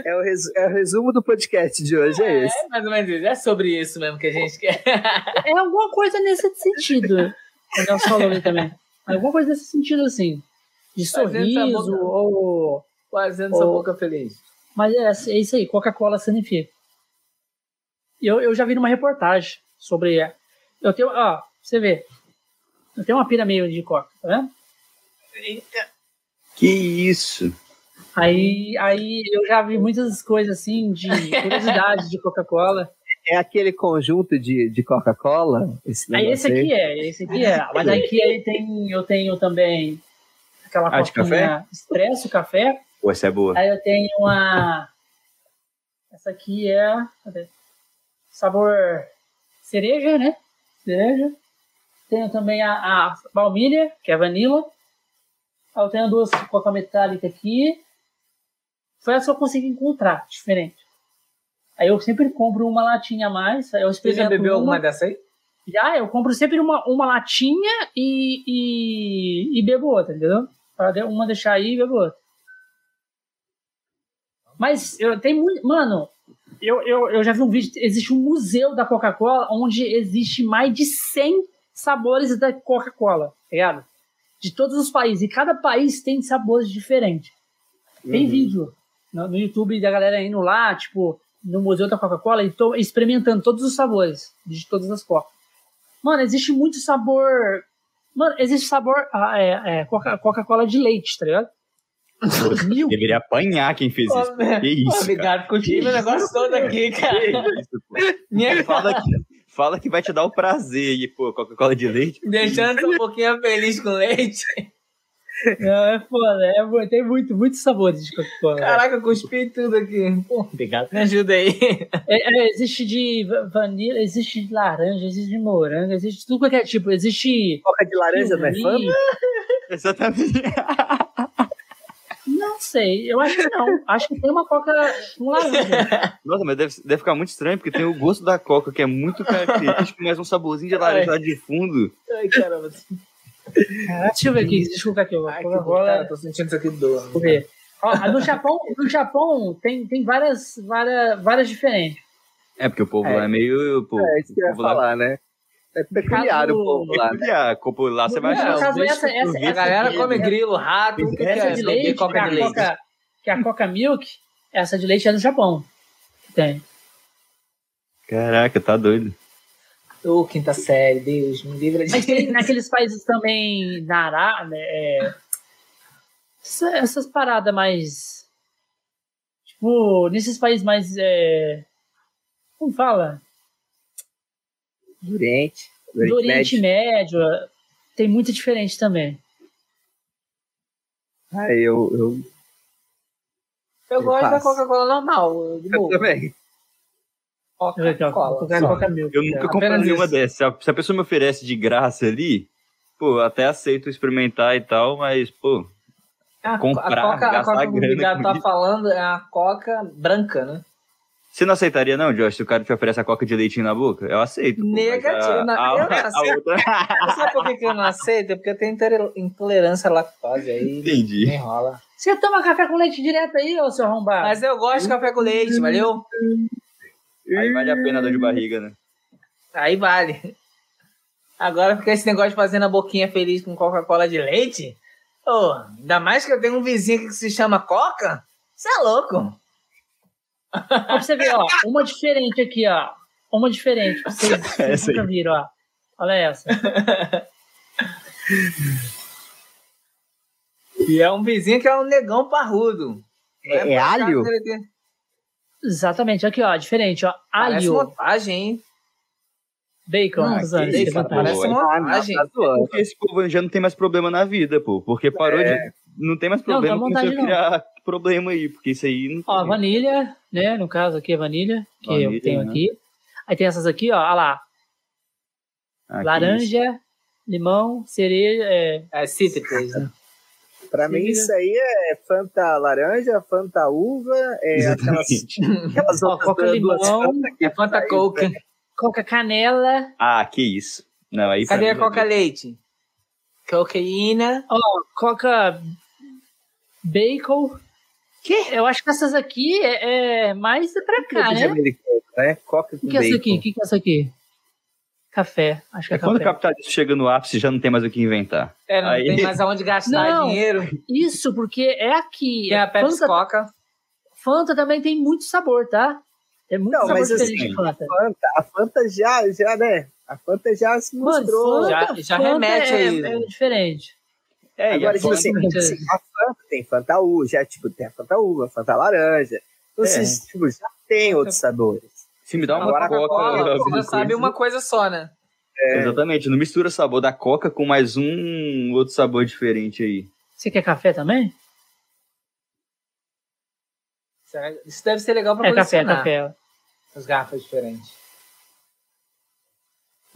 É o, resu- é o resumo do podcast de hoje, é esse. É mais ou menos isso, é sobre isso mesmo que a gente quer. É alguma coisa nesse sentido. O Nelson falou ali também. Alguma coisa nesse sentido, assim. De Fazendo sorriso, boca- ou. Fazendo sua boca feliz. Mas é, é isso aí, Coca-Cola significa. Eu, eu já vi numa reportagem sobre. Eu tenho. Ó, você vê. Eu tenho uma pira meio de coca, tá vendo? Que isso? Aí, aí eu já vi muitas coisas assim de curiosidade de Coca-Cola. É aquele conjunto de, de Coca-Cola? Esse Aí esse aqui é, esse aqui é. Mas aqui aí tem, eu tenho também aquela Ah, de coquinha expresso, café. Pô, essa é boa. Aí eu tenho uma. Essa aqui é. Cadê? Sabor cereja, né? Cereja. Tenho também a, a baunilha, que é vanilla. Eu tenho duas coca metálica aqui. Foi essa que eu consegui encontrar, diferente. Aí eu sempre compro uma latinha a mais. Eu Você já bebeu uma. alguma dessa aí? Já, eu compro sempre uma, uma latinha e, e, e bebo outra, entendeu? Para uma deixar aí e bebo outra. Mas eu, tem muito. Mano, eu, eu, eu já vi um vídeo. Existe um museu da Coca-Cola onde existe mais de 100 sabores da Coca-Cola, tá ligado? De todos os países. E cada país tem sabores diferentes. Tem Uhum. vídeo no, no YouTube da galera indo lá, tipo, no Museu da Coca-Cola e to- experimentando todos os sabores de todas as Coca. Mano, existe muito sabor. Mano, existe sabor ah, é, é, Coca- Coca-Cola de leite, tá ligado? Mil. Deveria apanhar quem fez isso. Que isso? Obrigado time o negócio todo aqui, cara. Que isso, pô. Minha Fala que, fala que vai te dar o prazer aí, pô, Coca-Cola de leite. Deixando um pouquinho feliz com leite. É, é foda, é, tem muito, muitos sabores de Coca-Cola. Caraca, eu cuspi tudo aqui. Pô, Obrigado. me ajuda aí. É, é, existe de va- vanila, existe de laranja, existe de morango, existe de tudo qualquer tipo. Existe. Coca de laranja não é fã? Exatamente. Não sei, eu acho que não. Acho que tem uma coca com laranja. Nossa, mas deve, deve ficar muito estranho, porque tem o gosto da Coca, que é muito característico, mas um saborzinho de laranja lá de fundo. Ai, caramba. Deixa eu ver aqui, deixa eu colocar aqui. Ai, que dor, cara, tô sentindo isso aqui dor. Deixa eu ver. Ó, no Japão, no Japão tem, tem várias, várias, várias diferentes. É, porque o povo É. lá é meio. Pô, É isso que eu ia povo lá falar, né? É peculiar caso- o povo lá, né? peculiar. Copo lá você vai No achar. caso, essa- essa- A galera come grilo, rato, que, que Essa é? de leite, que coca é, de a leite. coca, que a Coca Milk, essa de leite é do Japão. Tem. Caraca, tá doido. Ô, quinta série, Deus, me livra Mas tem de... naqueles países também, na Ará, né, é, essa- essas paradas mais. Tipo, nesses países mais. É, como fala? Do Oriente. Do Do Oriente Oriente Médio. Médio. Tem muito diferente também. Ah, eu, eu, Eu gosto da passo. Coca-Cola normal, de eu boa. também. Eu. Coca-Cola. Coca, Milk. Eu nunca comprei nenhuma dessas. Se a, pessoa me oferece de graça ali, pô, eu até aceito experimentar e tal, mas, pô, A, Comprar, a Coca, a Coca que o Obrigado tá falando é a Coca branca, né? Você não aceitaria, não, Josh, se o cara te oferece a coca de leitinho na boca? Eu aceito. Negativo, a- não, a- eu não aceito. outra- Sabe por que, eu não aceito? É porque eu tenho intole- intolerância à lactose, aí Entendi. nem rola. Você toma café com leite direto aí, ô seu arrombado? Mas eu gosto de café com leite, valeu? Aí vale a pena a dor de barriga, né? Aí vale. Agora fica esse negócio de fazendo a boquinha feliz com Coca-Cola de leite. Ô, ainda mais que eu tenho um vizinho aqui que se chama Coca. Você é louco. Ó, pra você ver, ó, uma diferente aqui, ó. Uma diferente. pra Vocês, vocês aí. nunca viram, ó. Olha essa. E é um vizinho que é um negão parrudo. É, é alho? que Exatamente, aqui, ó, diferente, ó. Parece Alho, montagem, hein? bacon. Não, Suzane, que isso, cara, parece montagem. Ah, tá. Porque esse povo já não tem mais problema na vida, pô. Porque parou de. Não tem mais problema, não é montagem, não. criar problema aí, porque isso aí não Ó, tem. vanilha, né? No caso aqui é vanilha, que eu Vanilha, tenho né? aqui. Aí tem essas aqui, ó, olha lá. Isso. laranja, limão, cereja, é, É cítricos, né? Pra mim, isso aí é Fanta laranja, Fanta uva, é aquelas, aquelas ó, coca limão, É Fanta Coke. né? coca canela, Ah, que isso. Não, aí Cadê a Coca. Leite? Cocaína. coca bacon. Que? Eu acho que essas aqui é, é mais pra cá, de né? americano, né? Coca O com que, que é essa aqui? O que, que é essa aqui? Café. Acho que é, É quando o capitalismo chega no ápice, já não tem mais o que inventar. É, não Aí- tem mais aonde gastar Não. dinheiro. Isso, porque é aqui. Tem a Pepsi Fanta, Coca. Fanta também tem muito sabor, tá? Tem muito Não, sabor mas diferente assim, de Fanta. Fanta, a Fanta já, já, né? A Fanta já se Mano, mostrou. Fanta, Já- já Fanta remete é, a isso. É diferente. É, Agora, e a tipo assim, assim, a Fanta tem Fanta uva, já, tipo, tem a Fanta uva, Fanta laranja. Então, É. esses, tipo, já tem outros sabores. Se me dá uma Agora coca, Coca-Cola, você sabe coisa- uma coisa só, né? Exatamente, não mistura sabor da coca com mais um outro sabor diferente aí. Você quer café também? Isso deve ser legal pra É café, colecionar. café. As garrafas diferentes.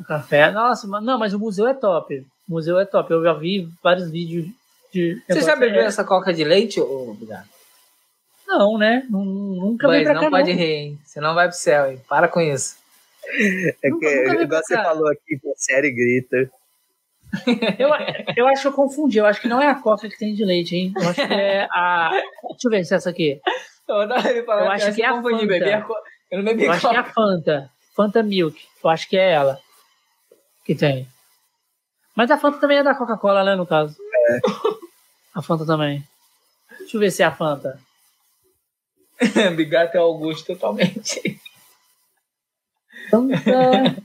Café. Nossa, mas- não, mas o museu é top. O museu é top. Eu já vi vários vídeos de. Você já bebeu É- essa coca de leite? Ô, obrigado. Não, né? Nun- Nunca Mas pra não cá, pode não. rir, hein? Você não vai pro céu, hein? Para com isso. É Nunca- que, nunca igual você falou aqui, que a série grita. Eu, eu acho que eu confundi. Eu acho que não é a coca que tem de leite, hein? Eu acho que é a. Deixa eu ver se é essa aqui. Eu, não, fala, Eu acho que é a Fanta. bebi a co- Eu não bebi Eu acho que é a. Fanta. Fanta Milk. Eu acho que é ela. Que tem. Mas a Fanta também é da Coca-Cola, né, no caso. É. A Fanta também. Deixa eu ver se é a Fanta. Bigato é Augusto totalmente. Fanta.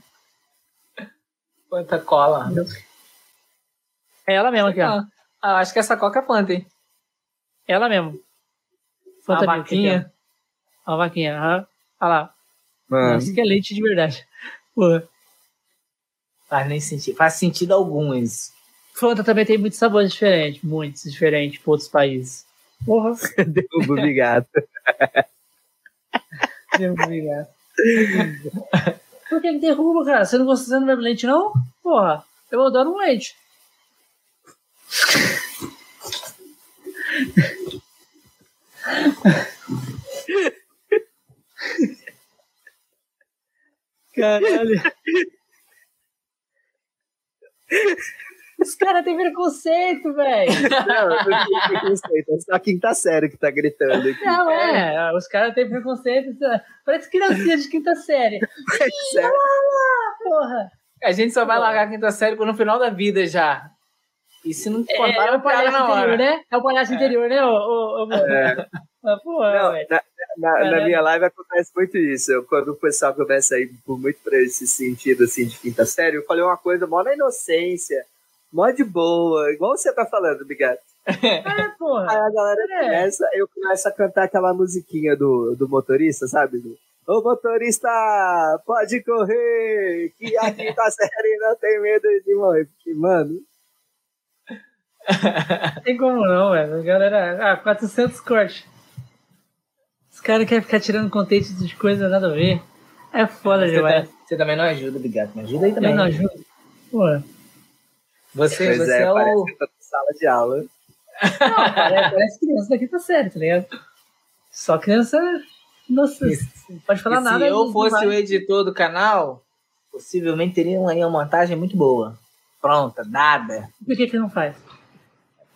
Quanta cola. É ela mesma aqui, ó. Ah, ah, acho que essa Coca é Fanta, hein? Ela mesmo. Fanta a vaquinha. ó. A vaquinha. aham. Olha lá. Mano, Isso que é leite de verdade. Porra. Faz nem sentido. Faz sentido algum isso. Fanta também tem muitos sabores diferentes. Muitos diferentes para outros países. Porra. derruba o bigato. Obrigado. Por que, que derruba, cara? Você não gosta você não leite, não? Porra, eu adoro um leite. Caralho. Os caras têm preconceito, velho. Não, eu não tenho preconceito, é só a quinta série que tá gritando aqui. Não, é. Os caras têm preconceito. Parece criancinha de quinta série. Sério. Porra. A gente só vai largar a quinta série no final da vida já. E se não É, contar, é o palhaço na hora. interior, né? É o palhaço interior, né? Ô, ô, ô, mano? É. Mas, porra, Não, velho. na, na- na minha live acontece muito isso. Eu, quando o pessoal começa a ir por muito pra esse sentido assim, de quinta série, eu falei uma coisa mó na inocência, mó de boa, igual você tá falando, Bigato. É, Aí porra. a galera É. começa, eu começo a cantar aquela musiquinha do, do motorista, sabe? Do, Ô motorista, pode correr, que a quinta série não tem medo de morrer. Porque, mano, Não tem como não, velho. A Galera, ah, 400 cortes. Os caras querem ficar tirando contexto de coisa nada a ver. É foda Você, demais. tá- você também não ajuda, Bigato. Me ajuda aí também. Eu não ajudo. Porra. Você, pois você é, é, parece o. que eu tô na sala de aula. Não, parece, parece criança da quinta série, tá ligado? Só criança. Nossa, não pode falar E nada. se eu fosse o editor do canal, possivelmente teria aí uma montagem muito boa. Pronta, dada. Por que que não faz?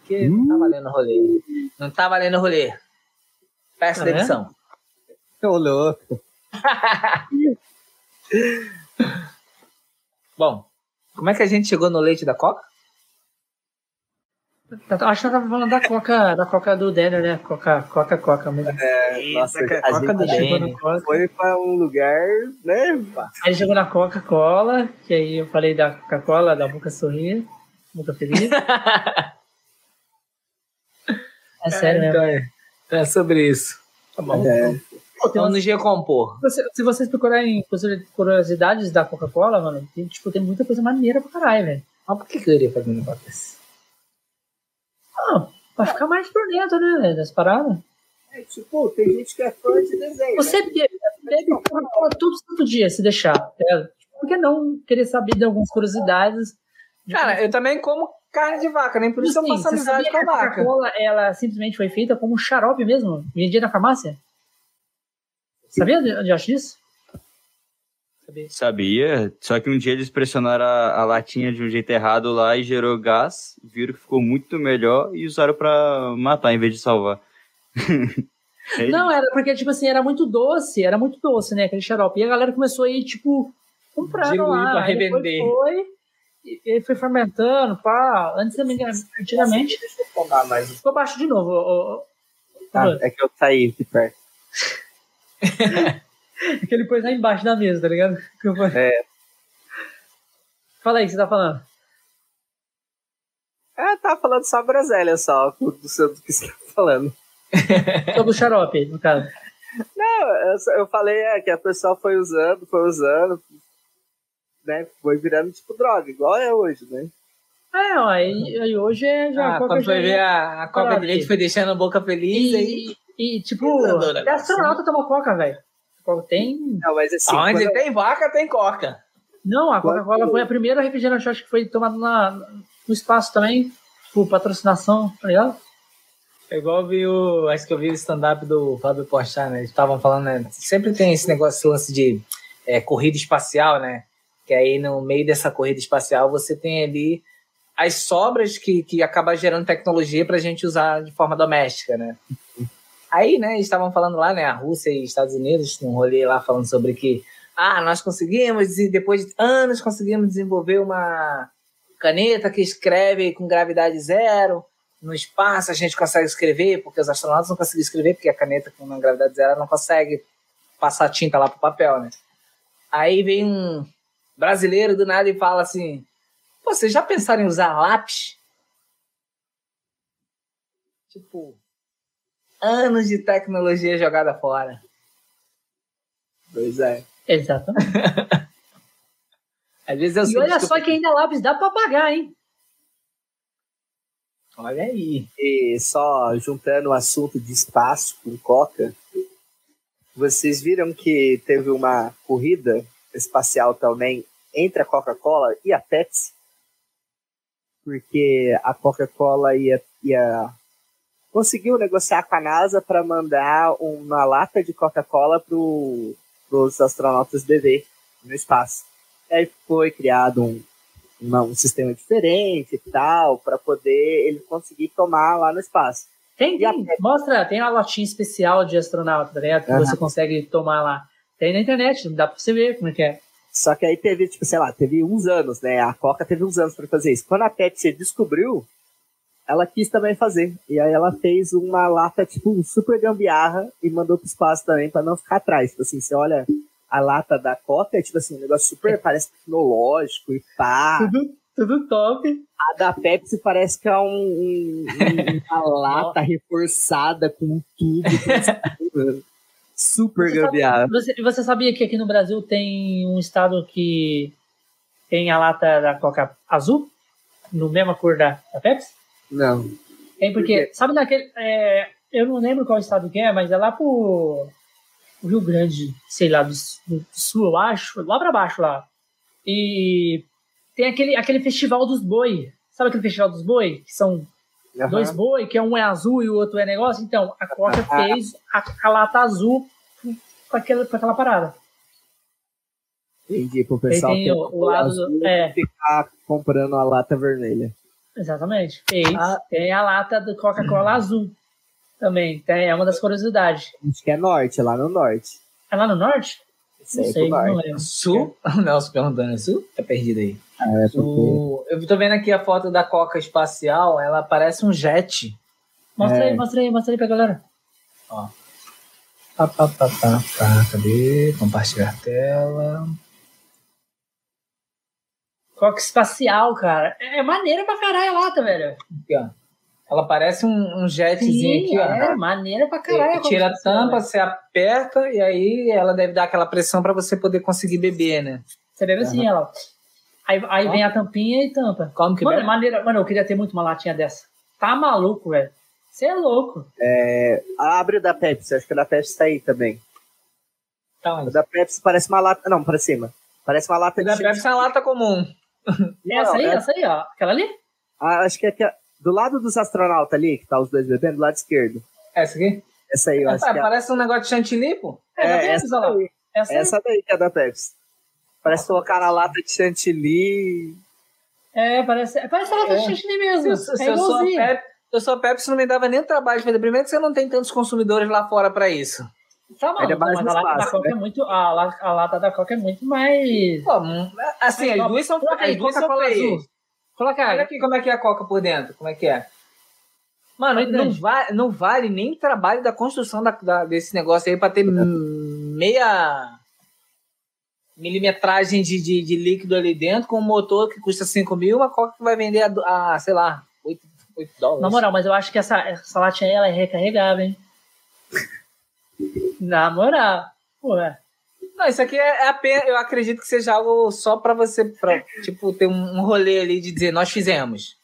Porque não tá valendo o rolê. Não tá valendo o rolê. Peço Tá vendo? demissão. Ô, louco. Bom, como é que a gente chegou no leite da Coca? Acho que eu tava falando da coca, da coca do Denner, né? Coca, coca, coca mesmo. Nossa, Eita, a Coca gente do Denner. foi pra um lugar, né? Aí chegou na Coca-Cola, que aí eu falei da Coca-Cola, da Boca Sorrir, Boca Feliz. É sério então, mesmo. é, então é sobre isso. Tá bom. É. Pô, tem Vamos umas- nos recompor. se se vocês procurarem curiosidades da Coca-Cola, mano, tem, tipo, tem muita coisa maneira pra caralho, velho. Mas por que eu iria fazer um negócio desse? Ah, pra ficar mais por dentro, né, das paradas. É, tipo, tem gente que é fã de desenho. Você né? bebe, bebe Coca-Cola todo santo dia, se deixar. ligado? Por que não querer saber de algumas curiosidades? de Cara, eu também como carne de vaca, nem por isso eu Sim, faço você amizade sabia com a que a vaca. Coca-Cola, ela simplesmente foi feita como xarope mesmo? Vendia na farmácia? Sabia, Josh, disso? Sabia. Sabia, só que um dia eles pressionaram a, a latinha de um jeito errado lá e gerou gás, viram que ficou muito melhor e usaram pra matar em vez de salvar. É Não, era porque, tipo assim, era muito doce, era muito doce, né, aquele xarope. E a galera começou a ir, tipo, comprando Diluir lá. pra aí revender. Foi, e e foi fermentando, pá. Antes, também, antigamente, Deixa eu mais. ficou baixo de novo. ô, ô, ô. Ah, é que eu saí de perto. Que ele pôs lá embaixo da mesa, tá ligado? Que eu falei. É. Fala aí o que você tá falando. É, tava falando só groselha só, do, seu, do que você tá falando. Sobre o xarope, no caso. Não, eu, eu falei é, que a pessoa foi usando, foi usando, né? Foi virando tipo droga, igual é hoje, né? É, ó, aí, aí hoje é já Ah, a Coca quando foi ver a, a Coca de leite, foi deixando a boca feliz aí. E, tipo, até astronauta toma Coca, velho. Tem. Não, mas assim, Onde quando- tem vaca, tem Coca. Não, a Coca-Cola foi a primeira refrigerante acho que foi tomada na, no espaço também, por patrocinação, tá ligado? É igual eu vi o. Acho que eu vi o stand-up do Fábio Porchat, né? Eles estavam falando, né? Sempre tem esse negócio, esse lance de é, corrida espacial, né? Que aí no meio dessa corrida espacial você tem ali as sobras que, que acaba gerando tecnologia pra gente usar de forma doméstica, né? Aí, né, estavam falando lá, né, a Rússia e Estados Unidos, num rolê lá falando sobre que, ah, nós conseguimos, e depois de anos, conseguimos desenvolver uma caneta que escreve com gravidade zero. No espaço a gente consegue escrever, porque os astronautas não conseguem escrever, porque a caneta com uma gravidade zero não consegue passar tinta lá pro papel, né? Aí vem um brasileiro do nada e fala assim: vocês já pensaram em usar lápis? Tipo, anos de tecnologia jogada fora. Pois é. Exatamente. Às vezes eu e olha só que ainda lápis dá pra pagar, hein? Olha aí. E só juntando o assunto de espaço com Coca, vocês viram que teve uma corrida espacial também entre a Coca-Cola e a Pepsi? Porque a Coca-Cola ia, ia conseguiu negociar com a NASA para mandar uma lata de Coca-Cola para os astronautas beber no espaço. E aí foi criado um, uma, um sistema diferente e tal, para poder ele conseguir tomar lá no espaço. Tem, tem. Mostra, tem uma latinha especial de astronauta, né? Que uhum. você consegue tomar lá. Tem na internet, dá pra você ver como é que é. Só que aí teve, tipo, sei lá, teve uns anos, né? A Coca teve uns anos para fazer isso. Quando a Pepsi descobriu, ela quis também fazer. E aí ela fez uma lata, tipo, super gambiarra e mandou pro espaço também para não ficar atrás. Tipo assim, você olha a lata da Coca, é tipo assim, um negócio super, parece tecnológico e pá. Tudo, tudo top. A da Pepsi parece que é um, um, uma lata reforçada com um tubo. super você gambiarra. Sabe, você, você sabia que aqui no Brasil tem um estado que tem a lata da Coca azul? No mesma cor da, da Pepsi? Não. É porque, Por sabe naquele. É, eu não lembro qual estado que é, mas é lá pro Rio Grande, sei lá, do, do sul, eu acho, lá pra baixo lá. E tem aquele, aquele festival dos boi. Sabe aquele festival dos boi? Que são uhum. dois boi, que um é azul e o outro é negócio? Então, a Coca fez a, a, lata azul com aquela, com aquela parada. Entendi, pro pessoal tem o, o lado do, é. ficar comprando a lata vermelha. Exatamente. Fez. Ah. Tem a lata do Coca-Cola azul também. Tem, é uma das curiosidades. Acho que é norte, é lá no norte. É lá no norte? Não sei, não lembro. Sul? O Nelson perguntando, é sul? Tá perdido aí. Ah, é porque... Eu tô vendo aqui a foto da Coca espacial, ela parece um jet. Mostra é. aí, mostra aí, mostra aí pra galera. Ó. Pá, pá, pá, pá, pá. Cadê? Compartilhar tela. Coca espacial, cara. É, é maneira pra caralho a lata, velho. Aqui, ó. Ela parece um, um jetzinho Sim, aqui, ó. É, maneira pra caralho. Você tira a tampa, você aperta e aí ela deve dar aquela pressão pra você poder conseguir beber, né? Você bebe assim, ela. Aí, aí vem a tampinha e tampa. Como que mano, bebe? maneira, mano, eu queria ter muito uma latinha dessa. Tá maluco, velho. Você é louco. É, abre o da Pepsi, acho que o da Pepsi tá aí também. Tá onde? O da Pepsi parece uma lata. Não, pra cima. Parece uma lata o da Pepsi é uma lata comum. Não, essa aí, é... essa aí, ó. Aquela ali? Ah, acho que é aqui, do lado dos astronautas ali, que tá os dois bebendo, do lado esquerdo. Essa aqui? Essa aí, eu acho ah, que é. Parece um negócio de chantilly, pô. É, é essa, daí. Essa, essa daí que é da Pepsi. Parece colocar na lata de chantilly. É, parece, parece a lata é. de chantilly mesmo. Se, é eu, sou Pepsi, eu sou a Pepsi, não me dava nem trabalho de fazer. Primeiro que você não tem tantos consumidores lá fora pra isso. Tá é mas a lata da Coca né? é muito. A, a, lata da Coca é muito mais. Pô, assim, as duas são, as duas são feias. Coloca Olha aqui como é que é a Coca por dentro. Como é que é? Mano, não, va não vale nem o trabalho da construção da, da, desse negócio aí pra ter meia milimetragem de, de, de, líquido ali dentro com um motor que custa 5 mil, uma Coca que vai vender a, a sei lá, 8, 8 dólares. Na moral, mas eu acho que essa, essa latinha aí ela é recarregável, hein? Na moral. Ué. Não, isso aqui é, é apenas, eu acredito que seja algo só para você, pra, tipo, ter um rolê ali de dizer, nós fizemos.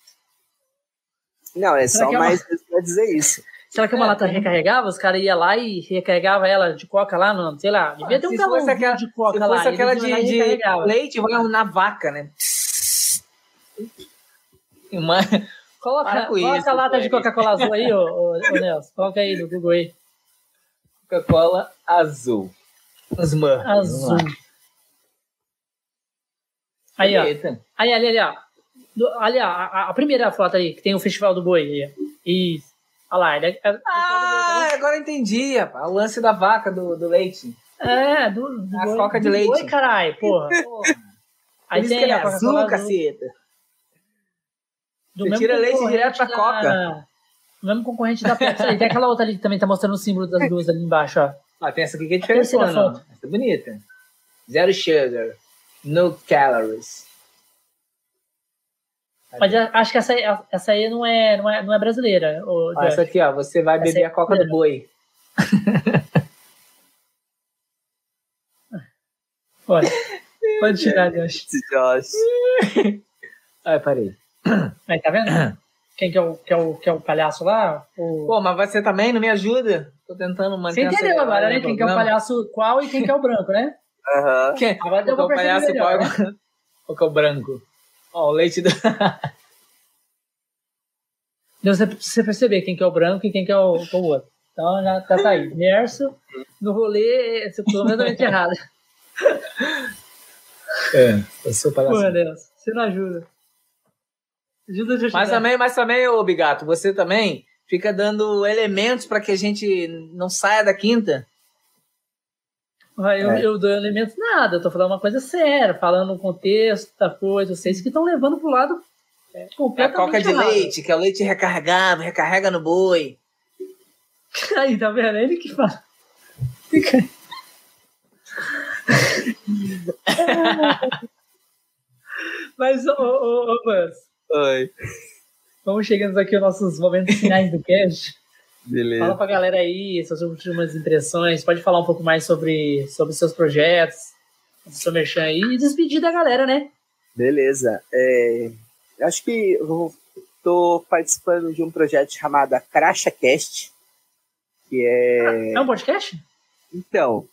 Não, é Será só é mais uma... pra dizer isso. Será que é uma é, lata recarregável? Os caras iam lá e recarregavam ela de coca lá, não, sei lá. Devia ter um galão aquela, de coca se lá. Se fosse aquela de, de leite, vai na vaca, né? Uma... Coloca, coloca isso, a lata de Coca-Cola azul aí, ô, ô, ô, Nelson. Coloca aí no Google aí. Coca-Cola azul. Smurf. Azul. Aí, ó. Aí, ali, ali, ó. Ali, ó, a, a, primeira foto aí, que tem o Festival do Boi. Aí. Isso. Olha lá. Ele é, ah, agora eu entendi, rapaz. O lance da vaca, do, do leite. É, do, do A boi- coca de leite. Boi, caralho, porra. Porra. Aí tem que ele a é azul, azul. caceta. Do Você mesmo tira leite direto da Coca. O mesmo concorrente da Pepsi. E tem aquela outra ali que também tá mostrando o símbolo das duas ali embaixo, ó. Ó, tem essa aqui que é diferente. Essa é bonita. Zero sugar. No calories. Mas acho que essa aí, essa aí não, é, não, é, não é brasileira. ô, Ó, Josh. essa aqui, ó. Você vai Essa beber é a coca do boi. Olha, pode tirar, Josh. Josh. Ah, eu parei. Aí, tá vendo? Quem que é o, que é o, que é o palhaço lá? O... Pô, mas você também não me ajuda? Tô tentando manter Você entendeu agora, né? no Quem que é o palhaço qual e quem que é o branco, né? Aham. Quem? Agora deu pra é o palhaço? melhor, Qual né? qual que é o branco? Ó, o leite do... Deu pra você perceber quem que é o branco e quem que é o, o outro. Então já tá, aí. Verso, no rolê, é completamente errado. É, eu sou o palhaço. Pô, Deus, você não ajuda. Ajuda a Mas também, mas também, ô Bigato, você também fica dando elementos pra que a gente não saia da quinta. Ah, Eu, É. eu dou elementos nada, eu tô falando uma coisa séria, falando o contexto da coisa, vocês que estão levando pro lado é, A completamente coca de errado. leite, que é o leite recarregável, recarrega no boi. Aí, tá vendo? Ele que fala. Fica aí. Mas, ô, ô, ô, Buzz, Oi. vamos chegando aqui aos nossos momentos finais do cast. Beleza. Fala pra galera aí suas últimas impressões. Pode falar um pouco mais sobre, sobre seus projetos, seu merchan aí e despedir da galera, né? Beleza. É, eu acho que eu tô participando de um projeto chamado CrashaCast, que é... É um podcast? Então,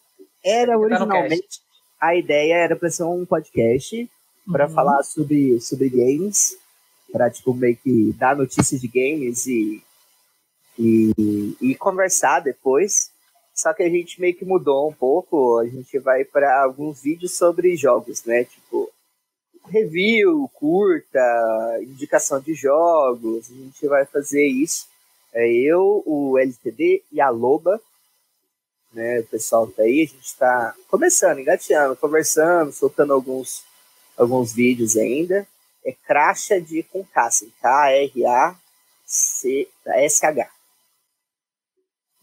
era no originalmente... A ideia era para ser um podcast para Uhum. falar sobre, sobre games, para tipo, meio que dar notícias de games e, e, e conversar depois. Só que a gente meio que mudou um pouco, a gente vai para alguns vídeos sobre jogos, né? Tipo, review, curta, indicação de jogos, a gente vai fazer isso. É eu, o LTD e a Loba, né? O pessoal tá aí, a gente está começando, engateando, conversando, soltando alguns, alguns vídeos ainda. É Cracha de com K, assim, K-R-A-C-S-H.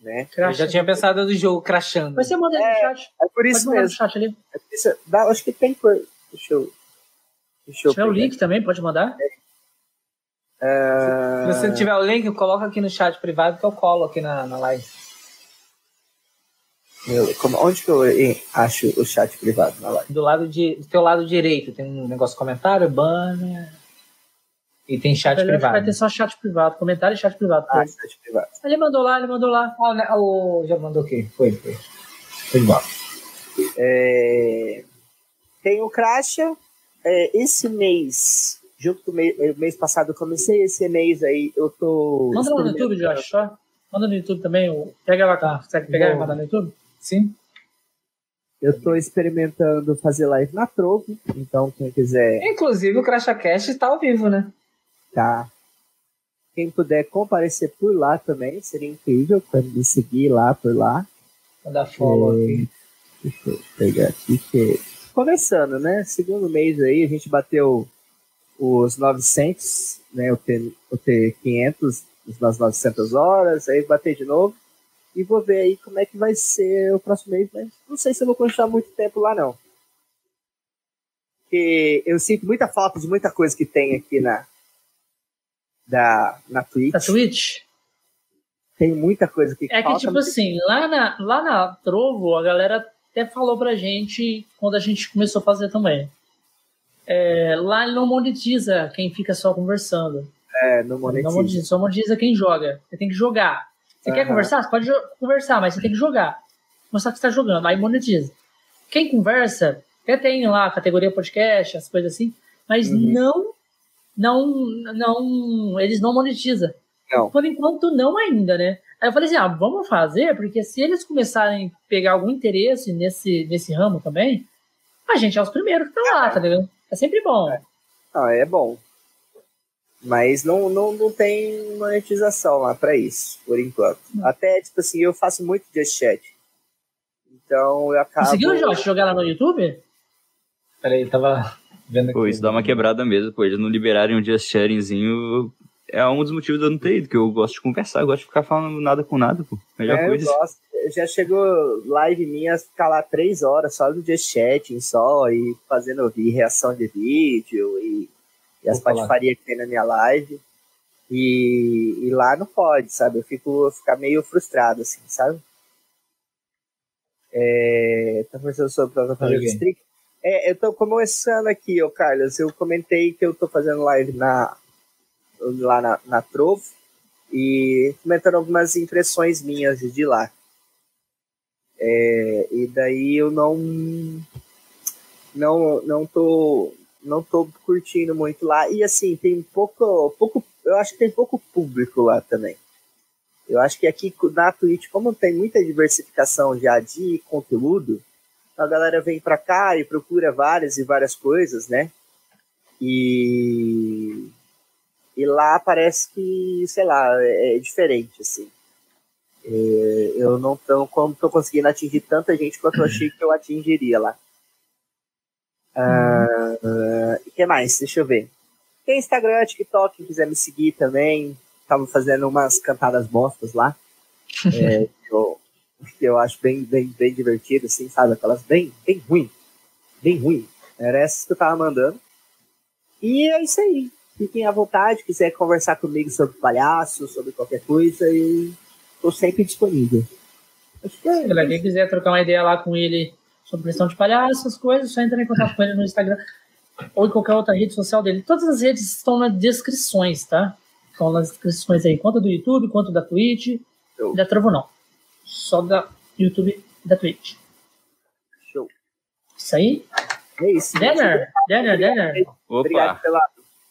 Né? Eu já tinha pensado do jogo crashando. Mas você manda aí no É, chat. É por Pode isso mandar no mesmo. chat ali. É por isso, dá, acho que tem por. Deixa eu. Deixa Se eu tiver o link também, pode mandar. Ah, Se você não tiver o link, coloca aqui no chat privado que eu colo aqui na, na live. Meu, como- onde que eu acho o chat privado na live? Do lado de, do teu lado direito tem um negócio de comentário, banner. E tem chat Ele privado. Vai ter só chat privado, comentário e chat privado. Ah, chat privado. Ele mandou lá, ele mandou lá. Ah, né, o, já mandou aqui. Foi, foi. Foi de bola. É, tem o Crasha. É, esse mês, junto com o mês, mês passado, eu comecei esse mês aí, eu tô. Manda lá no YouTube, Josh, só. Manda no YouTube também. o- Pega lá, Tá. consegue pegar e mandar no YouTube? Sim. Eu tô experimentando fazer live na Trovo, então quem quiser, Inclusive o CrashaCast está ao vivo, né? tá? Quem puder comparecer por lá também, seria incrível para me seguir lá por lá. Vou dar follow É. aqui. Deixa eu pegar aqui que começando, né? Segundo mês aí a gente bateu os 900, né? O T500 nas 900 horas, aí bater de novo e vou ver aí como é que vai ser o próximo mês, mas não sei se eu vou continuar muito tempo lá não. Porque eu sinto muita falta de muita coisa que tem aqui na da na Twitch. Da Twitch? Tem muita coisa que É que, tipo mas- assim, lá na, lá na Trovo, a galera até falou pra gente quando a gente começou a fazer também. É, lá ele não monetiza quem fica só conversando. é, não Não monetiza. monetiza, só monetiza quem joga. Você tem que jogar. Você quer Aham. conversar? Você pode conversar, mas você tem que jogar. Mostrar que você está jogando, aí monetiza. Quem conversa, até tem lá a categoria podcast, as coisas assim, mas Uhum. não, não, não, eles não monetizam. Não. Por enquanto, não ainda, né? Aí eu falei assim, ah, vamos fazer, porque se eles começarem a pegar algum interesse nesse, nesse ramo também, a gente é os primeiros que estão lá, tá ligado? É sempre bom. Ah, é bom. Mas não, não, não tem monetização lá para isso, por enquanto. Até, tipo assim, eu faço muito Just Chat. Então eu acabo. Conseguiu, Josh, jogar lá no YouTube? Peraí, eu tava vendo aqui. Pô, isso dá uma quebrada mesmo, pô. Eles não liberarem um Just Sharingzinho é um dos motivos de eu não ter ido, que eu gosto de conversar, eu gosto de ficar falando nada com nada, pô. Melhor é, coisa. Eu gosto. Já chegou live minha ficar lá três horas só no Just Chatting só e fazendo ouvir reação de vídeo e, e as patifarias que tem na minha live. E, e, lá não pode, sabe? Eu fico ficar meio frustrado, assim, sabe? É, tá conversando sobre o plataforma de Strict. É, eu tô começando aqui, ô Carlos. Eu comentei que eu tô fazendo live na, lá na, na Trovo e comentando algumas impressões minhas de lá. É, e daí eu não não não tô não tô curtindo muito lá e assim tem pouco pouco eu acho que tem pouco público lá também eu acho que aqui na Twitch como tem muita diversificação já de conteúdo a galera vem para cá e procura várias e várias coisas né e e lá parece que, sei lá, é, é diferente, assim. É, eu não tô, como tô conseguindo atingir tanta gente quanto eu achei que eu atingiria lá. O uh, uh, que mais? Deixa eu ver. Tem Instagram, TikTok, quem quiser me seguir também. Tava fazendo umas cantadas bostas lá. é, que, eu, que eu acho bem, bem, bem divertido, assim, sabe? Aquelas bem, bem ruim. Bem ruim. Era essas que eu tava mandando. E é isso aí. Fiquem à vontade, quiser conversar comigo sobre palhaço, sobre qualquer coisa, e estou sempre disponível. Acho que é, quem quiser trocar uma ideia lá com ele sobre questão de palhaço, essas coisas, só entra em contato com ele no Instagram ou em qualquer outra rede social dele. Todas as redes estão nas descrições, tá? Estão nas descrições aí, quanto do YouTube, quanto da Twitch. Show. Da Trovo não. Só da YouTube e da Twitch. Show. Isso aí? É isso. Denner, Denner, Denner. Obrigado pela,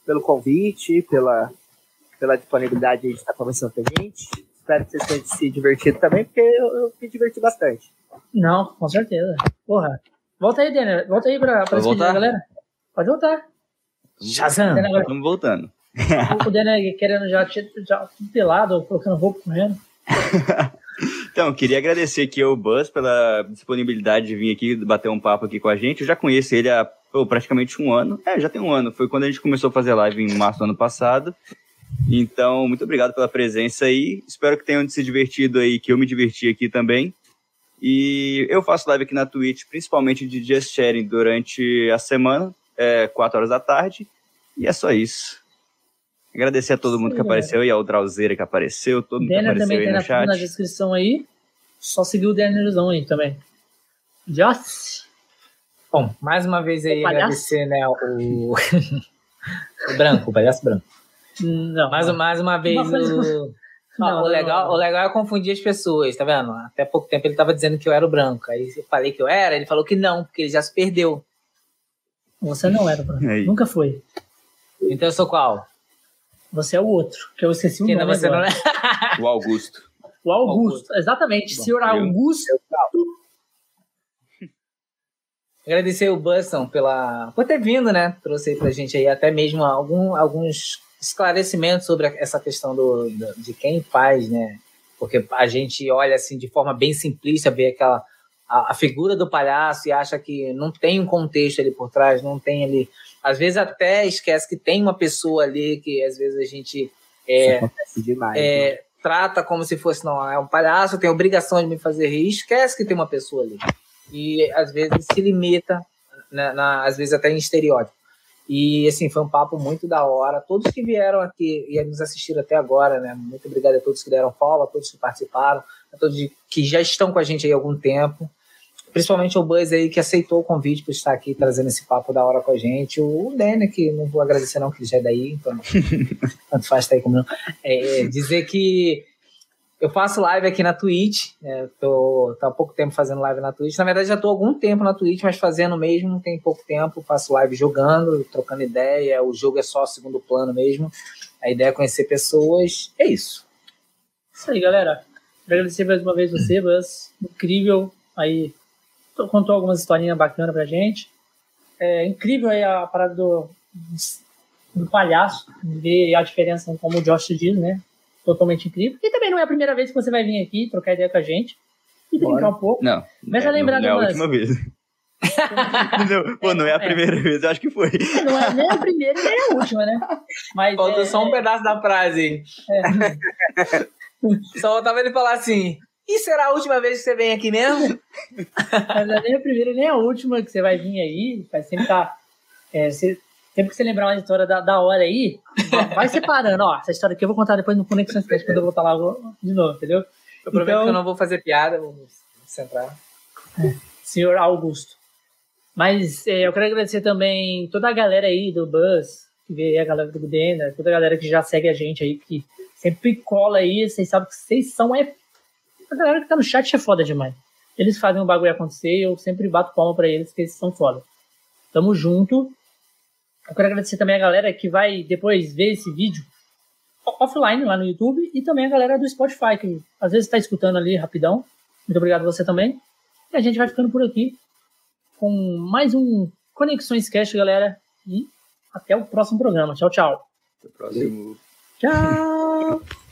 pelo convite, pela, pela disponibilidade de estar conversando com a gente. Espero que vocês tenham se divertido também, porque eu, eu me diverti bastante. Não, com certeza. Porra. Volta aí, Daniel. Volta aí pra, pra voltar? galera. Pode voltar. Shazam. Estamos voltando. O Daniel querendo já, já pelado, colocando roupa correndo. então, queria agradecer aqui ao Buzz pela disponibilidade de vir aqui bater um papo aqui com a gente. Eu já conheço ele há oh, praticamente um ano. É, já tem um ano. Foi quando a gente começou a fazer live em março do ano passado. Então, muito obrigado pela presença aí. Espero que tenham se divertido aí, que eu me diverti aqui também. E eu faço live aqui na Twitch, principalmente de Just Sharing durante a semana, é, 4 horas da tarde. E é só isso. Agradecer a todo mundo Sim, que apareceu e ao Drauzeira que apareceu, todo mundo que apareceu também aí tem no na, chat. na descrição aí. Só seguir o Danielzão aí também. Just. Bom, mais uma vez aí agradecer, né, o... o branco, o palhaço branco. Não. Mais, mais uma vez o... Não, o, legal, o legal é confundir as pessoas, tá vendo? Até pouco tempo ele tava dizendo que eu era o branco. Aí eu falei que eu era, ele falou que não, porque ele já se perdeu. Você não era o branco. Nunca foi. Então eu sou qual? Você é o outro, que eu esqueci o que nome você agora. não é? O Augusto. O Augusto, exatamente. Bom, Senhor Augusto. Agradecer o Buston pela, por ter vindo, né? Trouxe aí pra gente aí até mesmo algum, alguns esclarecimentos sobre essa questão do, do, de quem faz, né? Porque a gente olha assim de forma bem simplista, vê aquela a, a, figura do palhaço e acha que não tem um contexto ali por trás, não tem ali. Às vezes até esquece que tem uma pessoa ali que às vezes a gente é, demais, é, né? trata como se fosse, não, é um palhaço, tem obrigação de me fazer rir, esquece que tem uma pessoa ali e às vezes se limita, né, na, às vezes até em estereótipo. E assim, foi um papo muito da hora. Todos que vieram aqui e nos assistiram até agora, né? Muito obrigado a todos que deram follow, a todos que participaram, a todos que já estão com a gente aí há algum tempo. Principalmente o Buzz aí que aceitou o convite para estar aqui trazendo esse papo da hora com a gente. O Danny, que não vou agradecer não, que ele já é daí, então tanto faz estar aí como não. É, dizer que eu faço live aqui na Twitch, é, tô, tô há pouco tempo fazendo live na Twitch. Na verdade, já tô há algum tempo na Twitch, mas fazendo mesmo tem pouco tempo. Faço live jogando, trocando ideia. O jogo é só segundo plano mesmo. A ideia é conhecer pessoas. É isso. Isso aí, galera. Agradecer mais uma vez você, Buzz. Incrível. Aí, contou algumas historinhas bacanas pra gente. É incrível aí a parada do, do palhaço, ver a diferença, como o Josh diz, né? Totalmente incrível. E também não é a primeira vez que você vai vir aqui trocar ideia com a gente e brincar Bora. um pouco. Não. Mas é, a lembrar não, não é a última vez. não, pô, não é a primeira vez, eu acho que foi. Não é nem a primeira e nem a última, né? Mas Falta é, só um pedaço da frase. é, Só faltava ele falar assim. E será a última vez que você vem aqui mesmo? mas não é nem a primeira e nem a última que você vai vir aí. Vai sempre estar. é, você- sempre que você lembrar uma história da, da hora aí, vai separando. Ó, essa história aqui eu vou contar depois no Conexões Cast, quando eu voltar lá vou- de novo, entendeu? Eu prometo Então- que eu não vou fazer piada, vamos centrar. senhor Augusto. Mas é, eu quero agradecer também toda a galera aí do Buzz, que vê a galera do Budena, toda a galera que já segue a gente aí, que sempre cola aí, vocês sabem que vocês são é a galera que tá no chat é foda demais. Eles fazem o bagulho acontecer e eu sempre bato palma pra eles, que eles são foda. Tamo junto. Eu quero agradecer também a galera que vai depois ver esse vídeo offline lá no YouTube e também a galera do Spotify, que às vezes tá escutando ali rapidão. Muito obrigado a você também. E a gente vai ficando por aqui com mais um Conexões Cast, galera. E até o próximo programa. Tchau, tchau. Até o próximo. Tchau.